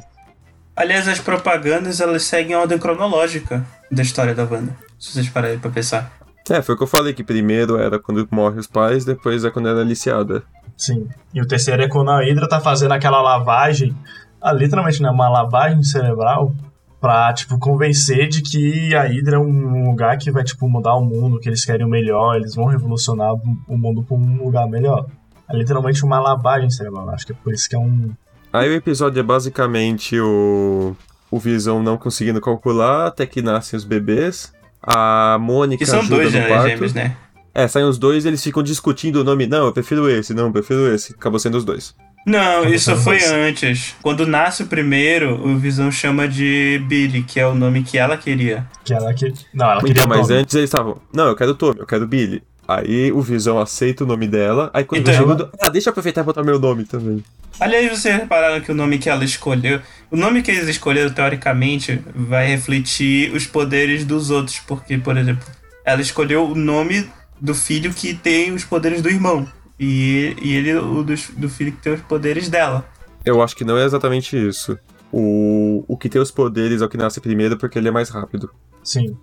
Aliás, as propagandas, elas seguem a ordem cronológica da história da Wanda. Se vocês pararem pra pensar. É, foi o que eu falei, que primeiro era quando morre os pais, depois é quando ela é aliciada. Sim. E o terceiro é quando a Hydra tá fazendo aquela lavagem. Ah, literalmente, né? Uma lavagem cerebral. Pra, tipo, convencer de que a Hydra é um lugar que vai, tipo, mudar o mundo, que eles querem o melhor, eles vão revolucionar o mundo pra um lugar melhor. É literalmente uma lavagem cerebral. Acho que é por isso que é um, Aí o episódio é basicamente o, o Visão não conseguindo calcular até que nascem os bebês. A Mônica Que são ajuda dois no né, parto. gêmeos, né? É, saem os dois e eles ficam discutindo o nome. Não, eu prefiro esse, não, eu prefiro esse. Acabou sendo os dois. Não, Como isso foi dois? antes. Quando nasce o primeiro, o Visão chama de Billy, que é o nome que ela queria. que ela que. Não, ela queria Então, mas Tommy. antes eles estavam. Não, eu quero Tommy, eu quero Billy. Aí o Visão aceita o nome dela. Aí quando Então, do- Ah, deixa eu aproveitar e botar meu nome também. Aliás, vocês repararam que o nome que ela escolheu. O nome que eles escolheram, teoricamente, vai refletir os poderes dos outros. Porque, por exemplo, ela escolheu o nome do filho que tem os poderes do irmão. E, e ele, o dos- do filho que tem os poderes dela. Eu acho que não é exatamente isso. O, o que tem os poderes é o que nasce primeiro porque ele é mais rápido. Sim.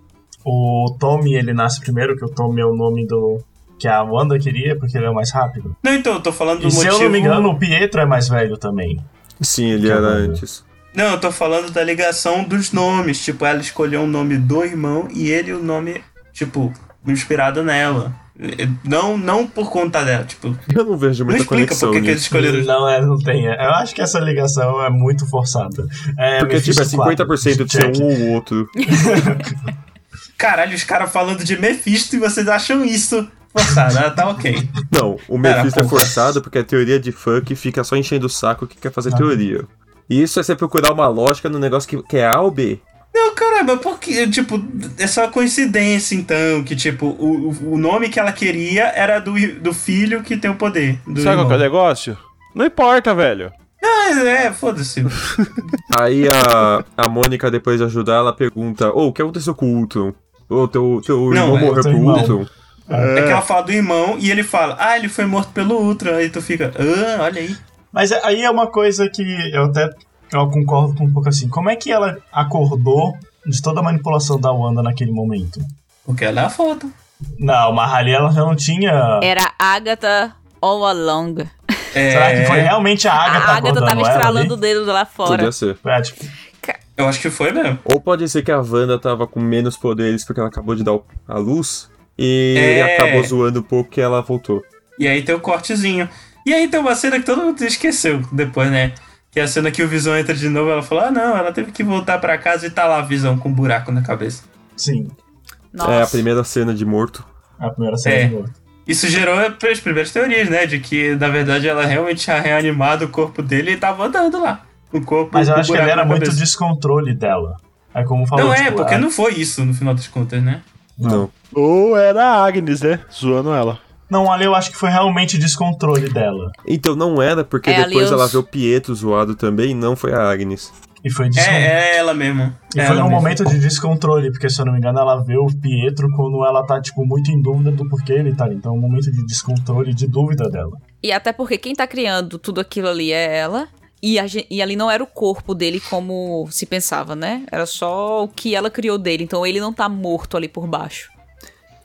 O Tommy, ele nasce primeiro, que o Tommy é o nome do. que a Wanda queria, porque ele é o mais rápido. Não, então, eu tô falando do E se motivo. eu não me engano, o Pietro é mais velho também. Sim, ele Que era antes. Não, eu tô falando da ligação dos nomes. Tipo, ela escolheu o nome do irmão e ele o nome, tipo, inspirado nela. Não, não por conta dela, tipo. Eu não vejo Não muita explica conexão por que eles escolheram. Não, é, não tem. Eu acho que essa ligação é muito forçada. É, Porque, tipo, é Mephisto 50% de ser um ou outro. Caralho, os caras falando de Mephisto e vocês acham isso forçado. Ah, tá ok. Não, o Mephisto é forçado porque é teoria de fã que fica só enchendo o saco que quer fazer Ah. teoria. E isso é você procurar uma lógica no negócio que, que é A ou B. Não, caramba, porque, tipo, é só coincidência, então, que, tipo, o, o- nome que ela queria era do, do filho que tem o poder. Do Sabe qual que é o irmão. negócio? Não importa, velho. Ah, é, foda-se. Aí a, a Mônica, depois de ajudar, ela pergunta: Ô, o que aconteceu com o Ultron? Ô, teu, teu Não, irmão é morreu pro irmão. Ultron. É que ela fala do irmão e ele fala, ah, ele foi morto pelo Ultra. Aí tu fica, ah, olha aí. Mas é- aí é uma coisa que eu até eu concordo com um pouco assim. Como é que ela acordou de toda a manipulação da Wanda naquele momento? Porque ela é a foto. Não, mas ali ela já não tinha. Era Agatha all along. É, Será que foi realmente a Agatha a Agatha tava estralando o dedo lá fora. Podia ser. É, tipo, Eu acho que foi mesmo. Ou pode ser que a Wanda tava com menos poderes porque ela acabou de dar a luz e É. acabou zoando um pouco que ela voltou. E aí tem o cortezinho. E aí tem uma cena que todo mundo esqueceu depois, né? Que é a cena que o Visão entra de novo ela fala, ah, não, ela teve que voltar pra casa e tá lá a Visão com um buraco na cabeça. sim. Nossa. É a primeira cena de morto. A primeira cena É. de novo. Isso gerou as primeiras teorias, né? De que, na verdade, ela realmente tinha reanimado o corpo dele e tava andando lá. O corpo Mas eu acho que ele era muito descontrole dela. É como falou, Não é, tipo, porque a- não foi isso no final das contas, né? Não. Ou era a Agnes, né? Zoando ela. Não, ali eu acho que foi realmente descontrole dela. Então não era, porque É, depois os- ela vê o Pietro zoado também, não foi a Agnes. E foi descontrole. É, é ela mesmo. E É foi num mesmo. momento de descontrole, porque se eu não me engano, ela vê o Pietro quando ela tá, tipo, muito em dúvida do porquê ele tá ali. Então é um momento de descontrole, de dúvida dela. E até porque quem tá criando tudo aquilo ali é ela. E, a e ali não era o corpo dele como se pensava, né? Era só o que ela criou dele. Então ele não tá morto ali por baixo.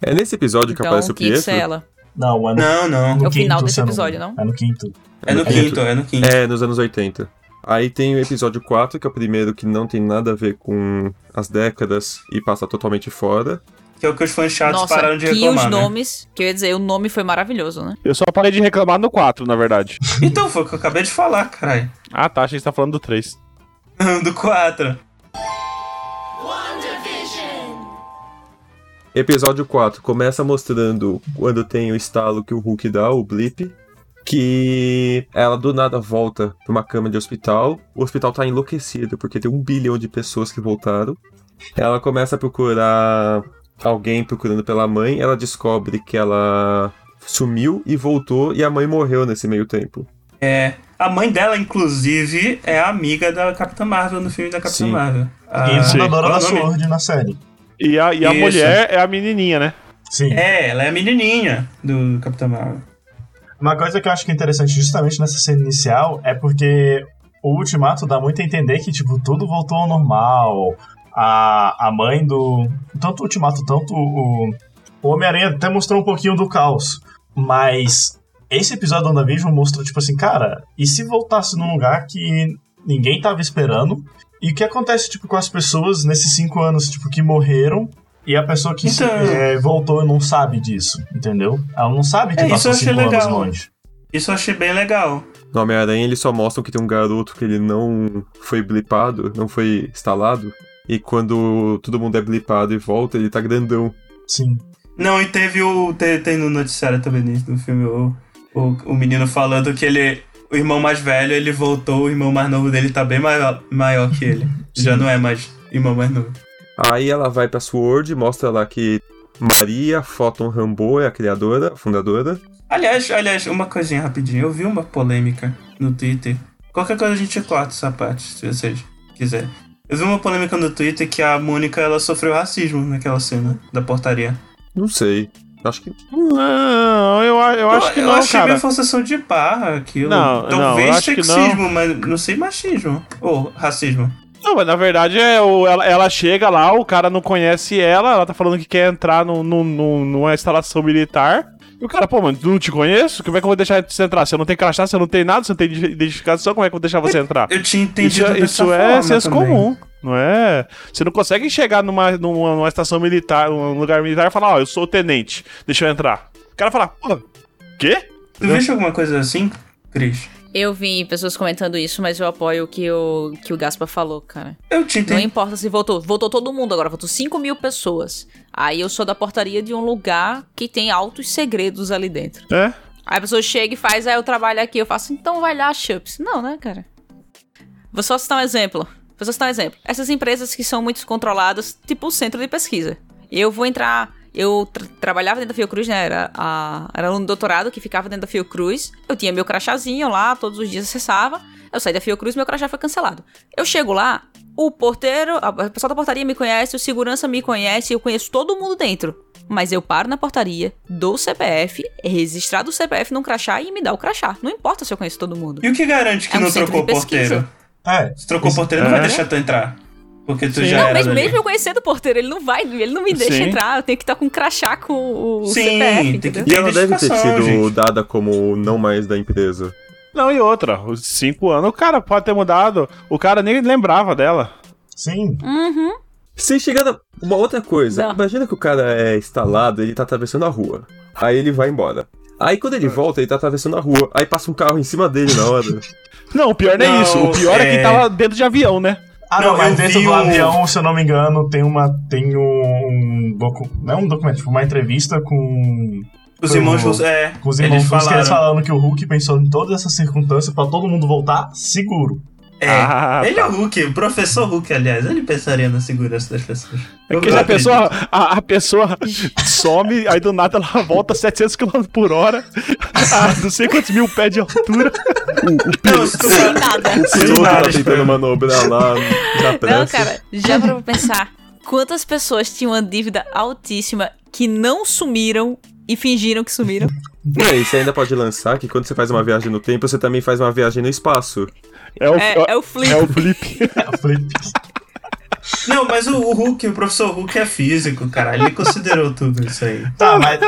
É nesse episódio que Então aparece o que Pietro? ser ela. Não, é no, Não, não. no É o final quinto, desse episódio, não? É no quinto. É no quinto, é no quinto. É, nos anos 80. Aí tem o episódio 4, que é o primeiro que não tem nada a ver com as décadas e passa totalmente fora. Que é o que os fãs chatos Nossa, pararam de que reclamar, os né? nomes... Que eu ia dizer, o nome foi maravilhoso, né? Eu só parei de reclamar no 4, na verdade. Então, foi o que eu acabei de falar, caralho. Ah, tá. Que você tá falando do 3. Do 4. Episódio 4 começa mostrando quando tem o estalo que o Hulk dá, o blip, que ela do nada volta pra uma cama de hospital. O hospital tá enlouquecido porque tem um bilhão de pessoas que voltaram. Ela começa a procurar alguém procurando pela mãe. Ela descobre que ela sumiu e voltou e a mãe morreu nesse meio tempo. É. A mãe dela, inclusive, é a amiga da Capitã Marvel no filme da Capitã Sim. Marvel. E A... a fundadora qual é da o nome? Sword na série. E a, e a Isso. mulher é a menininha, né? Sim. É, ela é a menininha do Capitã Marvel. Uma coisa que eu acho que é interessante justamente nessa cena inicial é porque o Ultimato dá muito a entender que, tipo, tudo voltou ao normal. A, a mãe do. Tanto o Ultimato, tanto o. O Homem-Aranha até mostrou um pouquinho do caos. Mas esse episódio do WandaVision mostrou, tipo assim, cara, e se voltasse num lugar que ninguém tava esperando? E o que acontece, tipo, com as pessoas nesses cinco anos, tipo, que morreram e a pessoa que se- Então. é, voltou não sabe disso, entendeu? Ela não sabe que É, isso passou cinco anos legal. longe. Isso eu achei bem legal. No Homem-Aranha eles só mostram que tem um garoto que ele não foi blipado, não foi instalado. E quando todo mundo é blipado e volta, ele tá grandão. Sim. Não, e teve o. Tem, tem no noticiário também no filme o, o, o menino falando que ele. O irmão mais velho, ele voltou, o irmão mais novo dele tá bem maior, maior que ele. Já não é mais irmão mais novo. Aí ela vai pra Sword, mostra lá que Maria Photon Rambo é a criadora, a fundadora. Aliás, aliás, uma coisinha rapidinho. Eu vi uma polêmica no Twitter. Qualquer coisa a gente corta essa parte, se vocês quiserem. Eu vi uma polêmica no Twitter que a Mônica ela sofreu racismo naquela cena da portaria. Não sei. Acho que. Não, eu, eu acho que eu não, achei cara. bem forçação de barra aquilo. Não, não, Talvez eu acho que não. sexismo, mas não sei machismo. Ou racismo. Não, Não, mas na verdade é o, ela, ela chega lá, o cara não conhece ela, ela tá falando que quer entrar no, no, no- numa instalação militar. E o cara, pô, mano, não te conheço? Como é que eu vou deixar você entrar? Você não tem crachá, você não tem nada, você não tem identificação, como é que eu vou deixar você entrar? Eu tinha Isso, entendido é- dessa isso é forma senso também. comum, não é? Você não consegue chegar numa, numa, numa estação militar, num lugar militar e falar, ó, eu sou o tenente, deixa eu entrar. O cara fala, pô, quê? Tu viste alguma coisa assim, Cris? Eu vi pessoas comentando isso, mas eu apoio o que o, que o Gaspa falou, cara. Eu tinha Não entendido. importa se voltou. Voltou todo mundo agora, voltou 5 mil pessoas. Aí eu sou da portaria de um lugar que tem altos segredos ali dentro. É? Aí a pessoa chega e faz, aí eu trabalho aqui. Eu faço, então vai lá, Chups. Não, né, cara? Vou só citar um exemplo. Vou só citar um exemplo. Essas empresas que são muito controladas, tipo o centro de pesquisa. Eu vou entrar. Eu tra- trabalhava dentro da Fiocruz, né? Era, a, era aluno de doutorado que ficava dentro da Fiocruz. Eu tinha meu crachazinho lá, todos os dias acessava. Eu saí da Fiocruz, meu crachá foi cancelado. Eu chego lá, o porteiro, a a pessoa da portaria me conhece, o segurança me conhece, eu conheço todo mundo dentro. Mas eu paro na portaria, dou o CPF, é registrado o CPF num crachá e me dá o crachá. Não importa se eu conheço todo mundo. E o que garante que É um não trocou o porteiro? É. Se trocou o porteiro, não vai É. deixar tu entrar. Porque tu Sim. já Não, era mesmo, mesmo eu conhecendo o porteiro, ele não vai, ele não me deixa Sim. entrar. Eu tenho que estar com um crachá com o Sim, CPF, tem que- E ela deve ter sido gente. dada como não mais da empresa. Não, e outra, os cinco anos, o cara pode ter mudado, o cara nem lembrava dela. Sim. Uhum. Sem chegar na... Uma outra coisa. Não. Imagina que o cara é instalado, ele tá atravessando a rua. Aí ele vai embora. Aí quando ele volta, ele tá atravessando a rua. Aí passa um carro em cima dele na hora. Não, o pior não é Não, isso, o pior é... é- que tava dentro de avião, né? Ah, Não, não, mas dentro do o- avião, se eu não me engano, tem uma. Tem um. Docu... Não é um documento, tipo, uma entrevista com. Os irmãos é. Com os irmãos que eles falaram. falando que o Hulk pensou em todas essas circunstâncias pra todo mundo voltar seguro. É. Ah, ele tá. é o Hulk, o professor Hulk, aliás. Ele pensaria na segurança das pessoas. É que a pessoa, a, a pessoa some, aí do nada ela volta 700 km por hora, a não sei quantos mil pés de altura. Não, se tu Sem nada. O piloto nada, tá tentando manobrar lá na Não, pressa. cara, já pra pensar quantas pessoas tinham uma dívida altíssima que não sumiram e fingiram que sumiram. É, e você ainda pode lançar que quando você faz uma viagem no tempo, você também faz uma viagem no espaço. É o, É, é o flip. é o flip. Eu falei, Não, mas o, o Hulk, o professor Hulk é físico, cara. Ele considerou tudo isso aí. tá, mas.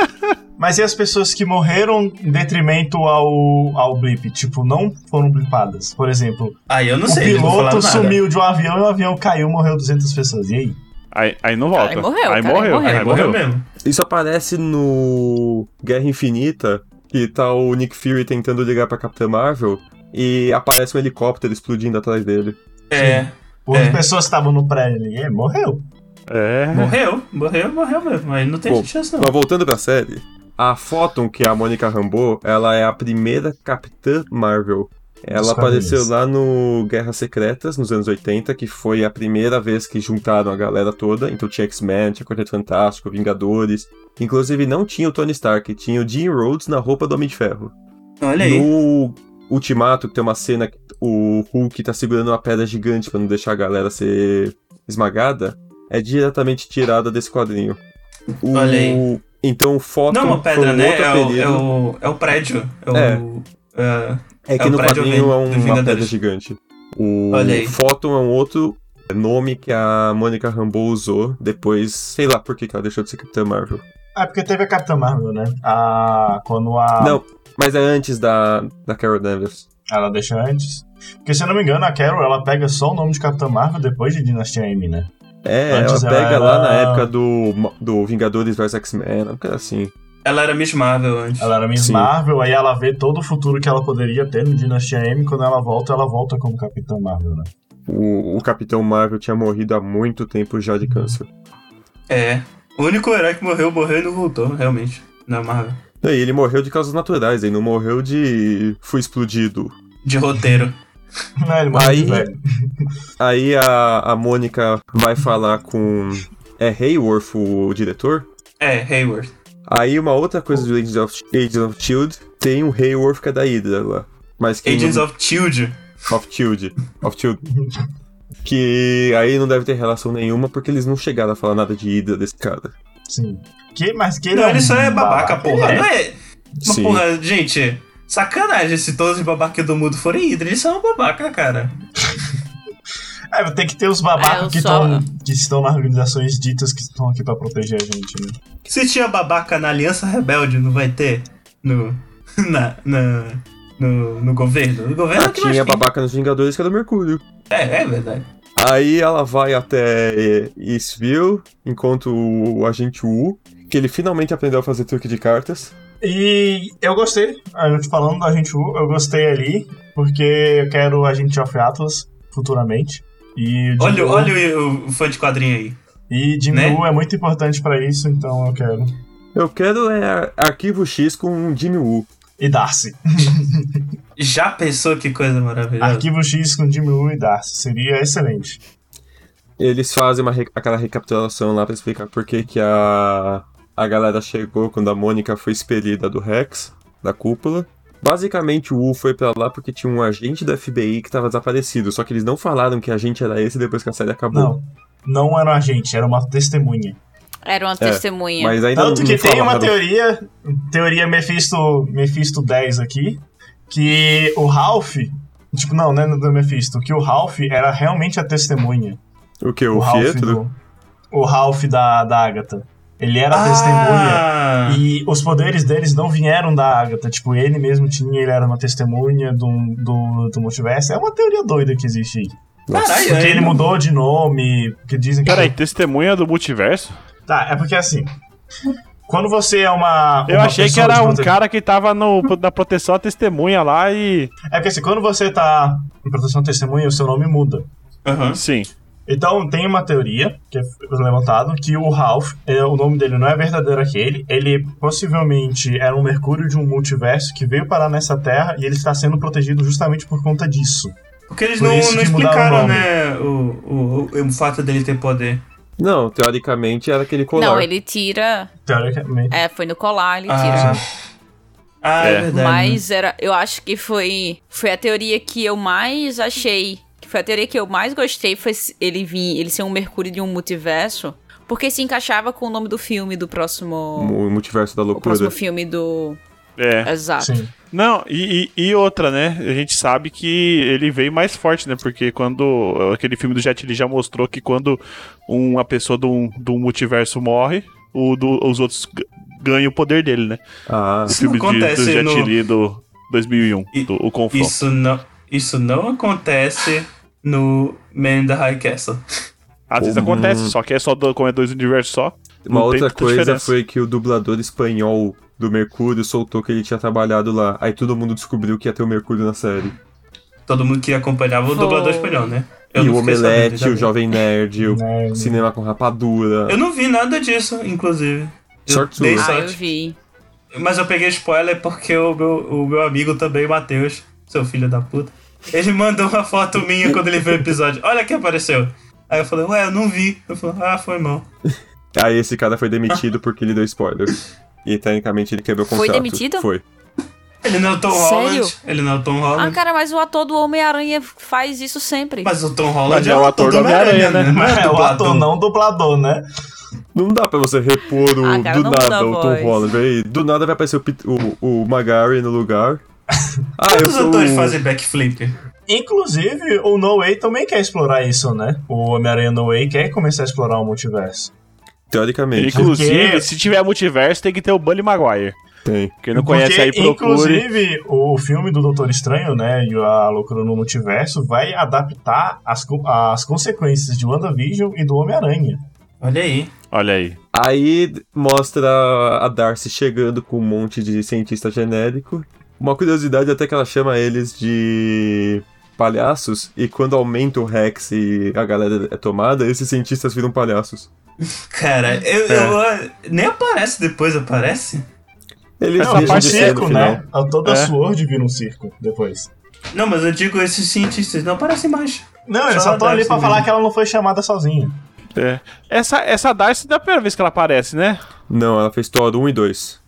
Mas e as pessoas que morreram em detrimento ao, ao blip? Tipo, não foram blipadas. Por exemplo, Aí eu não o sei, não piloto nada. sumiu de um avião e o avião caiu morreu 200 pessoas. E aí? Aí, aí não volta. Aí morreu, Aí cara, morreu. aí morreu. Aí Aí morreu morreu. mesmo. Isso aparece no Guerra Infinita, que tá o Nick Fury tentando ligar pra Capitã Marvel, e aparece um helicóptero explodindo atrás dele. É. As É. pessoas que estavam no prédio ali, morreu. É. Morreu, morreu, morreu mesmo. Aí não tem Bom, chance, não. Mas voltando pra série, a Photon, que é a Mônica Rambeau, ela é a primeira Capitã Marvel. Ela Dos apareceu quadrinhos. lá no Guerras Secretas, nos anos 80, que foi a primeira vez que juntaram a galera toda. Então tinha X-Men, tinha Quarteto Fantástico, Vingadores. Inclusive não tinha o Tony Stark, tinha o Jim Rhodes na roupa do Homem de Ferro. Olha aí. No Ultimato, que tem uma cena que o Hulk tá segurando uma pedra gigante pra não deixar a galera ser esmagada, é diretamente tirada desse quadrinho. O... Olha aí. Então o Photon Não é uma pedra, um né? É o, é, o, é o prédio. É o. É. é, É que é no prédio quadrinho é dos uma pedra gigante. O Olha aí. Photon é um outro nome que a Mônica Rambeau usou depois, sei lá por que que ela deixou de ser Capitã Marvel. Ah, porque teve a Capitã Marvel, né? A, quando a. Não, mas é antes da, da Carol Danvers. Ela deixa antes. Porque se eu não me engano, a Carol ela pega só o nome de Capitã Marvel depois de Dinastia M, né? É, Antes ela ela pega era- lá na época do, do Vingadores vs X-Men, uma coisa assim. Ela era Miss Marvel antes. Ela era Miss Sim. Marvel, aí ela vê todo o futuro que ela poderia ter no Dinastia M. Quando ela volta, ela volta como Capitã Marvel, né? O, o Capitão Marvel tinha morrido há muito tempo já de câncer. É. O único herói que morreu, morreu e não voltou, realmente. Na Marvel. E ele morreu de causas naturais, ele não morreu de. fui explodido. De roteiro. Não, ele morreu Aí- velho. Aí a, a Mônica vai falar com. É Hayworth o diretor? É, Hayward. Aí uma outra coisa do Agents of, Agents of Shield tem um Hayworth que é da Hydra lá. Mas quem Agents não, of Shield. of Shield. Of Shield. Que aí não deve ter relação nenhuma porque eles não chegaram a falar nada de Hydra desse cara. Sim. Que, mas que ele Não, é ele só é babaca, porra. Ele Não é. é. Mas, Sim. porra, gente, sacanagem se todos os babacas do mundo forem Hydra. Eles são babaca, cara. É, tem que ter os babacas eu que, só- tão, que estão nas organizações ditas que estão aqui pra proteger a gente, né? Se tinha babaca na Aliança Rebelde, não vai ter no. Na, na- no, no governo? No governo é Ah, que tinha tem. babaca nos Vingadores que era o Mercúrio. É, é verdade. Aí ela vai até Eastville, encontra o agente Wu, que ele finalmente aprendeu a fazer truque de cartas. E eu gostei, a gente falando da Agente U, eu gostei ali, porque eu quero o Agente of Atlas futuramente. E Olha, Woo- olha o, o fã de quadrinho aí. E Jimmy né? Woo é muito importante pra isso, então eu quero. Eu quero é Arquivo X com Jimmy Woo. E Darcy. Já pensou que coisa maravilhosa? Arquivo X com Jimmy Woo e Darcy. Seria excelente. Eles fazem uma aquela recapitulação lá pra explicar por que, que a, a galera chegou quando a Mônica foi expelida do Rex, da cúpula. Basicamente, o Wu foi pra lá porque tinha um agente da FBI que tava desaparecido. Só que eles não falaram que agente era esse depois que a série acabou. Não, não era um agente, era uma testemunha. Era uma testemunha. Mas ainda Tanto não que tem uma teoria, teoria Mephisto, Mephisto 10 aqui, que o Ralph, tipo, não, não é do Mephisto, que o Ralph era realmente a testemunha. O que? O, Ralph Fietro? do- o Ralph da, da Agatha. Ele era a testemunha. Ah, E os poderes deles não vieram da Agatha. Tipo, ele mesmo tinha, ele era uma testemunha do, do, do multiverso. É uma teoria doida que existe aí. caralho, Porque aí ele mudou de nome, que dizem que. Peraí, testemunha do multiverso? Tá, é porque assim. Quando você é uma. Eu uma achei que era um prote- cara que tava no, na proteção à testemunha lá e. É porque assim, quando você tá em proteção testemunha, o seu nome muda. Aham. Sim. Então tem uma teoria que é levantado que o Ralph, é, o nome dele não é verdadeiro aquele, ele possivelmente era um Mercúrio de um multiverso que veio parar nessa Terra e ele está sendo protegido justamente por conta disso. Porque eles Por não, isso não explicaram, né, o, o, o, o fato dele ter poder. Não, teoricamente era aquele colar. Não, ele tira. Teoricamente. É, foi no colar, ele Ah, tira. ah é, É. verdade. Mas era, eu acho que foi, foi a teoria que eu mais achei, foi a teoria que eu mais gostei, foi ele vir, ele ser um Mercúrio de um multiverso, porque se encaixava com o nome do filme do próximo, O multiverso da o loucura. próximo filme do, É. exato. Sim. Não, e, e- e outra, né? A gente sabe que ele veio mais forte, né? Porque quando. Aquele filme do Jet Li já mostrou que quando uma pessoa do, do multiverso morre, o do- os outros ganham o poder dele, né? Ah, O Isso filme não de, do acontece Jet no- Li do 2001, E- do, o confronto. Isso não, isso não acontece no Man in the High Castle. Às vezes Hum. acontece, só que é só do- como é dois universos só. Uma outra coisa diferença. foi que o dublador espanhol do Mercúrio soltou que ele tinha trabalhado lá. Aí todo mundo descobriu que ia ter o Mercúrio na série. Todo mundo que acompanhava o Foi. dublador espanhol, né? e o sabendo, Omelete, o. Jovem Nerd, o Né, Cinema com Rapadura. Eu não vi nada disso, inclusive. Eu Sorte dei sua. Ah, eu sorte. vi. Mas eu peguei spoiler porque o meu, o meu amigo também, Matheus, seu filho da puta, ele mandou uma foto minha quando ele viu o episódio. Olha que apareceu. Aí eu falei, ué, eu não vi. Eu falei, ah, foi mal. Aí esse cara foi demitido porque ele deu spoiler. E tecnicamente ele quebrou o Foi contrato. demitido? Foi. Ele não é o Tom Sério? Holland. Ele não é o Tom Ah, Holland. cara, mas o ator do Homem-Aranha faz isso sempre. Mas o Tom Holland Mas é o ator do Homem-Aranha, né? Não é, É o dublador. ator, não o dublador, né? Não dá pra você repor o, Ah, cara, do nada o Tom voz. Holland. Aí, do nada vai aparecer o, o, o Magari no lugar. Ah, Quantos sou atores fazem backflip? Inclusive, o No Way também quer explorar isso, né? O Homem-Aranha No Way quer começar a explorar o multiverso. Teoricamente, Inclusive, Porque- se tiver multiverso, tem que ter o Bully Maguire. tem. Quem não conhece aí, procure. inclusive, o filme do Doutor Estranho, né, e a loucura no multiverso, vai adaptar as, as consequências de WandaVision e do Homem-Aranha. Olha aí. Olha aí. Aí mostra a Darcy chegando com um monte de cientista genérico. Uma curiosidade é até que ela chama eles de palhaços, e quando aumenta o Rex e a galera é tomada, esses cientistas viram palhaços. Cara, eu, eu- nem aparece depois, aparece? Eles Não, a deixam parte de circo, final. né? A Toda É. a Sword vira um circo depois. Não, mas eu digo esses cientistas não aparecem mais. Não, eles Só estão ali pra falar mesmo. que ela não foi chamada sozinha. É. Essa, essa Darcy da primeira vez que ela aparece, né? Não, ela fez Thor 1 e 2.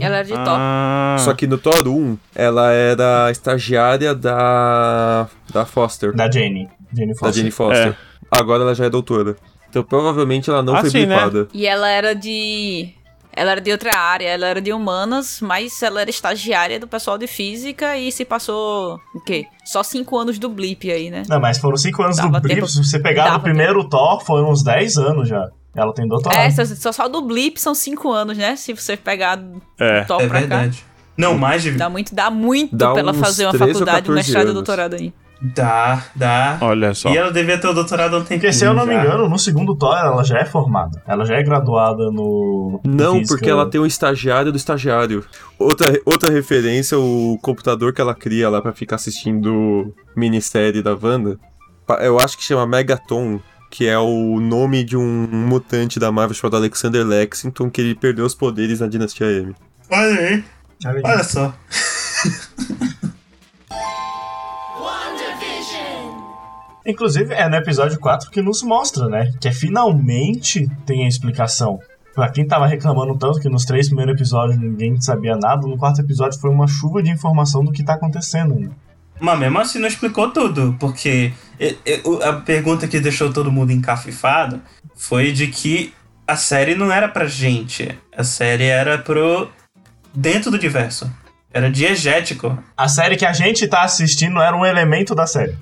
Ela era de top. Ah, Só que no Thor 1, ela era estagiária da. da Foster. Da Jane. Jane Da Foster. Jane Foster. Agora ela já é doutora. Então provavelmente ela não Ah, foi sim, né? blipada. E ela era de. Ela era de outra área, ela era de humanas, mas ela era estagiária do pessoal de física e se passou o quê? Só cinco anos do blip aí, né? Não, mas foram cinco anos Dava do Blip. tempo- Se você pegar dava o primeiro Thor, foram uns 10 anos já. Ela tem doutorado. É, só, só, do blip são cinco anos, né? Se você pegar É. top É pra cá. verdade. Não, mais de. Dá muito, dá muito Dá pra ela fazer uma 13 ou faculdade, um 14 mestrado e doutorado aí. Dá, dá. Olha só. E ela devia ter o doutorado há um tempinho. Porque se eu não me já. engano, no segundo Thor ela já é formada. Ela já é graduada no. Não, física. porque ela tem um estagiário do estagiário. Outra, outra referência, o computador que ela cria lá pra ficar assistindo minissérie da Wanda. Eu acho que chama Megaton, que é o nome de um mutante da Marvel chamado Alexander Lexington, que ele perdeu os poderes na Dinastia M. Olha aí, Olha aí. olha só. Inclusive, é no episódio 4 que nos mostra, né? Que é finalmente tem a explicação. Pra quem tava reclamando tanto que nos três primeiros episódios ninguém sabia nada, no quarto episódio foi uma chuva de informação do que tá acontecendo. Né? Mas mesmo assim não explicou tudo, porque a pergunta que deixou todo mundo encafifado foi de que a série não era pra gente. A série era pro. dentro do diverso. Era diegético. A série que a gente tá assistindo era um elemento da série.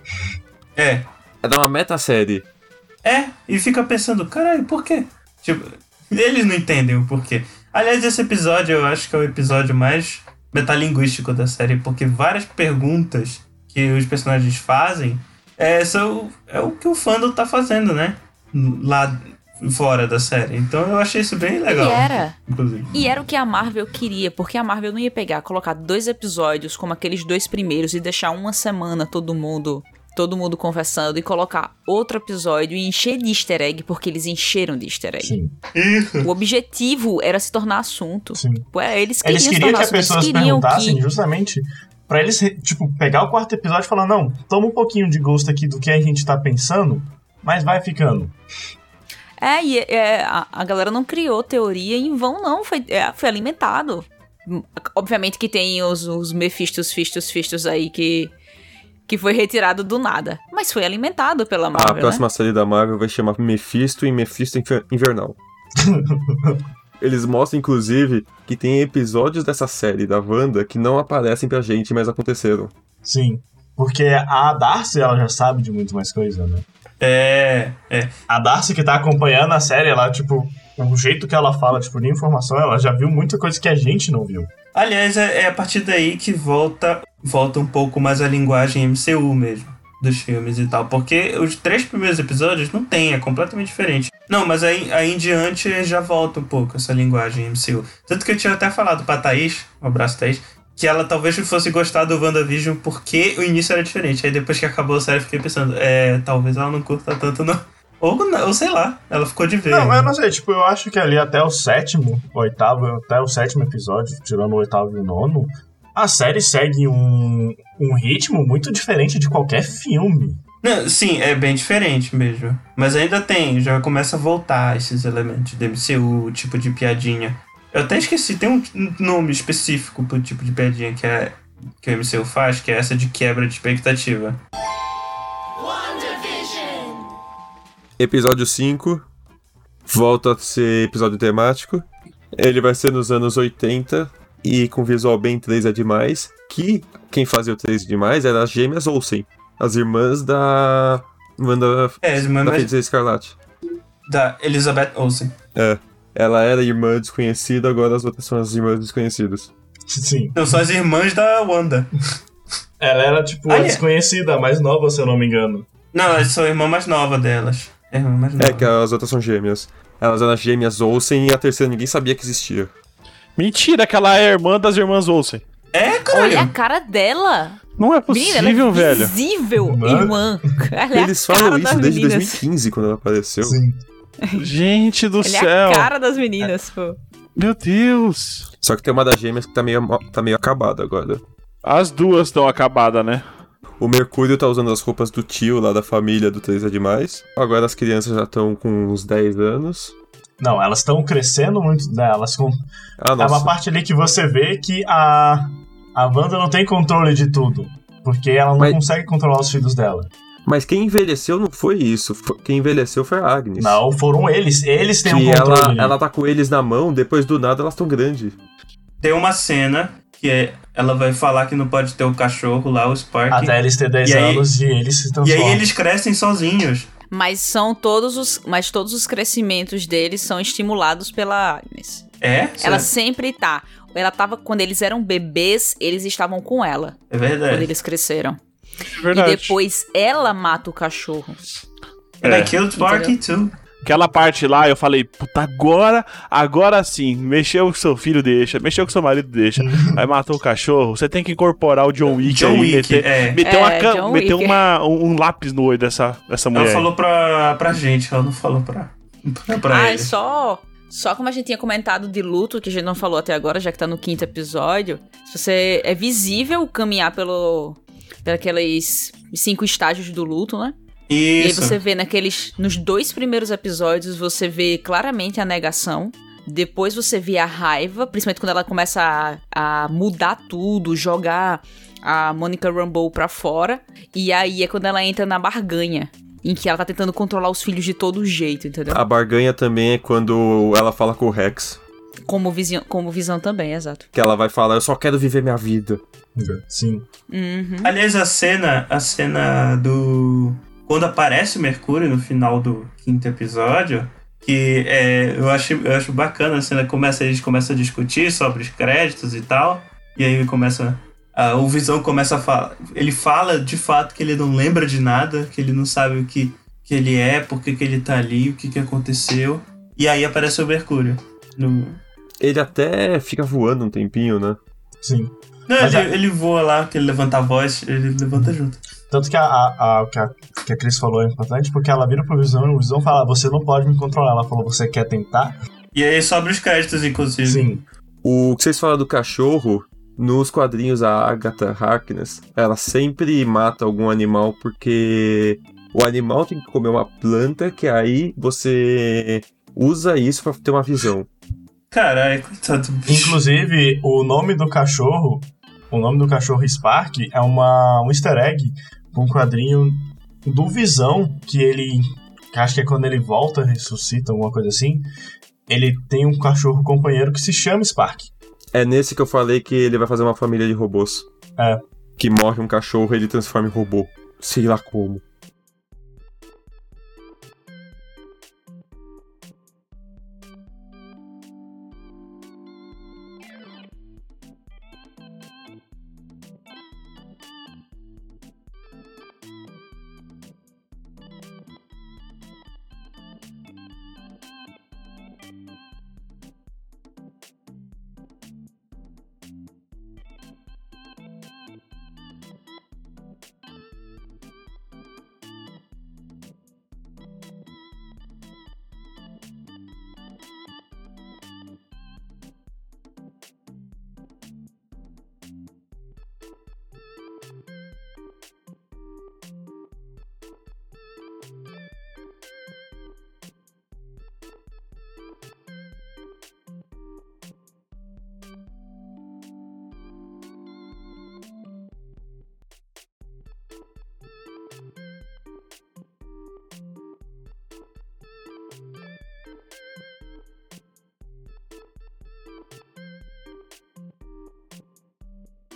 É. É dar uma meta-série. É, e fica pensando, caralho, por quê? Tipo, eles não entendem o porquê. Aliás, esse episódio eu acho que é o episódio mais metalinguístico da série, porque várias perguntas que os personagens fazem é, são, é o que o fandom tá fazendo, né? Lá fora da série. Então eu achei isso bem legal. E era. Inclusive. E era o que a Marvel queria, porque a Marvel não ia pegar, colocar dois episódios como aqueles dois primeiros e deixar uma semana todo mundo, todo mundo conversando e colocar outro episódio e encher de easter egg, porque eles encheram de easter egg. Sim, Isso. O objetivo era se tornar assunto. sim. Ué, Eles queriam, Eles se queriam tornar que as pessoas perguntassem que... justamente pra eles, tipo, pegar o quarto episódio e falar, não, toma um pouquinho de gosto aqui do que a gente tá pensando, mas vai ficando. É, e é, a, a galera não criou teoria em vão, não. Foi, é, foi alimentado. Obviamente que tem os, os Mephistos, Fistos, Fistos aí que, que foi retirado do nada. Mas foi alimentado pela a Marvel, né? próxima série da Marvel vai chamar Mephisto e Mephisto Infer- Invernal. Eles mostram, inclusive, que tem episódios dessa série da Wanda que não aparecem pra gente, mas aconteceram. Sim. Porque a Darcy, ela já sabe de muito mais coisa, né? É, é. A Darcy que tá acompanhando a série, ela, tipo, o jeito que ela fala, tipo, de informação, ela já viu muita coisa que a gente não viu. Aliás, é, é a partir daí que volta, volta um pouco mais a linguagem MCU mesmo. Dos filmes e tal. Porque os três primeiros episódios não tem, é completamente diferente. Não, mas aí, aí em diante já volta um pouco essa linguagem MCU. Tanto que eu tinha até falado pra Thaís, um abraço Thaís, que ela talvez fosse gostar do WandaVision porque o início era diferente. Aí depois que acabou a série eu fiquei pensando, é, talvez ela não curta tanto não. Ou, ou sei lá, ela ficou de ver. Não, eu não sei, tipo, eu acho que ali até o sétimo, oitavo, até o sétimo episódio, tirando o oitavo e o nono, a série segue um, um ritmo muito diferente de qualquer filme. Não, sim, é bem diferente mesmo. Mas ainda tem, já começa a voltar esses elementos do MCU, tipo de piadinha. Eu até esqueci, tem um nome específico pro tipo de piadinha que, é, que o MCU faz, que é essa de quebra de expectativa. Episódio 5 volta a ser episódio temático. Ele vai ser nos anos 80 e com visual bem 3 é demais. Que quem fazia o 3 é demais era as gêmeas Olsen, as irmãs da Wanda É, as da irmãs Feiticeira Escarlate. da Elizabeth Olsen. É. Ela era irmã desconhecida, agora as outras são as irmãs desconhecidas. Sim. Então são as irmãs da Wanda. Ela era, tipo, a desconhecida, a mais nova, se eu não me engano. Não, elas são a irmã mais nova delas. É mais nova. É que as outras são gêmeas. Elas eram as gêmeas Olsen e a terceira ninguém sabia que existia. Mentira que ela é irmã das irmãs Olsen. É, caralho. Olha a cara dela. Não é Menina, possível, ela é velho. visível, Mano. irmã. Ela é Eles a cara falam das isso desde meninas. 2015, quando ela apareceu. Sim. Gente do Ela é céu. a cara das meninas, pô. Meu Deus. Só que tem uma das gêmeas que tá meio, tá meio acabada agora. As duas estão acabadas, né? O Mercúrio tá usando as roupas do tio lá da família do 3 é demais. Agora as crianças já estão com uns 10 anos. Não, elas estão crescendo muito, né? Elas com... Ah, É uma parte ali que você vê que a, a Wanda não tem controle de tudo. Porque ela não Mas- consegue controlar os filhos dela. Mas quem envelheceu não foi isso. Foi- Quem envelheceu foi a Agnes. Não, foram eles. Eles têm um Que controle. ela, ali. ela tá com eles na mão, depois do nada elas tão grandes. Tem uma cena que é, ela vai falar que não pode ter o cachorro lá, o Spark. Até eles terem 10 E aí- anos e eles se E aí eles crescem sozinhos. Mas são todos os. Mas todos os crescimentos deles são estimulados pela Agnes. É? Ela sempre tá. Ela tava. Quando eles eram bebês, eles estavam com ela. É Quando verdade. eles cresceram. É verdade. E depois ela mata o cachorro. And É. I killed Sparky too. Aquela parte lá, eu falei, puta, agora, agora sim, mexeu com seu filho, deixa, mexeu com seu marido, deixa. Aí matou o cachorro, você tem que incorporar o John Wick John aí, Wick, meter, é. meter, É, uma, John meter Wick. uma, um, um lápis no olho dessa, dessa mulher. Ela falou pra, pra gente, ela não falou pra, pra, pra ah, ele. só. Só como a gente tinha comentado de luto, que a gente não falou até agora, já que tá no quinto episódio, se você é visível caminhar pelo pelos cinco estágios do luto, né? E aí Isso. você vê naqueles nos dois primeiros episódios, você vê claramente a negação. Depois você vê a raiva, principalmente quando ela começa a, a mudar tudo, jogar a Monica Rambeau pra fora. E aí é quando ela entra na barganha, em que ela tá tentando controlar os filhos de todo jeito, entendeu? A barganha também é quando ela fala com o Rex. Como, visão, como visão também, exato. Que ela vai falar, eu só quero viver minha vida. Sim. Uhum. Aliás, a cena, a cena do. Quando aparece o Mercúrio no final do quinto episódio, que é, eu, acho, eu acho bacana a cena, começa, eles começam a discutir sobre os créditos e tal, e aí começa. a- o Visão começa a falar. Ele fala de fato que ele não lembra de nada, que ele não sabe o que, que ele é, por que, que ele tá ali, o que, que aconteceu. E aí aparece o Mercúrio. No... Ele até fica voando um tempinho, né? Sim. Não, ele, a- ele voa lá, que ele levanta a voz, ele levanta junto. Tanto que a, a, a, que a, que a Cris falou é importante, porque ela vira pro Visão e o Visão fala, você não pode me controlar. Ela falou, você quer tentar? E aí sobra os créditos, inclusive. Sim. O que vocês falam do cachorro, nos quadrinhos a Agatha Harkness, ela sempre mata algum animal porque o animal tem que comer uma planta que aí você usa isso pra ter uma visão. Caralho, coitado do bicho. Inclusive, o nome do cachorro, o nome do cachorro Spark é uma, um easter egg um quadrinho do Visão, que ele, que acho que é quando ele volta, ressuscita, alguma coisa assim, ele tem um cachorro companheiro que se chama Spark. É nesse que eu falei que ele vai fazer uma família de robôs. É. Que morre um cachorro e ele transforma em robô. Sei lá como.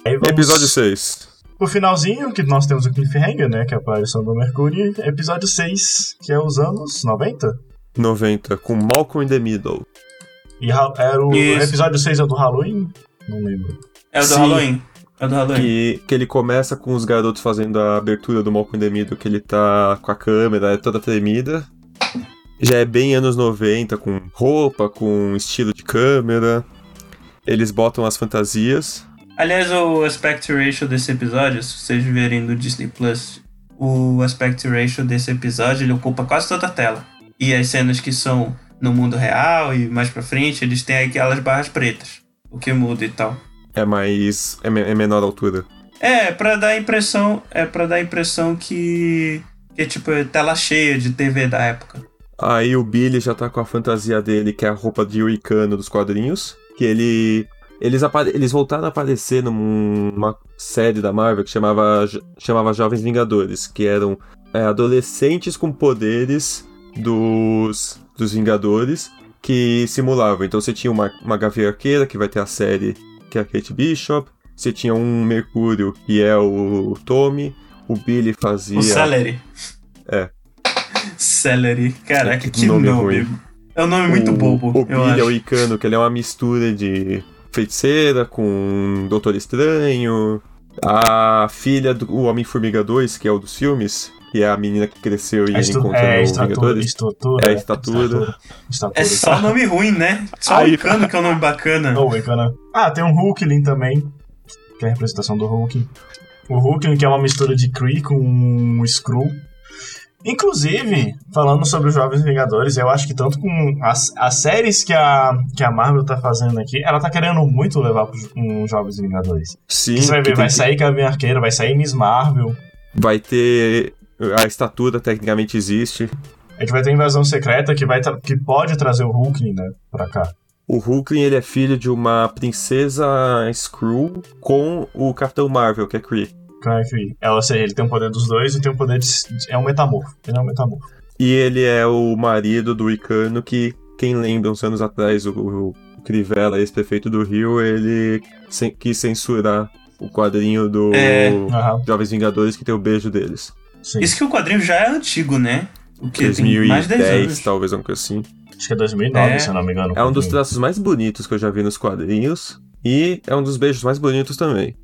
Vamos Episódio 6. pro finalzinho, que nós temos o Cliffhanger, né, que é a aparição do Mercúrio, e episódio 6, que é os anos 90. 90, com Malcolm in the Middle. E era o Isso. episódio 6 é o do Halloween? Não lembro. É o do Sim. Halloween. É o do Halloween. Que, que ele começa com os garotos fazendo a abertura do Malcolm in the Middle, que ele tá com a câmera é toda tremida. Já é bem anos 90, com roupa, com estilo de câmera. Eles botam as fantasias. Aliás, o aspect ratio desse episódio, se vocês verem no Disney Plus, o aspect ratio desse episódio ele ocupa quase toda a tela. E as cenas que são no mundo real e mais pra frente, eles têm aquelas barras pretas. O que muda e tal. É mais. é, é menor altura. É, pra dar a impressão. É para dar a impressão que. Que é tipo é tela cheia de TV da época. Aí o Billy já tá com a fantasia dele, que é a roupa de Uricano dos quadrinhos. Que ele. Eles, eles voltaram a aparecer numa série da Marvel que chamava, chamava Jovens Vingadores, que eram é, adolescentes com poderes dos, dos Vingadores que simulavam. Então você tinha uma, uma Gavião Arqueira, que vai ter a série, que é a Kate Bishop. Você tinha um Mercúrio, que é o Tommy. O Billy fazia... O Celery. É. Celery. Caraca, Que que nome nome. É um nome muito o, bobo, O eu Billy é acho. o Icano, que ele é uma mistura de feiticeira com Doutor Estranho. A filha do Homem-Formiga 2, que é o dos filmes, que é a menina que cresceu e É, estu- encontra é estatura, Vingadores. estrutura. É, estatura. É só nome ruim, né? Só Aí- o Icano que é um nome bacana. Oh, Icana. Ah, tem um Hulkling também, que é a representação do Hulk. O Hulkling, que é uma mistura de Kree com um Skrull. Inclusive, falando sobre os Jovens Vingadores, eu acho que tanto com as, as séries que a, que a Marvel tá fazendo aqui, ela tá querendo muito levar pros um Jovens Vingadores. Sim, Você vai ver, vai sair Gavião Arqueiro, vai sair Miss Marvel, vai ter. A estatura tecnicamente existe. a gente vai ter Invasão Secreta, que, vai que pode trazer o Hulkling, né, pra cá. O Hulkling ele é filho de uma princesa Skrull com o Capitão Marvel, que é Kree. Que- Ela, ou seja, ele tem o poder dos dois e tem o poder de... É um metamorfo. Ele é um metamorfo. E ele é o marido do Icano, que quem lembra uns anos atrás, o, o Crivella, ex-prefeito do Rio, ele cen- quis censurar o quadrinho do É. Jovens Vingadores que tem o beijo deles. sim. Isso que o quadrinho já é antigo, né? O que tem mais de 10 2010, anos. talvez, coisa assim. Acho que é 2009, É. se eu não me engano. É um dos traços mais bonitos que eu já vi nos quadrinhos. E é um dos beijos mais bonitos também.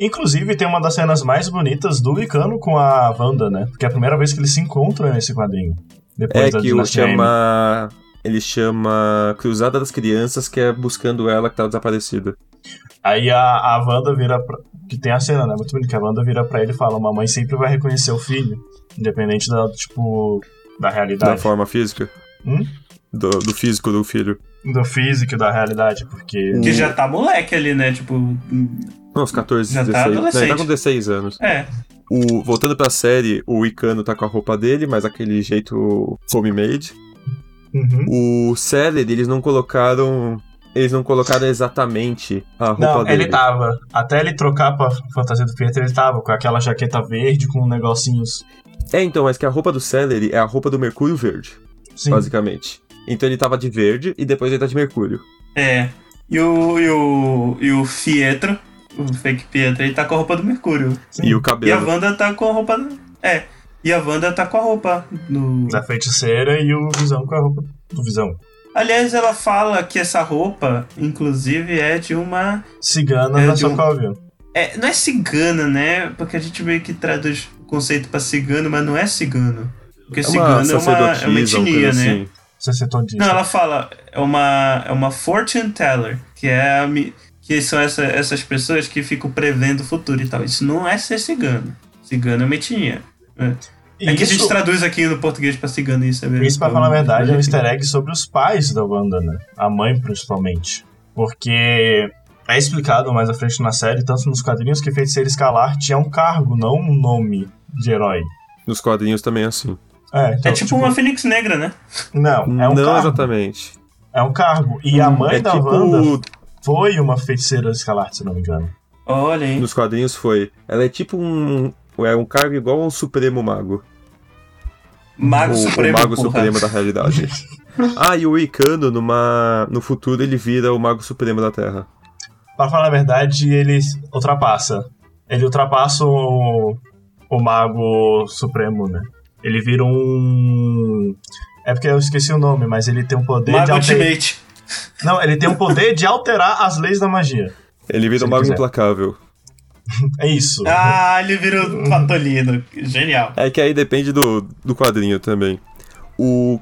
Inclusive, tem uma das cenas mais bonitas do Icano com a Wanda, né? Porque é a primeira vez que eles se encontram nesse quadrinho. Depois É da que o M. chama. Ele chama Cruzada das Crianças, que é buscando ela que tá desaparecida. Aí a, a Wanda vira pra... Que tem a cena, né? Muito bonito. Que a Wanda vira pra ele e fala: Mamãe sempre vai reconhecer o filho. Independente da, tipo... Da Da realidade. forma física. Hum? Do, do físico do filho. Do físico e da realidade. Porque... Que já tá moleque ali, né? Tipo. Não, uns 14, Já tá 16. Não, ele tá com 16 anos. É. O, voltando pra série, o Icano tá com a roupa dele, mas aquele jeito homemade. Uhum. O Celery, eles não colocaram. Eles não colocaram exatamente a roupa Não, dele. ele tava. Até ele trocar pra fantasia do Pietro, ele tava com aquela jaqueta verde com negocinhos. É, então, mas que a roupa do Celery é a roupa do Mercúrio Verde, Sim. basicamente. Então ele tava de verde e depois ele tá de Mercúrio. É. E o, e o, e o Pietro, o fake Pietro, ele tá com a roupa do Mercúrio. Sim. E o E a cabelo. Wanda tá com a roupa. do- É. E a Wanda tá com a roupa do. Da feiticeira e o Visão com a roupa do Visão. Aliás, ela fala que essa roupa, inclusive, é de uma. Cigana É da de um- Sokovia. É, não é cigana, né? Porque a gente meio que traduz o conceito pra cigano, mas não é cigano. Porque É cigano é uma, é uma etnia, né? assim. Não, ela fala, é uma, é uma fortune teller, que é a, que são essa- essas pessoas que ficam prevendo o futuro e tal. Isso não é ser cigano. Cigano é uma etnia. É, E É que a gente isso, traduz aqui no português pra cigano isso, é isso, pra falar a verdade, é um easter egg sobre os pais da Wanda, né? A mãe, principalmente. Porque é explicado mais à frente na série, tanto nos quadrinhos, que Feiticeiro Escalarte é um cargo, não um nome de herói. Nos quadrinhos também é assim. É, então, É tipo, uma fênix negra, né? Não, é um não cargo. exatamente. É um cargo. E a mãe é da tipo. Wanda foi uma feiticeira Escalarte, se não me engano. Olha, hein? Nos quadrinhos foi. Ela é tipo um. É um cargo igual ao Supremo Mago. Mago o, Supremo. o Mago porra. Supremo da realidade. ah, e o Icano, numa, no futuro, ele vira o Mago Supremo da Terra. Pra falar a verdade, ele ultrapassa. Ele ultrapassa o, o Mago Supremo, né? Ele vira um. É porque eu esqueci o nome, mas ele tem um poder de Mago alterar. Ultimate. Não, ele tem um poder de alterar as leis da magia. Ele vira o Mago. Implacável. É isso. Ah, ele vira o Patolino. Genial. É que aí depende do, do quadrinho também. O.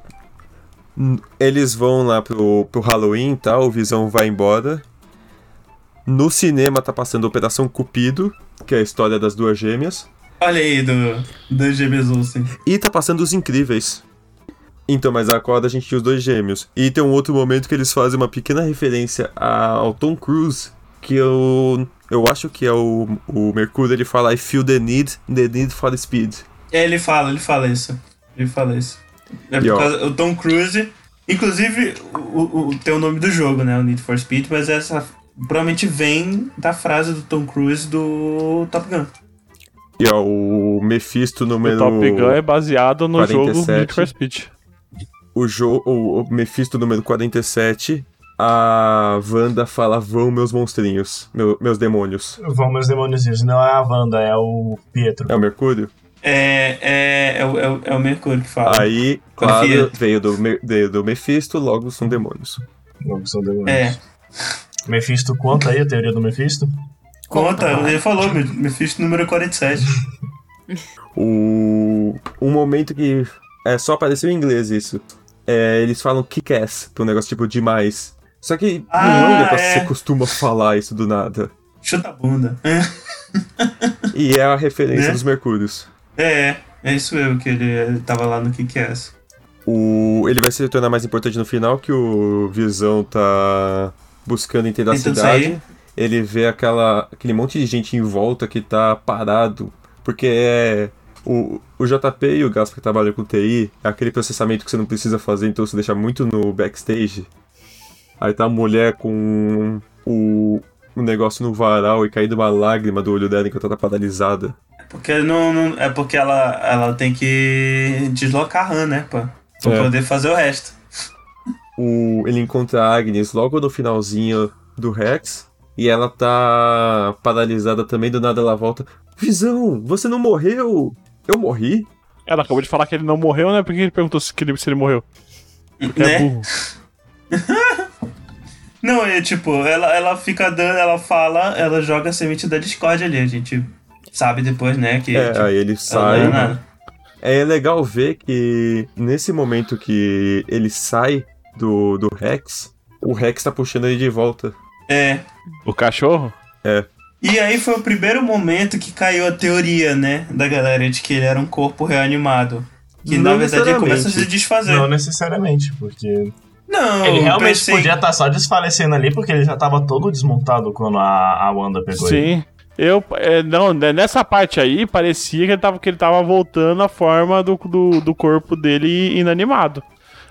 Eles vão lá pro, pro Halloween e tal, o Visão vai embora. No cinema tá passando Operação Cupido, que é a história das duas gêmeas. Olha aí, do, do GBs Olsen. E tá passando Os Incríveis. Então, mas agora a gente tinha os dois gêmeos. E tem um outro momento que eles fazem uma pequena referência a- ao Tom Cruise, que eu, eu acho que é o, o Mercúrio, ele fala I feel the need, the need for speed. É, ele fala, ele fala isso. Ele fala isso. É por causa o Tom Cruise. Inclusive, o, o, o- tem o nome do jogo, né? O Need for Speed, mas essa provavelmente vem da frase do Tom Cruise do Top Gun. E ó, o Mephisto O número. Top Gun é baseado no jogo 47. Need for Speed. O, jo o, o Mephisto número 47, a Wanda fala: Vão meus monstrinhos, meu- meus demônios. Vão meus demônios, não é a Wanda, é o Pietro. É o Mercúrio? É, é, é, o- é, o- é o Mercúrio que fala. Aí, Confia. claro, veio do, veio do Mephisto, logo são demônios. Que são demônios. É. Mephisto conta aí a teoria do Mephisto? Conta, ele falou, me, me fiz número 47. O um momento que é só apareceu em inglês isso. É, eles falam kick-ass, pra um negócio tipo demais. Só que não é um Ah, negócio é. que você costuma falar isso do nada. Chuta a bunda. E é a referência Né? dos Mercúrios. É, é isso mesmo que ele, ele tava lá no Kick-Ass. O, ele vai se tornar mais importante no final, que o Visão tá buscando entender a cidade. sair. Ele vê aquela, aquele monte de gente em volta que tá parado. Porque é. O, o JP e o Gaspar que trabalham com TI é aquele processamento que você não precisa fazer, então você deixa muito no backstage. Aí tá a mulher com o, o negócio no varal e caindo uma lágrima do olho dela enquanto ela tá paralisada. Porque não, não- é porque ela, ela tem que deslocar a Han, né, pô? Pra É. poder fazer o resto. o, ele encontra a Agnes logo no finalzinho do Rex. E ela tá paralisada também, do nada ela volta. Visão, você não morreu? Eu morri? Ela acabou de falar que ele não morreu, né? Por que ele perguntou se, ele, se ele morreu? Porque é né? burro. Não, é tipo, ela, ela fica dando, ela fala, ela joga a semente da Discord ali. A gente sabe depois, né, que. É, tipo, aí ele sai. é nada. É legal ver que nesse momento que ele sai do, do Rex, o Rex tá puxando ele de volta. É. O cachorro? E aí foi o primeiro momento que caiu a teoria, né, da galera de que ele era um corpo reanimado. Que na Não verdade ele começa a se desfazer. Não necessariamente, porque Não, ele eu realmente pensei- podia estar só desfalecendo ali, porque ele já tava todo desmontado quando a, a Wanda pegou ele. Sim. Eu, é, não, né, nessa parte aí, parecia que ele tava, que ele tava voltando à forma do, do, do corpo dele inanimado.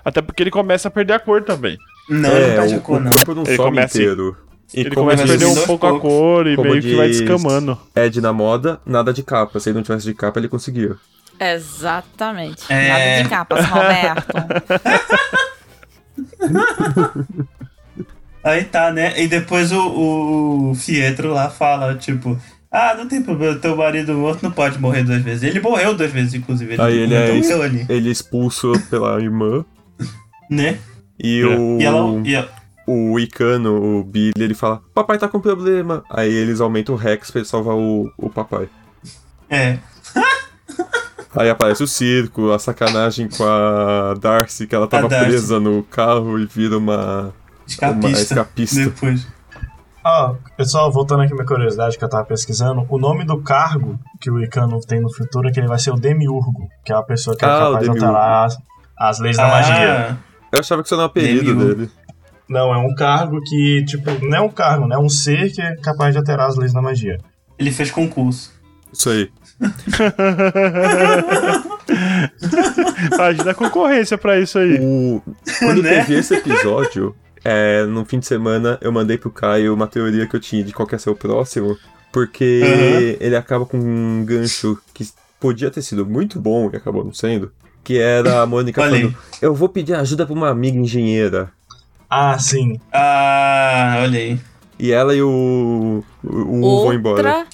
Até porque ele começa a perder a cor também. Não, é, não perde o, a cor, o não. corpo não Ele some começa- inteiro. E ele começa a perder um pouco a cor e meio que vai descamando. Ed na moda, nada de capa. Se ele não tivesse de capa, ele conseguia. Exatamente. É. Nada de capas, Roberto. Aí tá, né? E depois o, o Fietro lá fala, tipo, ah, não tem problema, teu marido morto não pode morrer duas vezes. Ele morreu duas vezes, inclusive. Ele, Aí ele é ali, Ele é expulso pela irmã. né? E É. o. E ela. E a- o Icano, o Billy, ele fala: Papai tá com problema. Aí eles aumentam o Rex pra ele salvar o, o papai. é. Aí aparece o circo, a sacanagem com a Darcy, que ela tava presa no carro e vira uma. Escapista. Uma escapista. Depois. Ó, pessoal, voltando aqui à minha curiosidade que eu tava pesquisando, o nome do cargo que o Icano tem no futuro é que ele vai ser o Demiurgo, que é a pessoa que é Ah, o capaz de alterar as, as leis da magia. Ah, Eu achava que isso era um apelido Demiurgo. dele. Não, é um cargo que, tipo, não é um cargo, né? É um ser que é capaz de alterar as leis da magia. ele fez concurso. Isso aí. Imagina a concorrência pra isso aí. O... Quando Né? teve esse episódio, é, no fim de semana, eu mandei pro Caio uma teoria que eu tinha de qual que ia ser o próximo. Porque Uhum. ele acaba com um gancho que podia ter sido muito bom e acabou não sendo. Que era a Mônica falando: Eu vou pedir ajuda pra uma amiga engenheira. Ah, sim. Ah, olha aí. E ela e o. O, o U vão embora. Outra.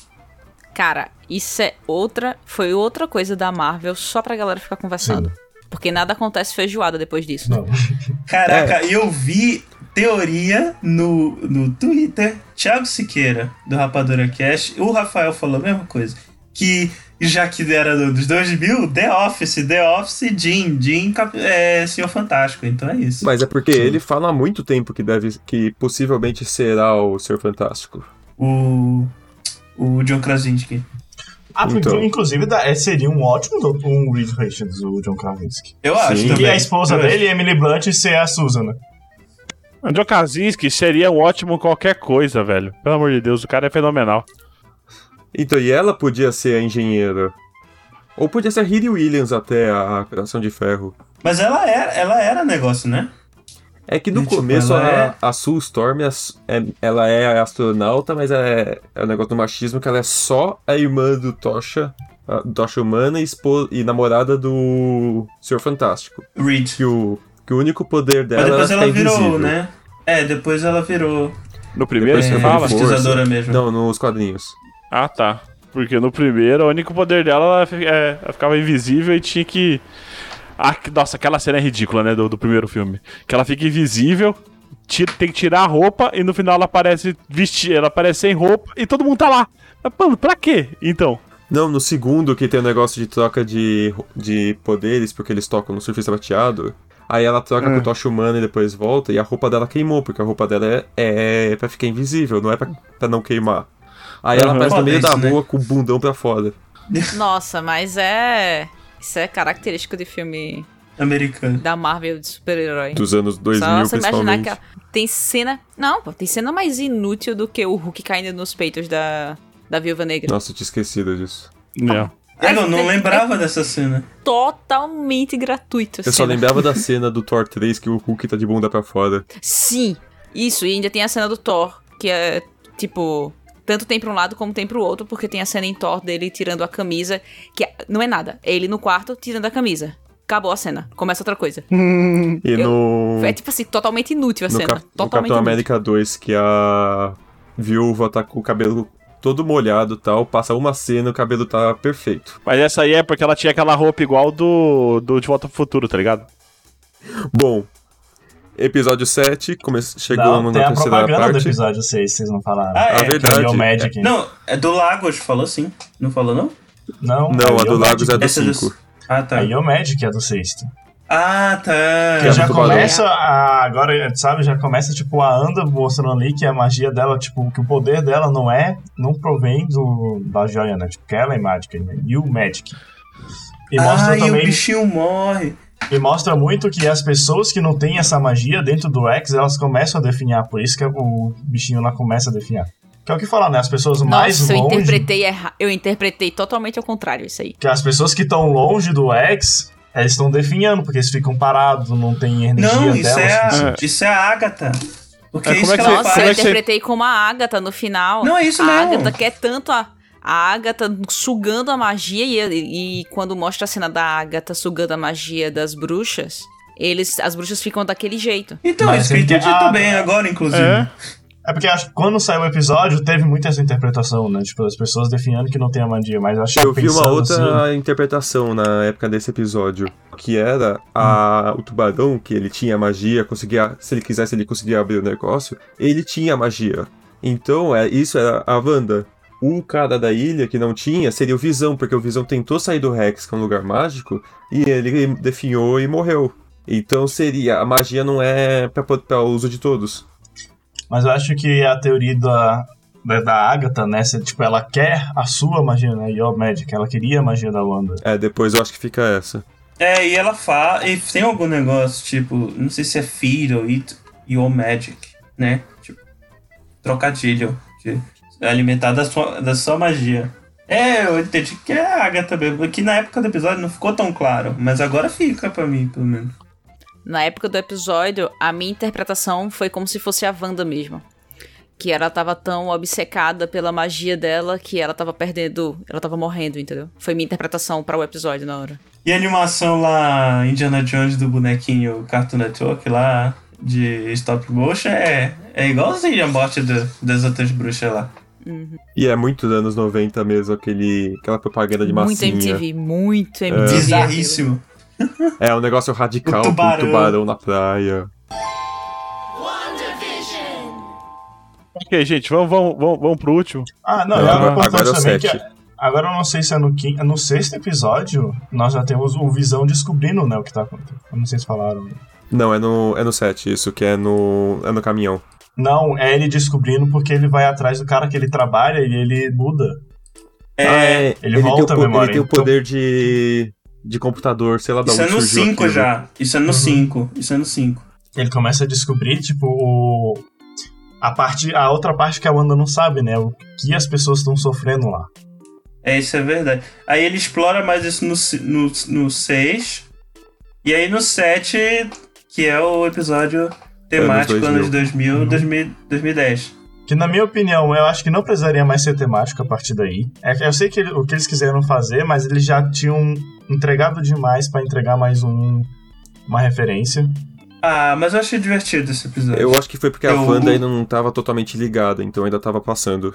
Cara, isso é outra. Foi outra coisa da Marvel só pra galera ficar conversando. Porque nada acontece feijoada depois disso. Não. Caraca, É. eu vi teoria no, no Twitter, Thiago Siqueira, do Rapadura Cash, o Rafael falou a mesma coisa. Que já que era do- dos 2000, The Office, The Office, Jim, Jim é Senhor Fantástico, então é isso. Mas é porque ele fala há muito tempo que deve. que possivelmente será o Senhor Fantástico. O, o John Krasinski. Ah, porque, Então. inclusive, da- é, seria um ótimo um Reed Richards, o John Krasinski. Eu acho Sim. também. E a esposa Eu dele, Emily Blunt, ser a Susan. né? O John Krasinski seria um ótimo qualquer coisa, velho. Pelo amor de Deus, o cara é fenomenal. Então, e ela podia ser a engenheira. Ou podia ser a Riri Williams até a Coração de Ferro. Mas ela era, ela era negócio, né? É que no E, tipo, começo ela a, a Sue Storm é, é- ela é astronauta, mas é, é o negócio do machismo que ela é só a irmã do Tocha, a Tocha humana e, espo- e namorada do Senhor Fantástico. Reed. Que o, que o único poder dela Mas depois é ela virou, invisível. né? É, depois ela virou No primeiro Depois você é, fala? força. pesquisadora mesmo. Não, nos quadrinhos. Ah, tá. Porque no primeiro, o único poder dela, ela, fi- é, ela ficava invisível e tinha que. Ah, que- nossa, aquela cena é ridícula, né? Do, do primeiro filme. Que ela fica invisível, tira- tem que tirar a roupa e no final ela aparece vestir, ela aparece sem roupa e todo mundo tá lá. Mas, mano, pra quê? Então. Não, no segundo que tem o negócio de troca de, de poderes, porque eles tocam no surfista prateado. Aí ela troca Hum. pro tocha humana e depois volta, e a roupa dela queimou, porque a roupa dela é, é pra ficar invisível, não é pra, pra não queimar. Aí ela Aham. aparece no meio da né? rua com o bundão pra fora. Nossa, mas é. Isso é característico de filme Americano. da Marvel de super-herói. Dos anos 2000, Só você imaginar principalmente. que a- tem cena. Não, pô, tem cena mais inútil do que o Hulk caindo nos peitos da, da Viúva Negra. Nossa, eu tinha esquecido disso. Né. É, eu não é- lembrava dessa cena. Totalmente gratuito. Eu só cena. lembrava da cena do Thor 3 que o Hulk tá de bunda pra fora. Sim, isso. E ainda tem a cena do Thor, que é tipo. Tanto tem pra um lado como tem pro outro, porque tem a cena em Thor dele tirando a camisa, que é- não é nada. É ele no quarto tirando a camisa. Acabou a cena. Começa outra coisa. E Eu- no. É tipo assim, totalmente inútil a no, cena. Cap- no totalmente Capitão inútil. América 2, que a viúva tá com o cabelo todo molhado e tal, passa uma cena e o cabelo tá perfeito. Mas essa aí é porque ela tinha aquela roupa igual do, do De Volta pro Futuro, tá ligado? Bom, episódio 7, come... Não, chegamos tem na a terceira propaganda do parte. episódio 6, vocês não falaram. Ah, é. A verdade. É o Magic. Não, é do Lagos, falou sim. Não falou, não? Não, Não, a é do o Lagos é do Essa é do- 5. Ah, tá. Aí é o Magic é do sexto. Ah, tá. Que é já do começa a, agora, sabe, já começa tipo a Anda mostrando ali que a magia dela, tipo, que o poder dela não é, não provém do da joia, né? Tipo, que ela é mágica, né? E o Magic. E mostra ah, e o também bichinho morre. E mostra muito que as pessoas que não têm essa magia dentro do X, elas começam a definhar, por isso que o bichinho lá começa a definhar. Que é o que falar, né? As pessoas mais Nossa, eu longe, interpretei erra... Eu interpretei totalmente ao contrário isso aí. que as pessoas que estão longe do X, eles estão definhando, porque eles ficam parados, não tem energia Não, isso delas. é, a, suficiente. isso é a Agatha. Porque É, é, como isso é que que Nossa, faz. como eu é interpretei como a Agatha no final. Não, é isso a mesmo. Agatha quer tanto a, a Agatha sugando a magia e, e quando mostra a cena da Agatha sugando a magia das bruxas, eles, as bruxas ficam daquele jeito. Então, Mas isso que quer- entendi ah, também agora, inclusive. É. É porque acho que quando saiu o episódio, teve muito essa interpretação, né? Tipo, as pessoas definindo que não tem a magia, mas acho que Eu vi uma outra assim, interpretação na época desse episódio, que era a, o tubarão, que ele tinha magia, conseguia, se ele quisesse, ele conseguia abrir o negócio, ele tinha magia. Então, é, isso era a Wanda. O cara da ilha que não tinha seria o Visão, porque o Visão tentou sair do Rex, que é um lugar mágico, e ele definhou e morreu. Então seria, a magia não é para uso de todos. Mas eu acho que a teoria da, da, da Agatha, né? se, tipo, ela quer a sua magia, né? Your Magic, ela queria a magia da Wanda. É, depois eu acho que fica essa. É, e ela fala. E tem algum negócio, tipo, não sei se é feed ou eat your magic, né? Tipo, trocadilho. De alimentar da sua, da sua magia. É, eu entendi que é a Agatha mesmo. Que na época do episódio não ficou tão claro. Mas agora fica pra mim, pelo menos. Na época do episódio, a minha interpretação foi como se fosse a Wanda mesmo. Que ela tava tão obcecada pela magia dela que ela tava perdendo. Ela tava morrendo, entendeu? Foi minha interpretação para o episódio na hora. E a animação lá, Indiana Jones do bonequinho Cartoon Network lá, de stop motion, é, é igualzinho a morte do- das outras bruxas lá. E é muito dos anos 90 mesmo, aquele, aquela propaganda de muito massinha. MTV, muito MTV. Bizarríssimo. É um negócio radical O com tubarão. um tubarão na praia. Ok, gente, vamos, vamos, vamos, vamos pro último. Ah, não, é algo agora- importante agora é o também sete. que. Agora eu não sei se é no, quin- no sexto episódio, nós já temos o Visão descobrindo, né, o que tá acontecendo. Eu não sei se falaram. Não, é no, é no 7, isso, que é no, é no caminhão. Não, é ele descobrindo porque ele vai atrás do cara que ele trabalha e ele muda. É, Ah, é, ele volta a tem o, memória, Ele tem o então- poder de, de computador, sei lá da isso é onde no surgiu 5 aquilo. já. Isso é no 5. Isso é no 5. Ele começa a descobrir, tipo, o... a parte, a outra parte que a Wanda não sabe, né? O que as pessoas estão sofrendo lá. É, isso é verdade. Aí ele explora mais isso no 6. No, no seis. e aí no 7, que é o episódio temático Anos anos 2000. 2000, 2000 2010. Que na minha opinião, eu acho que não precisaria mais ser temático a partir daí. É, eu sei que ele- o que eles quiseram fazer, mas eles já tinham entregado demais pra entregar mais um uma referência. Ah, mas eu achei divertido esse episódio. Eu acho que foi porque a Eu- Wanda ainda não tava totalmente ligada, então ainda tava passando.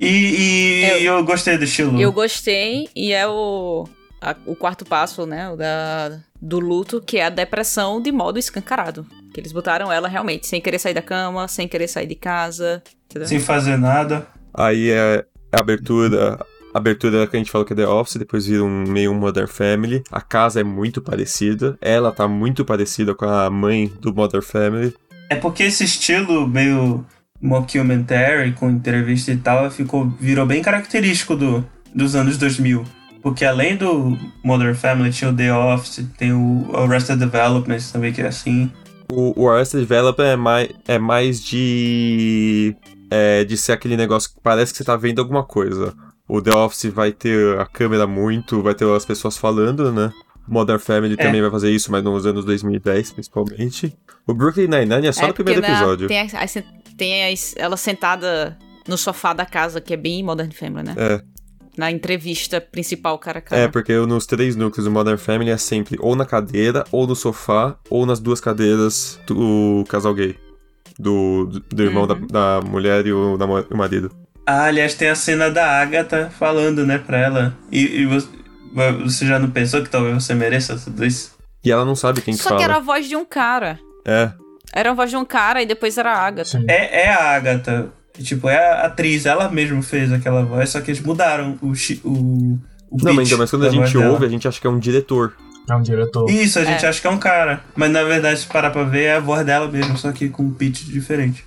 E, e eu... gostei do estilo. Eu gostei e é o, a- o quarto passo, né, da, do luto, que é a depressão de modo escancarado. Que eles botaram ela realmente sem querer sair da cama, sem querer sair de casa, entendeu? Sem fazer nada. Aí é a abertura. A abertura que a gente falou que é The Office, depois vira um meio Modern Family. A casa é muito parecida. Ela tá muito parecida com a mãe do Modern Family. É porque esse estilo meio mockumentary, com entrevista e tal, ficou, virou bem característico do, dos anos 2000. Porque além do Modern Family, tinha o The Office, tem o Arrested Development também, que é assim. O, o Arrested Development é mais, é mais de. É, de ser aquele negócio que parece que você tá vendo alguma coisa. O The Office vai ter a câmera muito, vai ter as pessoas falando, né? Modern Family É. também vai fazer isso, mas nos anos 2010, principalmente. O Brooklyn Nine-Nine é só no porque primeiro na- episódio. Tem, a- tem a- ela sentada no sofá da casa, que é bem Modern Family, né? É. Na entrevista principal, cara a cara. É, porque nos três núcleos do Modern Family é sempre ou na cadeira, ou no sofá, ou nas duas cadeiras do casal gay. Do, do, do irmão Uhum. da, da mulher e o, namo- o marido. Ah, aliás, tem a cena da Agatha falando, né, pra ela. E, e você, você já não pensou que talvez você mereça tudo isso? E ela não sabe quem que Só fala. que era a voz de um cara. É. Era a voz de um cara e depois era a Agatha. É, é a Agatha. Tipo, é a atriz, ela mesma fez aquela voz, só que eles mudaram o, o, o Não, mas, então, mas quando a gente dela. ouve, a gente acha que é um diretor. É um diretor. Isso, a gente É. acha que é um cara. Mas na verdade, se parar pra ver, é a voz dela mesmo, só que com um pitch diferente.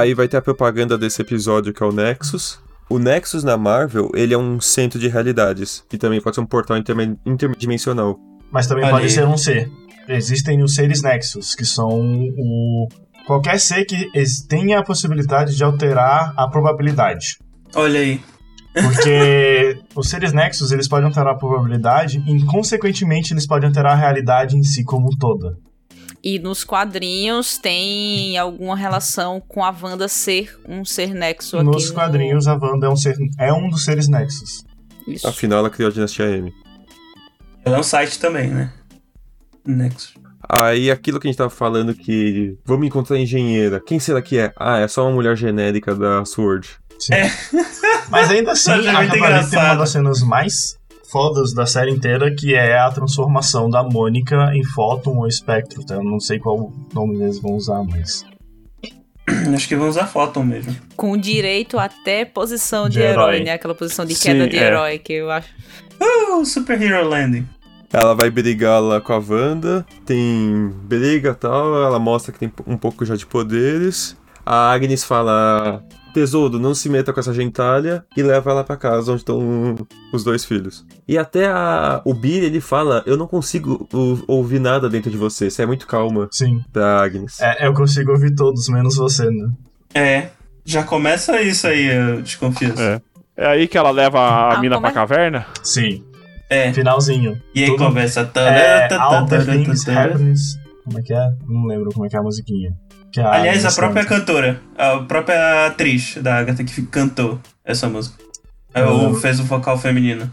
Aí vai ter a propaganda desse episódio que é o Nexus. O Nexus na Marvel, ele é um centro de realidades. E também pode ser um portal interme- interdimensional. Mas também Olha pode ser um ser. Existem os seres nexus, que são o. Qualquer ser que tenha a possibilidade de alterar a probabilidade. Olha aí. Porque os seres nexus, eles podem alterar a probabilidade e, consequentemente, eles podem alterar a realidade em si como um toda. E nos quadrinhos tem alguma relação com a Wanda ser um ser nexo aqui Nos no- quadrinhos, a Wanda é um, ser, é um dos seres nexus. Isso. Afinal, ela criou a Dinastia M. Ela é um site também, né? Nexus. Aí aquilo que a gente tava falando que. Vamos encontrar a engenheira. Quem será que é? Ah, é só uma mulher genérica da Sword. Sim. É. Mas ainda assim, é a muito Cavaleiro tem uma das cenas mais fodas da série inteira, que é a transformação da Mônica em Photon ou Spectro. Tá? Eu não sei qual nome eles vão usar, mas... Acho que vão usar Photon mesmo. Com direito até posição de, De herói, herói. né? Aquela posição de Sim, queda de é. herói que eu acho. Uh, Super Hero Landing. Ela vai brigar lá com a Wanda. Tem briga e tal. Ela mostra que tem um pouco já de poderes. A Agnes fala: Tesouro, não se meta com essa gentalha. E leva ela pra casa onde estão os dois filhos. E até a... o Billy ele fala: Eu não consigo o- ouvir nada dentro de você. Você é muito calma Sim. pra Agnes. É, eu consigo ouvir todos, menos você, né? É. Já começa isso aí, eu desconfio. É. É aí que ela leva a Ah, mina pra é? caverna? Sim. É. Finalzinho. E aí Tudo- começa. É, things happens... Como é que é? Não lembro como é que é a musiquinha. Que a Aliás, a própria canta. cantora, a própria atriz da Agatha que cantou essa música. Ou lembro. fez o vocal feminino.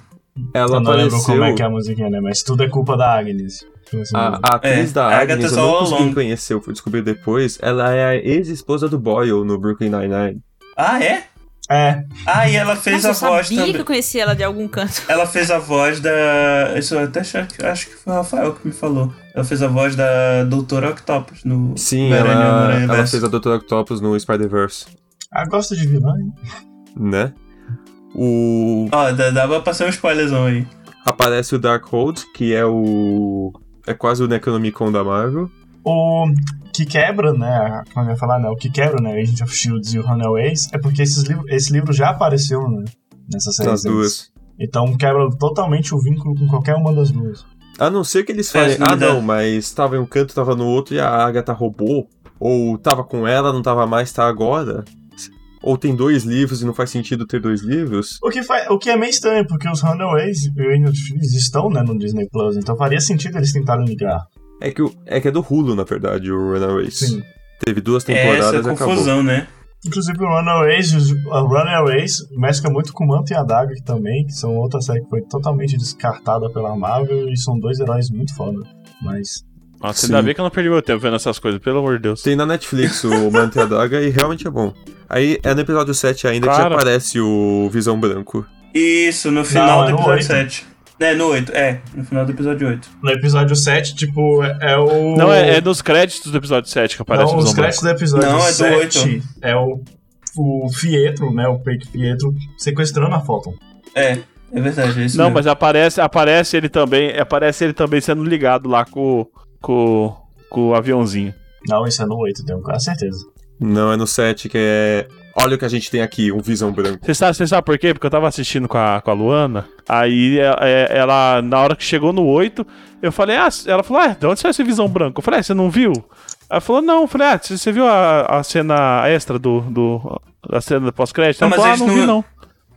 Ela Eu não lembro apareceu. como é que é a musiquinha, né? Mas tudo é culpa da Agnes. A, a atriz É, da Agnes, Agatha eu não consegui conhecer, eu fui descobrir depois. Ela é a ex-esposa do Boyle no Brooklyn Nine-Nine. Ah, é? É, Ah, e ela fez Nossa, a eu voz sabia que também. eu conhecia ela de algum canto. Ela fez a voz da. Isso eu até acho, acho que foi o Rafael que me falou. Ela fez a voz da Doutora Octopus no Sim, ela, ela fez a Dr. Octopus no Spider-Verse, ah, gosta de vilão, hein? né? O... Ó, dá, dava pra ser um spoilerzão aí. Aparece o Darkhold, que é o... É quase o Necronomicon da Marvel. O que quebra, né? Como eu ia falar, né? O que quebra, né? Agent of Shields e o Runaways é porque esses livros, esse livro já apareceu, né? Nessa série. Nas deles. duas. Então quebra totalmente o vínculo com qualquer uma das duas. A não ser que eles É, falem, não ah dá. não, mas tava em um canto, tava no outro e a Agatha roubou. Ou tava com ela, não tava mais, tá agora. Ou tem dois livros e não faz sentido ter dois livros. O que, faz, o que é meio estranho, porque os Runaways e o Agent of Shields estão, né, no Disney Plus, então faria sentido eles tentarem ligar. É que, o- é que é do Hulu, na verdade, o Runaways. Sim. Teve duas É essa temporadas e acabou. confusão, né? Inclusive o Runaways, a Runaways mescla muito com Manta e a Daga também, que são outra série que foi totalmente descartada pela Marvel e são dois heróis muito foda. Mas Nossa, Sim. ainda bem que eu não perdi meu tempo vendo essas coisas, pelo amor de Deus. Tem na Netflix o Manta e a Daga e realmente é bom. Aí é no episódio 7 ainda que aparece o Visão Branco. Isso, no final Não, é do no episódio oito. 7. É, no 8, é, no final do episódio 8. no episódio 7, tipo, é, é o. Não, é, é nos créditos do episódio 7 que aparece Não, o os Visão créditos do episódio Não, é do 7 é o, o Fietro, né? O Peito Fietro sequestrando a Photon. É, é verdade, é isso Não, mesmo. mas aparece, aparece ele também, aparece ele também sendo ligado lá com, com, com o aviãozinho. Não, isso é no 8, tenho quase certeza. Não, é no 7 que é. Olha o que a gente tem aqui, um Visão Branco. Você sabe, você sabe por quê? Porque eu tava assistindo com a, com a Luana, aí é- é- ela, na hora que chegou no 8, eu falei, ah, ela falou, ah, de onde saiu esse visão branco? Eu falei, ah, você não viu? Ela falou, não, eu falei, ah, você você viu a, a cena extra do, do. a cena pós-crédito? Não, Ela mas falou, ah, não não- vi não.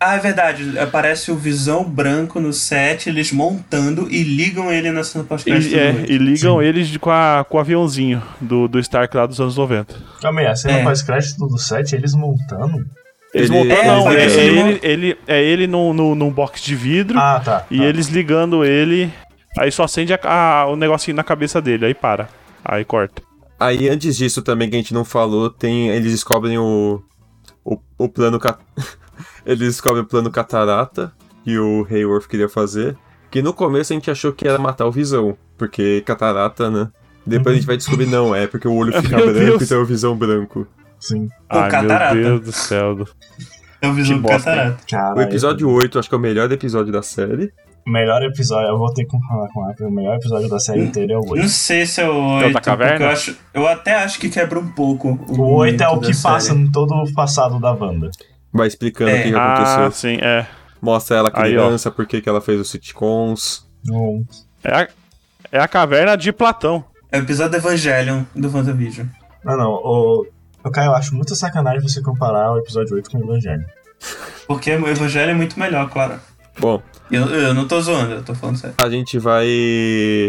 Ah, é verdade. Aparece o Visão Branco no set, eles montando e ligam ele na cena pós-crédito E, é, e ligam eles de- com, a, com o aviãozinho do, do Stark lá dos anos 90. Calma aí, a cena É. pós-crédito do 7, eles montando. Eles Ele- montaram, É, não, é, é ele ele, é ele num, num, num box de vidro Ah, tá. e Ah. eles ligando ele, aí só acende a- a- o negocinho na cabeça dele, aí para. Aí corta. Aí antes disso também que a gente não falou, tem. Eles descobrem o. O, o plano. eles descobrem o plano catarata que o Hayworth queria fazer. Que no começo a gente achou que era matar o Visão. Porque catarata, né? Depois a gente vai descobrir, não, é porque o olho fica branco Deus. e tem o visão branco. Sim. Pô, Ai, catarata. meu Deus do céu. É o Visão que do bosta, Catarata. Cara, O episódio 8, acho que é o melhor episódio da série. O melhor episódio, eu vou ter que falar com a o melhor episódio da série inteira é o 8. Não sei se é o da 8, caverna? porque eu, acho, eu até acho que quebra um pouco. O 8 é o que passa série. em todo o passado da Wanda. Vai explicando É. o que, que Ah, aconteceu. sim, é. Mostra ela criança, por que ela fez os sitcoms. É a, é a caverna de Platão. É o episódio do Evangelion do WandaVision. Não, não. O, o Caio, eu acho muita sacanagem você comparar o episódio 8 com o Evangelho. Porque o Evangelho é muito melhor, claro. Bom, Eu, eu não tô zoando, eu tô falando sério. a gente vai.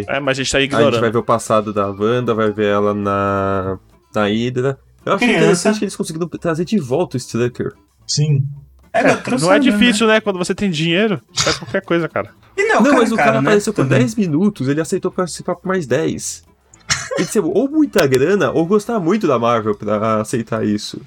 É, mas a gente tá A gente ignorando. vai ver o passado da Wanda, vai ver ela na. na Hydra. Eu acho Criança. interessante que eles conseguiram trazer de volta o Strucker. Sim. É, É, não é difícil, né? Quando você tem dinheiro, faz qualquer coisa, cara. Né? E não, Não, cara, mas o cara né, apareceu por também. 10 minutos, ele aceitou participar por mais 10. Tem que ser ou muita grana ou gostar muito da Marvel pra aceitar isso.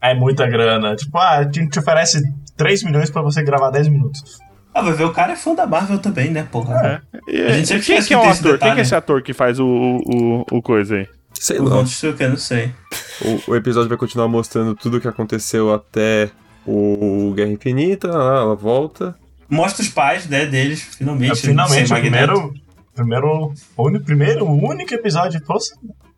É muita grana. Tipo, ah, a gente te oferece 3 milhões pra você gravar 10 minutos. Ah, vai ver, o cara é fã da Marvel também, né, porra? E, A gente sempre quem esquece que é o ator? Quem que detalhe. é esse ator que faz o, o, o coisa aí? Sei O lá. Não sei. O, o episódio vai continuar mostrando tudo o que aconteceu até o Guerra Infinita, ela volta. Mostra os pais, né, deles, finalmente. É, finalmente, o primeiro, primeiro, o único, primeiro, o único episódio, poss-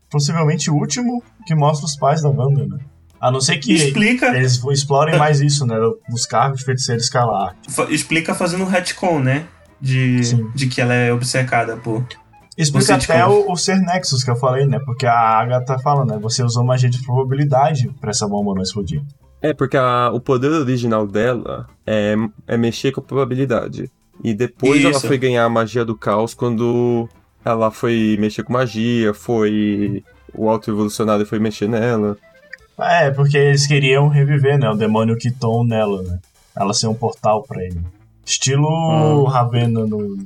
possivelmente o último, que mostra os pais da Wanda, né? A não ser que Explica, eles explorem mais isso, né? Dos cargos de feiticeiro escalar. explica fazendo um retcon, né? De, Sim. de que ela é obcecada por. Explica Você, até tipo- o, o ser Nexus que eu falei, né? Porque a Agatha fala, né? Você usou magia de probabilidade pra essa bomba não explodir. É, porque a- o poder original dela é, é mexer com a probabilidade. E depois ela Isso. foi ganhar a magia do caos quando ela foi mexer com magia, foi. O auto-evolucionário foi mexer nela. É, porque eles queriam reviver, né? O demônio Kiton nela, né? Ela ser um portal pra ele. Estilo Ravena no,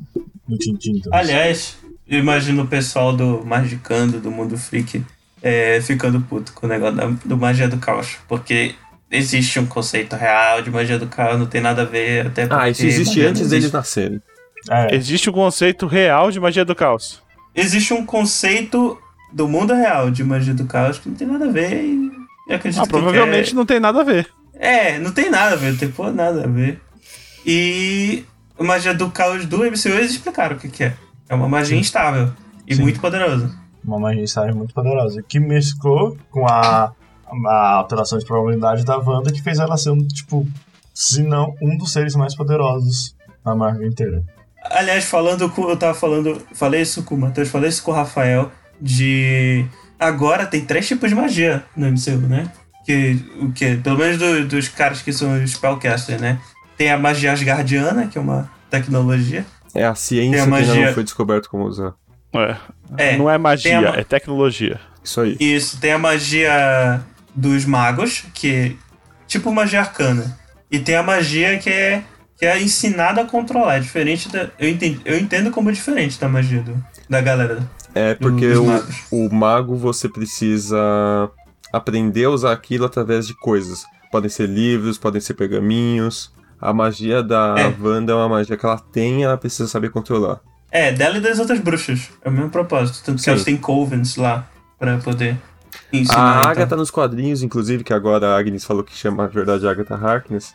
no Tintin. também. Aliás, eu imagino o pessoal do Magicando, do Mundo Freak, é, ficando puto com o negócio da, do Magia do Caos. Porque existe um conceito real de Magia do Caos, não tem nada a ver. Até porque Ah, isso existe antes existe. deles nascerem. É, Existe o conceito real de magia do caos. Existe um conceito do mundo real de Magia do Caos que não tem nada a ver e eu acredito Ah, que provavelmente quer- não tem nada a ver. É, não tem nada a ver, não tem porra nada a ver. E magia do caos do MCU eles explicaram o que, que é. É uma magia instável e Sim. muito poderosa. uma magia estável muito poderosa. Que mesclou com a, a alteração de probabilidade da Wanda, que fez ela ser, um, tipo, se não um dos seres mais poderosos da Marvel inteira. Aliás, falando com. Eu tava falando. Falei isso com o Matheus, falei isso com o Rafael. De. Agora tem três tipos de magia no MCU, né? Que, o que? Pelo menos do- dos caras que são spellcasters, né? Tem a magia asgardiana, que é uma tecnologia. É a ciência a que ainda magia- não foi descoberto como usar. É. É, Não é magia, ma- é tecnologia. Isso aí. Isso, tem a magia dos magos, que é tipo magia arcana. E tem a magia que é, que é ensinada a controlar. É diferente da. Eu entendo, eu entendo como diferente da magia do, da galera. É porque dos o, o mago você precisa aprender a usar aquilo através de coisas. Podem ser livros, podem ser pergaminhos. A magia da É. Wanda é uma magia que ela tem e ela precisa saber controlar. É, dela e das outras bruxas. É o mesmo propósito. Tanto que Sim. elas têm covens lá pra poder ensinar. A então. Agatha nos quadrinhos, inclusive, que agora a Agnes falou que chama, na verdade, Agatha Harkness.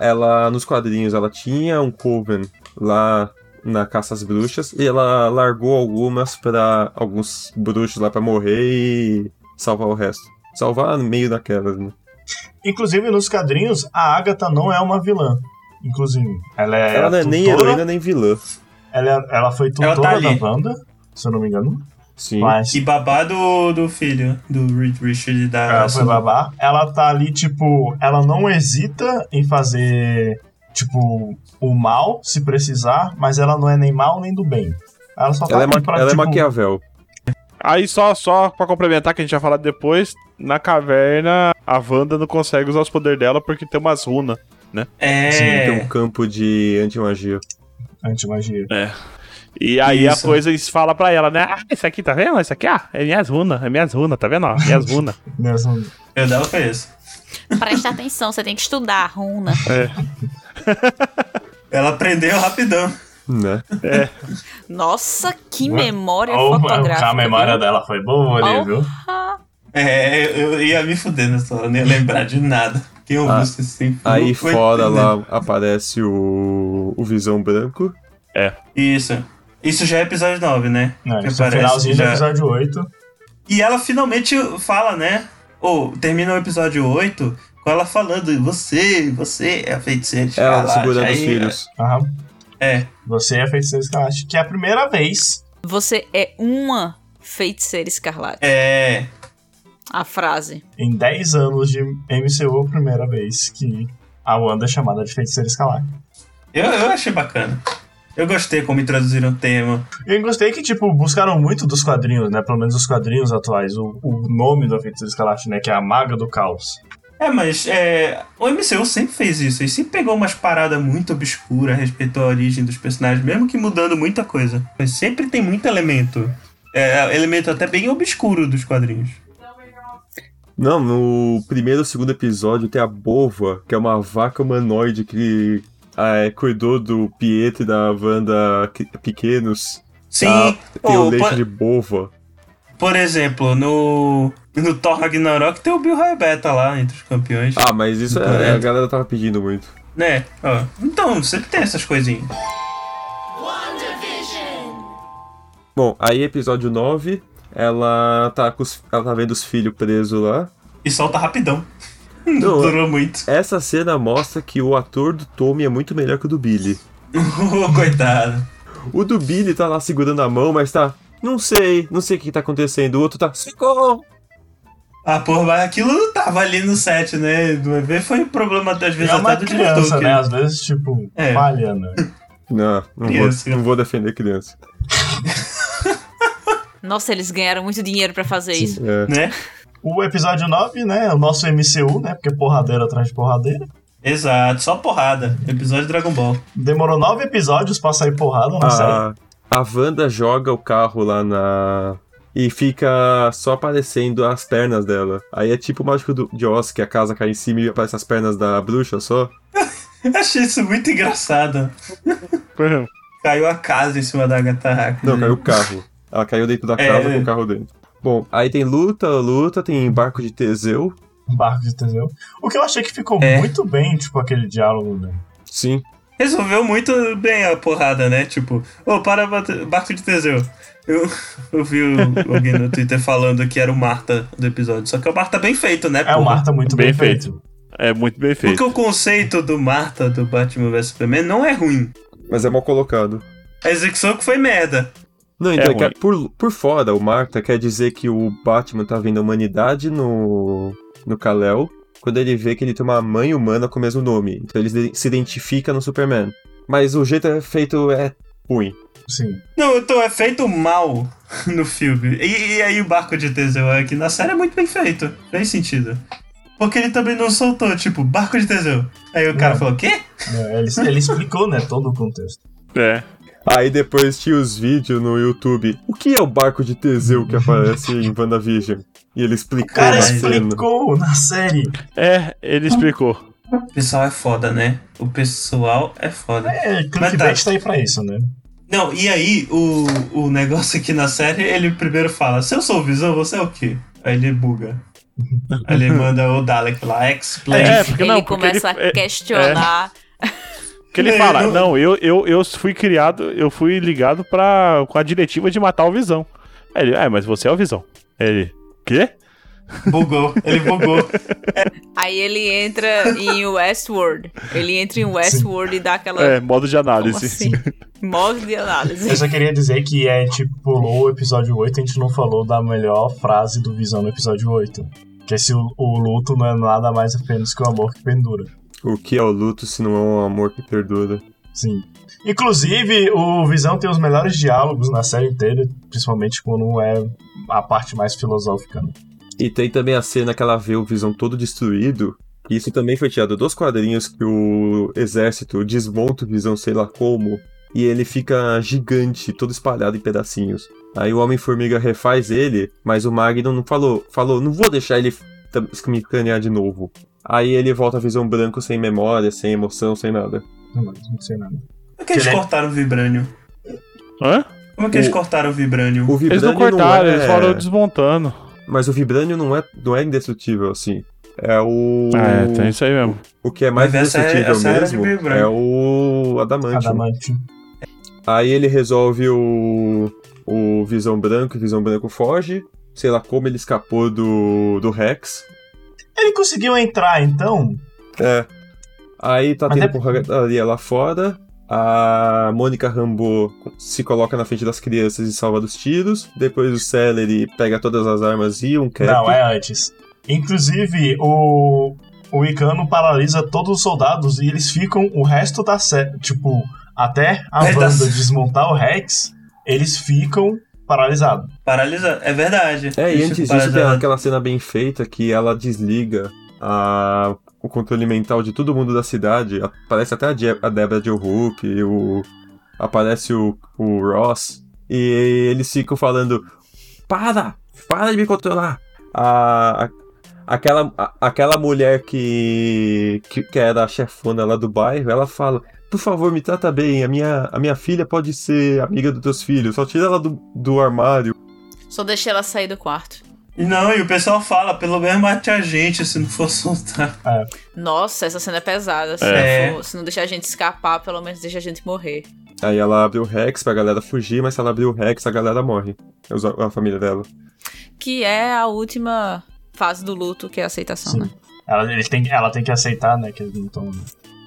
Ela, nos quadrinhos, ela tinha um coven lá na Caça às Bruxas e ela largou algumas pra alguns bruxos lá pra morrer e salvar o resto. Salvar meio daquelas, né? Inclusive, nos quadrinhos, a Agatha não é uma vilã. Inclusive, ela é. ela não é nem heroína nem vilã. Ela, é- ela foi Ela tutora tá da Wanda, se eu não me engano. Sim. Mas E babá do, do filho, do Reed Richard da. ela foi babá. Ela tá ali, tipo, ela não hesita em fazer, tipo, o mal, se precisar, mas ela não é nem mal nem do bem. Ela só tá Ela é, ali ma pra, ela é tipo, Maquiavel. Aí só, só pra complementar, que a gente vai falar depois, na caverna a Wanda não consegue usar os poderes dela porque tem umas runas. É. Sim, tem um campo de anti-magia. anti-magia. E aí Isso. a coisa fala pra ela, né? Ah, isso aqui, tá vendo? Isso aqui, ah, é minhas runas, é minhas runas, tá vendo? Ó, minhas runas. Mesmo. Eu dela foi esse. Presta atenção, você tem que estudar a runa. Ela aprendeu rapidão. Né? Nossa, que memória Oh, fotográfica. a memória viu? dela foi boa ali, Oh. viu? É, eu ia me fuder nessa hora, não ia lembrar de nada. Quem ouviu Ah, isso assim? Aí foi fora lá aparece o, o Visão Branco. Isso. Isso já é episódio 9, né? Não, Que isso é o aparece finalzinho do já. episódio 8. E ela finalmente fala, né? Ou termina o episódio 8 com ela falando: Você, você é a feiticeira Ela escarlate." segurando os filhos. Aham. É. Você é feiticeiro escarlate. Que é a primeira vez. Você é uma feiticeira escarlate. É. A frase. Em 10 anos de MCU, a primeira vez que a Wanda é chamada de feiticeira escarlate. Eu, eu achei bacana. Eu gostei como introduziram o tema. Eu gostei que, tipo, buscaram muito dos quadrinhos, né? Pelo menos os quadrinhos atuais. O, o nome da feiticeira escarlate, né? Que é a Maga do Caos. É, mas é, o MCU sempre fez isso. Ele sempre pegou umas paradas muito obscuras a respeito à origem dos personagens, mesmo que mudando muita coisa. Mas sempre tem muito elemento. É, elemento até bem obscuro dos quadrinhos. Não, no primeiro ou segundo episódio tem a Bova, que é uma vaca humanoide que é, cuidou do Pietro e da Wanda que- pequenos. Sim, Ah, tem o leite por, de Bova. Por exemplo, no, no Thor Ragnarok tem o Bill Raibeta lá entre os campeões. Ah, mas isso é, a galera tava pedindo muito. Né? Ó, então, sempre tem essas coisinhas. Bom, aí episódio 9, ela tá, com os- ela tá vendo os filhos presos lá. E solta rapidão. Não Não, durou muito. Essa cena mostra que o ator do Tommy é muito melhor que o do Billy. Coitado. O do Billy tá lá segurando a mão, mas tá. Não sei, não sei o que tá acontecendo. O outro tá. Socorro! Ah, porra, mas aquilo tava ali no set, né? Do EV foi um problema, às E vezes, é uma até do diretor. criança, que- né? Às vezes, tipo, É. falha, né? Não, não, vou, não vou defender criança. Nossa, eles ganharam muito dinheiro pra fazer isso. É. Né? O episódio 9, né? O nosso MCU, né? Porque porradeira atrás de porradeira. Exato, só porrada. Episódio de Dragon Ball. Demorou nove episódios pra sair porrada na série. A, Wanda joga o carro lá na. E fica só aparecendo as pernas dela. Aí é tipo o mágico do, de Oz, que a casa cai em cima e aparece as pernas da bruxa só. Achei isso muito engraçado. Caiu a casa em cima da Agatha Harkness. Não, caiu o carro. Ela caiu dentro da É. casa com o carro dentro. Bom, aí tem luta, luta, tem barco de Teseu. Barco de Teseu. O que eu achei que ficou É. muito bem, tipo, aquele diálogo, né? Sim. Resolveu muito bem a porrada, né? Tipo, ô, para bater- barco de Teseu. Eu, eu vi o- alguém no Twitter falando que era o Marta do episódio. Só que é o Marta bem feito, né? É o porra? Marta muito bem, Bem feito. feito. É muito bem Porque feito. o conceito do Marta do Batman vs Superman não é ruim. Mas é mal colocado. A execução que foi merda. Não, então, É é que ruim. por, por fora, o Marta quer dizer que o Batman tá vendo a humanidade no, no Kal-El quando ele vê que ele tem uma mãe humana com o mesmo nome. Então ele se- identifica no Superman. Mas o jeito é feito é ruim. Sim. Não, então é feito mal no filme. E, e aí o barco de Teseu aqui na série é muito bem feito. Fez sentido. Porque ele também não soltou, tipo, barco de Teseu. Aí o cara Não. falou, quê? É, Ele, ele explicou, né, todo o contexto. É. Aí depois tinha os vídeos no YouTube. O que é o barco de Teseu que aparece em WandaVision? E ele O explicou cara na cena. explicou na série. É, ele explicou. O pessoal é foda, né? O pessoal é foda. É, clickbait tá aí pra isso, né? Não, e aí, o, o negócio aqui na série, ele primeiro fala, se eu sou o Visão, você é o quê? Aí ele buga. Aí ele manda o Dalek lá, explain. É, porque ele não, porque começa ele- a é- questionar. Que ele É, fala, não- eu, eu, eu fui criado, eu fui ligado pra, com a diretiva de matar o Visão. Aí ele, é, mas você é o Visão. Ele, quê? Bugou, ele bugou. Aí ele entra em Westworld. Ele entra em Westworld e dá aquela. É, modo de análise. assim? Modo de análise. Eu só queria dizer que é tipo, pulou o episódio 8, a gente não falou da melhor frase do Visão no episódio 8. Que esse o, o luto não é nada mais apenas que o amor que pendura. O que é o luto se não é um amor que perdura? Sim. Inclusive, o Visão tem os melhores diálogos na série inteira, principalmente quando é a parte mais filosófica. né? E tem também a cena que ela vê o Visão todo destruído. E isso também foi tirado dos quadrinhos que o exército desmonta o Visão, sei lá como. E ele fica gigante, todo espalhado em pedacinhos. Aí o Homem-Formiga refaz ele, mas o Magnum não falou, falou, não vou deixar ele me escanear de novo. Aí ele volta a Visão branco sem memória, sem emoção, sem nada. Não, não sei nada. Como é que eles Ele é- cortaram o Vibranium? Hã? Como é que eles O- cortaram o Vibranium? O Eles não Vibranium cortaram, é... eles foram desmontando. Mas o Vibranium não é, não é indestrutível assim. É o. Ah, é, tem isso aí mesmo. O que é mais é- indestrutível de mesmo Vibranium. é o Adamante. Adamante. Aí ele resolve o, o Visão Branco e Visão Branco foge. Sei lá como ele escapou do, do Rex. Ele conseguiu entrar, então? É. Aí tá Mas tendo é- porradaria lá fora. A Mônica Rambeau se coloca na frente das crianças e salva dos tiros. Depois o Celery pega todas as armas e um cap. Não, é antes. Inclusive, o, o Icano paralisa todos os soldados e eles ficam o resto da série. Tipo, até a banda desmontar o Rex, eles ficam paralisados. Paralisa, é verdade. É, e antes disso tem aquela cena bem feita que ela desliga a- o controle mental de todo mundo da cidade. Aparece até a, Je- a Debra Joe Hoop, o, aparece o, o Ross. E eles ficam falando: Para! Para de me controlar! A, a- aquela, a- aquela mulher que, que, que era a chefona lá do bairro, ela fala. Por favor, me trata bem. A minha, a minha filha pode ser amiga dos teus filhos. Só tira ela do, do armário. Só deixei ela sair do quarto. E Não, e o pessoal fala, pelo menos mate a gente se não for soltar. Nossa, essa cena é pesada. Se, É. não, for- se não deixar a gente escapar, pelo menos deixa a gente morrer. Aí ela abre o Rex pra galera fugir, mas se ela abrir o Rex, a galera morre. A família dela. Que é a última fase do luto, que é a aceitação, Sim. né? Ela, ele tem, ela tem que aceitar, né? Que eles não estão.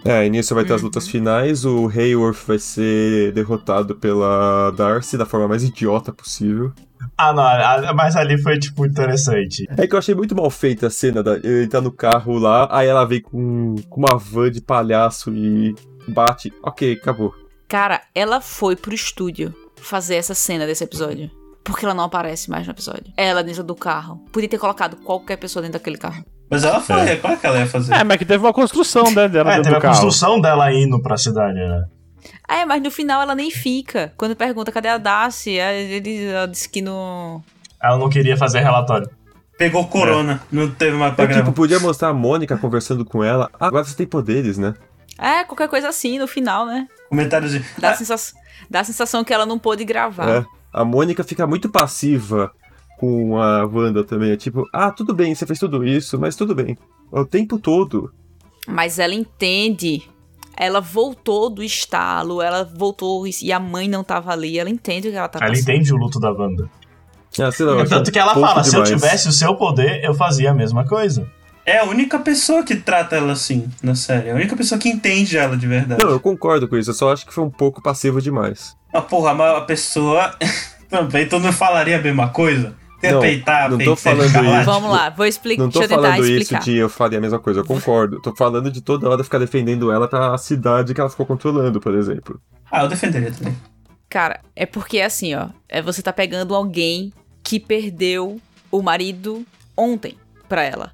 É, e nisso vai ter Uhum. as lutas finais. O Hayworth vai ser derrotado pela Darcy da forma mais idiota possível. Ah, não, a- mas ali foi, tipo, interessante. É que eu achei muito mal feita a cena. Da, ele tá no carro lá, aí ela vem com, com uma van de palhaço e bate. Ok, acabou. Cara, ela foi pro estúdio fazer essa cena desse episódio. Porque ela não aparece mais no episódio. Ela dentro do carro. Podia ter colocado qualquer pessoa dentro daquele carro. Mas ela foi, é claro que ela ia fazer. É, mas que teve uma construção né, dela É, dentro teve do a carro. construção dela indo pra cidade, né? É, mas no final ela nem fica. Quando pergunta cadê a Darcy, aí ele ela disse que não. Ela não queria fazer relatório. Pegou corona, não teve mais pra É, tipo, podia mostrar a Mônica conversando com ela. Ah, agora você tem poderes, né? É, qualquer coisa assim no final, né? Comentários de. Dá, a Ah, sensação, dá a sensação que ela não pôde gravar. É. A Mônica fica muito passiva com a Wanda também. É tipo, ah, tudo bem, você fez tudo isso, mas tudo bem. O tempo todo. Mas ela entende. Ela voltou do estalo, ela voltou e a mãe não tava ali. Ela entende o que ela tá Ela passando. entende o luto da Wanda. Ah, sei lá, eu acho Tanto que ela fala, se eu demais. tivesse o seu poder, eu fazia a mesma coisa. É a única pessoa que trata ela assim na série. É a única pessoa que entende ela de verdade. Não, eu concordo com isso, eu só acho que foi um pouco passivo demais. Ah, porra, mas a pessoa também, tu não falaria a mesma coisa? Não, Respeitar a não tô falando isso. Vamos lá, vou explicar. Não tô Deixa eu tentar falando isso de eu faria a mesma coisa, eu concordo. Tô falando de toda hora ficar defendendo ela pra cidade que ela ficou controlando, por exemplo. Ah, eu defenderia também. Cara, é porque assim, ó. É você tá pegando alguém que perdeu o marido ontem pra ela.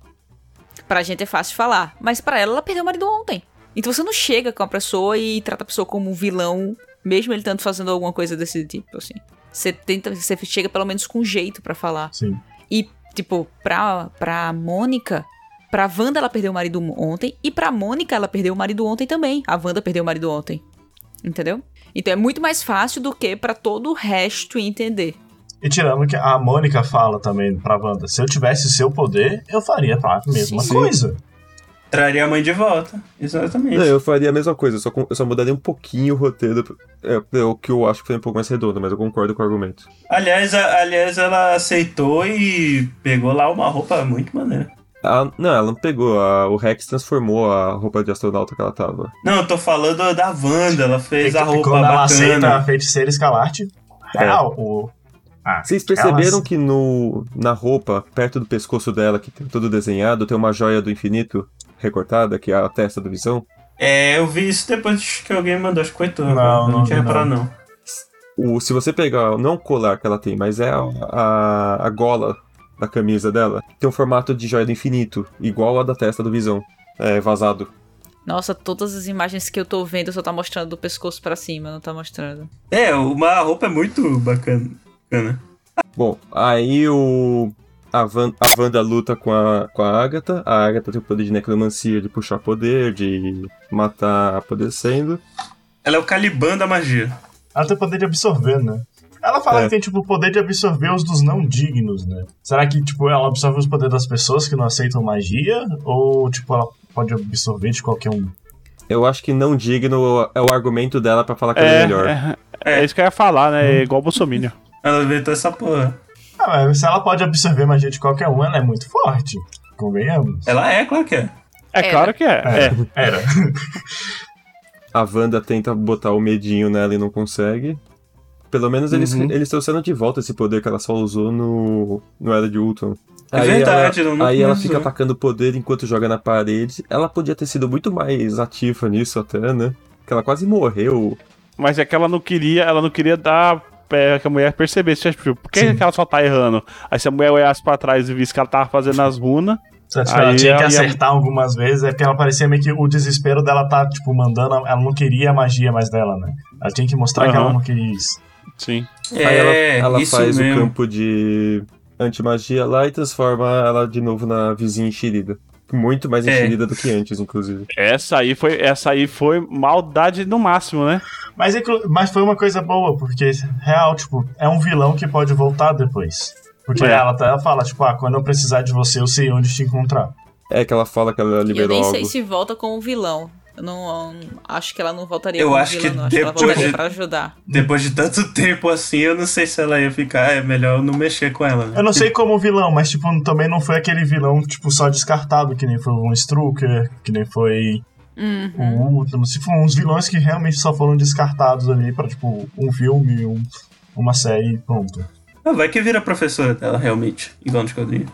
Pra gente é fácil de falar, mas pra ela, ela perdeu o marido ontem. Então você não chega com a pessoa e trata a pessoa como um vilão, mesmo ele tanto fazendo alguma coisa desse tipo, assim. Você tenta, você chega pelo menos com jeito pra falar. Sim. E, tipo, pra, pra Mônica, pra Wanda ela perdeu o marido ontem, e pra Mônica ela perdeu o marido ontem também. A Wanda perdeu o marido ontem. Entendeu? Então é muito mais fácil do que pra todo o resto entender. E tirando que a Mônica fala também pra Wanda, se eu tivesse seu poder, eu faria a mesma Sim. coisa. Traria a mãe de volta. Exatamente. Não, eu faria a mesma coisa, só, com- eu só mudaria um pouquinho o roteiro. É, é o que eu acho que foi um pouco mais redondo, mas eu concordo com o argumento. Aliás, a- aliás, ela aceitou e pegou lá uma roupa muito maneira. Ah, não, ela não pegou. a- o Rex transformou a roupa de astronauta que ela tava. Não, eu tô falando da Wanda, ela fez a roupa quando ela aceita a feiticeira escarlate, real. O... Ah, Vocês perceberam elas- que no, na roupa, perto do pescoço dela, que tem tudo desenhado, tem uma joia do infinito recortada, que é a testa do Visão? É, eu vi isso depois que alguém mandou, acho que foi tu. Não, eu não não tinha não. reparado, não. O, se você pegar, não o colar que ela tem, mas é a, a, a gola da camisa dela, tem um formato de joia do infinito, igual a da testa do Visão, é, vazado. Nossa, todas as imagens que eu tô vendo só tá mostrando do pescoço pra cima, não tá mostrando. É, uma roupa é muito bacana. bacana. Bom, aí o. A, Van, a Wanda luta com a, com a Agatha. A Agatha tem o poder de necromancia, de puxar poder, de matar apodrecendo. Ela é o Caliban da magia. Ela tem poder de absorver, né? Ela fala É. que tem, tipo, o poder de absorver os dos não dignos, né? Será que, tipo, ela absorve os poderes das pessoas que não aceitam magia? Ou, tipo, ela pode absorver de qualquer um? Eu acho que não digno é o argumento dela pra falar que ela é É, melhor. é, é isso que eu ia falar, né? É igual o Bolsonaro. Ela inventou essa porra. Ah, mas se ela pode absorver magia de qualquer um, ela é muito forte. Convenhamos. Ela é, claro que é. É Era. claro que é. é. Era. A Wanda tenta botar o medinho nela e não consegue. Pelo menos eles, Uhum. eles trouxeram de volta esse poder que ela só usou no, no Era de Ultron. É verdade, ela, não- não aí ela fica atacando poder enquanto joga na parede. Ela podia ter sido muito mais ativa nisso até, né? Que ela quase morreu. Mas é que ela não queria, ela não queria dar é, que a mulher percebesse, tipo, por que, que ela só tá errando? Aí se a mulher olhasse pra trás e visse que ela tava fazendo as runas, tipo, ela tinha que ela ia- acertar algumas vezes, é porque ela parecia meio que o desespero dela tá, tipo, mandando. Ela não queria a magia mais dela, né? Ela tinha que mostrar que Aham. ela não queria isso. sim. aí ela, É, ela isso faz mesmo. o campo de antimagia lá e transforma ela de novo na vizinha enxerida. Muito mais É. enxerida do que antes, inclusive. Essa aí foi, essa aí foi maldade no máximo, né? Mas, mas foi uma coisa boa, porque, real, tipo, é um vilão que pode voltar depois. Porque É. ela, ela fala, tipo, ah, quando eu precisar de você, eu sei onde te encontrar. É que ela fala que ela E eu liberou nem algo. sei se volta com o vilão. Eu não, não- acho que ela não voltaria Eu como acho vilã, que não. Acho que ela depois voltaria de- pra ajudar. Depois de tanto tempo assim, eu não sei se ela ia ficar. É melhor eu não mexer com ela. né? Eu não sei como vilão, mas, tipo, também não foi aquele vilão, tipo, só descartado, que nem foi o Strucker, que nem foi Uhum. o Ultron. Se foram uns vilões que realmente só foram descartados ali pra, tipo, um filme, um- uma série e pronto. Ah, Vai que vira professora dela, realmente. Igual nos quadrinhos.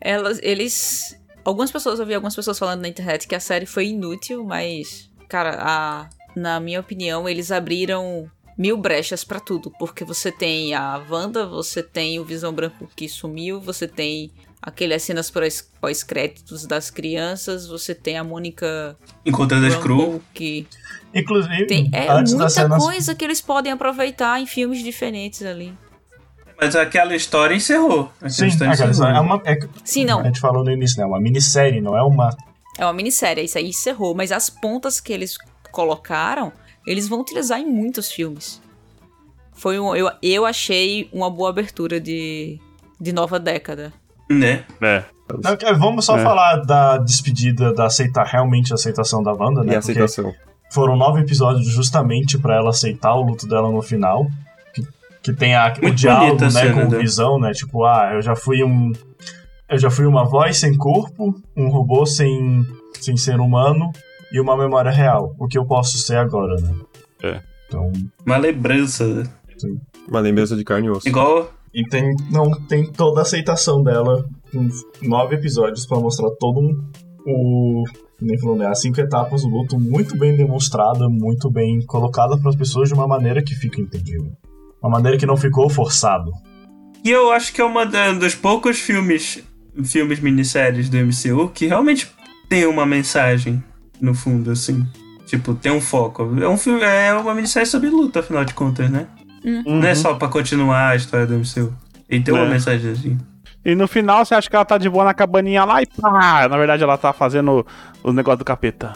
Elas, eles. Algumas pessoas, eu vi algumas pessoas falando na internet que a série foi inútil, mas, cara, a, na minha opinião, eles abriram mil brechas pra tudo. Porque você tem a Wanda, você tem o Visão Branco que sumiu, você tem aquelas cenas pós- pós-créditos das crianças, você tem a Mônica Encontrando a Screw. Rambeau, que Inclusive, tem. É muita cenas. coisa que eles podem aproveitar em filmes diferentes ali. Mas aquela história encerrou. Aquela Sim, história é uma. É, Sim, não. A gente falou no início, né? Uma minissérie, não é uma. É uma minissérie, isso aí encerrou. Mas as pontas que eles colocaram, eles vão utilizar em muitos filmes. Foi um, eu, eu achei uma boa abertura de, de nova década. Né? É. Não, é, Vamos só É. falar da despedida, da aceitar realmente a aceitação da Wanda, E né? a Porque aceitação. foram nove episódios justamente pra ela aceitar o luto dela no final. Que, tem a, o Muito diálogo, né, cena, com o né? Visão, né? Tipo, ah, eu já fui um. Eu já fui uma voz sem corpo, um robô sem, sem ser humano e uma memória real. O que eu posso ser agora, né? É. Então. Uma lembrança. né? Uma lembrança de carne e osso. Igual. E tem, não, tem toda a aceitação dela com nove episódios pra mostrar todo um, o, Nem falou, né? As cinco etapas do luto muito bem demonstrada, muito bem colocada para as pessoas de uma maneira que fica entendível. Uma maneira que não ficou forçado. E eu acho que é uma da- dos poucos filmes, filmes minisséries do MCU que realmente tem uma mensagem no fundo, assim. Tipo, tem um foco. É um filme, é uma minissérie sobre luta, afinal de contas, né? Não é só pra continuar a história do MCU. E tem uma É. mensagem assim. E no final você acha que ela tá de boa na cabaninha lá e pá! Na verdade ela tá fazendo o negócio do capeta.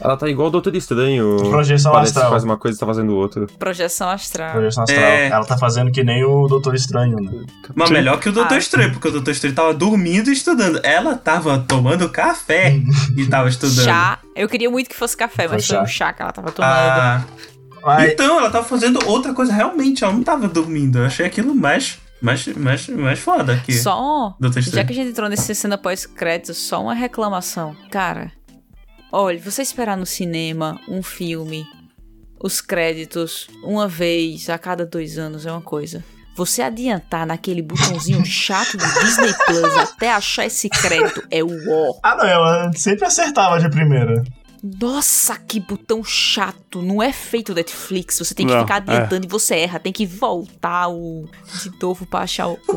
Ela tá igual o Doutor Estranho. Projeção Parece que astral. faz uma coisa e tá fazendo outra. Projeção astral. Projeção astral. É. Ela tá fazendo que nem o Doutor Estranho, né? Mas melhor que o Doutor Ah. Estranho, porque o Doutor Estranho tava dormindo e estudando. Ela tava tomando café e tava estudando. Chá. Eu queria muito que fosse café, mas Foi foi um chá. chá que ela tava tomando. Ah, Mas, então, ela tava fazendo outra coisa realmente, ela não tava dormindo. Eu achei aquilo mais, mais, mais, mais foda aqui. Só. Doutor Já que a gente entrou nesse cena pós-crédito, só uma reclamação. Cara, olha, você esperar no cinema um filme, os créditos, uma vez a cada dois anos é uma coisa. Você adiantar naquele botãozinho chato do Disney Plus até achar esse crédito é o ó. ah, não, ela sempre acertava de primeira. Nossa, que botão chato. Não é feito Netflix. Você tem que Não, ficar é. adiantando e você erra. Tem que voltar o de novo pra achar o. o,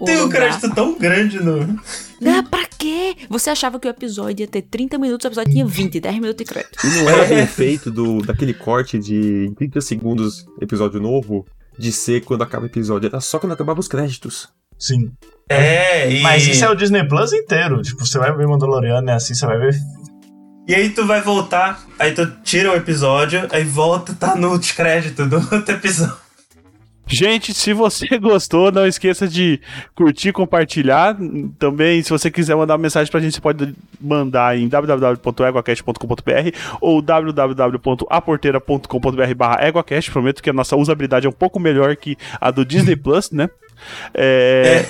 o Tem um lugar. crédito tão grande no. Ah, pra quê? Você achava que o episódio ia ter 30 minutos, o episódio tinha 20, 10 minutos de crédito. E não era bem feito do, daquele corte de 30 segundos, episódio novo, de ser quando acaba o episódio. Era só quando acabava os créditos. Sim. É, e. Mas isso é o Disney Plus inteiro. Tipo, você vai ver Mandaloriano, é assim, você vai ver. E aí tu vai voltar, aí tu tira o episódio, aí volta, tá no descrédito do outro episódio. Gente, se você gostou, não esqueça de curtir, compartilhar. Também, se você quiser mandar uma mensagem pra gente, você pode mandar em www.eguacast.com.br ou www.aporteira.com.br barra eguacast. Prometo que a nossa usabilidade é um pouco melhor que a do Disney Plus, né? É...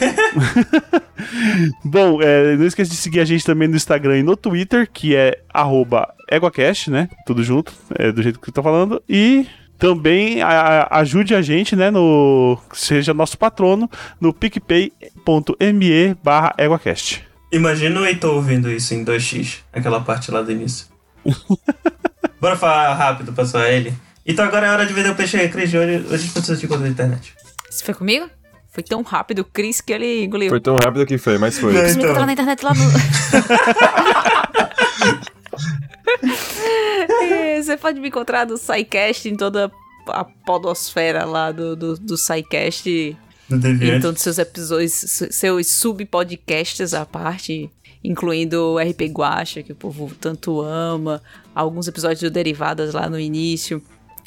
Bom, é, não esqueça de seguir a gente também no Instagram e no Twitter, que é arroba EguaCast, né? Tudo junto, é, do jeito que eu tô falando. E também a- ajude a gente, né? No, seja nosso patrono no picpay.me barra EguaCast. Imagina o Heitor ouvindo isso em 2x, aquela parte lá do início. Bora falar rápido pra só ele. Então agora é hora de vender o peixe Cris de hoje. Hoje as pessoas te encontram na internet. Isso foi comigo? Foi tão rápido o Chris que ele engoliu. Foi tão rápido que foi, mas foi. Não, então. encontrou na internet lá no. Você pode me encontrar no SciCast, em toda a podosfera lá do, do, do SciCast. No Em Deviante. todos os seus episódios, se- seus sub-podcasts à parte, incluindo o RP Guacha, que o povo tanto ama, alguns episódios do Derivadas lá no início,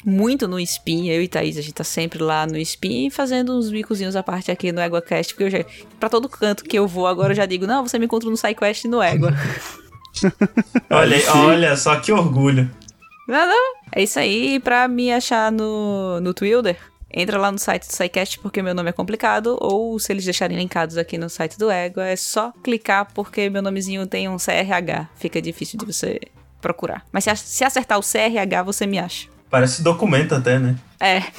muito no Spin, eu e Thaís, a gente tá sempre lá no Spin fazendo uns bicozinhos à parte aqui no EguaCast, porque eu já, pra todo canto que eu vou agora eu já digo, não, você me encontra no SciQuest e no Égua. Olha, olha só que orgulho. não, não, é isso aí, pra me achar no, no Twitter, entra lá no site do SciCast porque meu nome é complicado, ou se eles deixarem linkados aqui no site do Égua, é só clicar porque meu nomezinho tem um CRH, fica difícil de você procurar. Mas se acertar o CRH, você me acha. Parece documento até, né? É,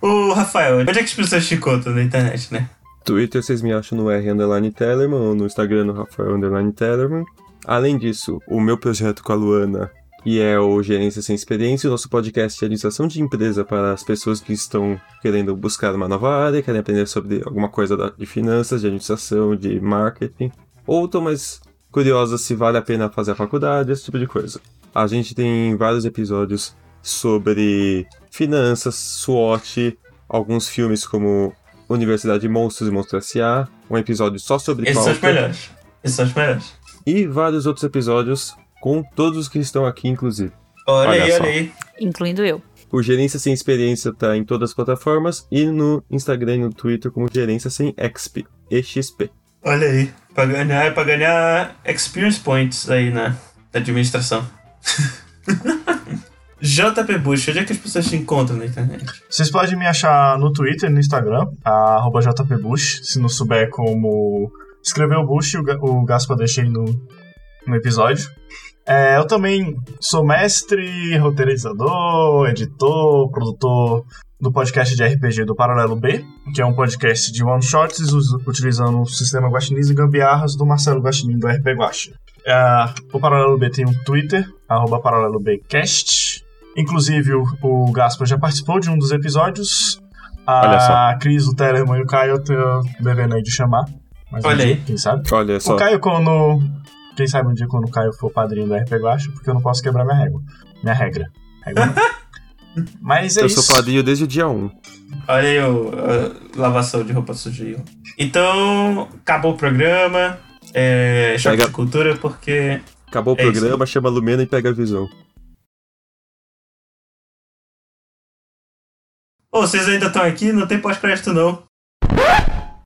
Ô, Rafael, onde é que as pessoas te encontram na internet, né? Twitter vocês me acham no R underline Tellerman ou no Instagram no Rafael underline Tellerman. Além disso, o meu projeto com a Luana, que é o Gerência Sem Experiência, o nosso podcast de administração de empresa para as pessoas que estão querendo buscar uma nova área, querem aprender sobre alguma coisa de finanças, de administração, de marketing, ou estão mais curiosas se vale a pena fazer a faculdade, esse tipo de coisa. A gente tem vários episódios sobre finanças, SWOT, alguns filmes como Universidade de Monstros e Monstros S.A., um episódio só sobre Esses são os melhores. Esses são os melhores. e vários outros episódios com todos os que estão aqui, inclusive. Olha, Olha aí, só. olha aí. incluindo eu. O Gerência Sem Experiência tá em todas as plataformas e no Instagram e no Twitter como Gerência Sem XP, EXP. Olha aí. Pra ganhar, é pra ganhar experience points aí na administração. JP Bush, onde é que as pessoas te encontram na internet? Vocês podem me achar no Twitter e no Instagram, arroba JPBush. Se não souber como escrever o Bush, o, Ga- o Gaspa deixa aí no, no episódio. É, eu também sou mestre, roteirizador, editor, produtor do podcast de RPG do Paralelo B, que é um podcast de one-shots utilizando o sistema Guaxinins e Gambiarras do Marcelo Guaxinim do RP Guaxa. Ah, o Paralelo B tem um Twitter, arroba ParaleloBcast. Inclusive, o, o Gaspar já participou de um dos episódios. Olha só. A Cris, o Telemann e o Caio eu tô devendo aí de chamar. Mas um Olha dia, aí. Quem sabe? Olha O só. Caio, quando. Quem sabe um dia quando o Caio for padrinho do RP Guacha, porque eu não posso quebrar minha régua. Minha regra. Regra. Mas é Eu isso. sou padrinho desde o dia 1. Olha aí o a lavação de roupa suja. Então, acabou o programa. É, choque Pega- de cultura, porque. Acabou o É isso programa, chama a Lumena e pega a visão. Ô, vocês ainda estão aqui? Não tem pós-crédito, não.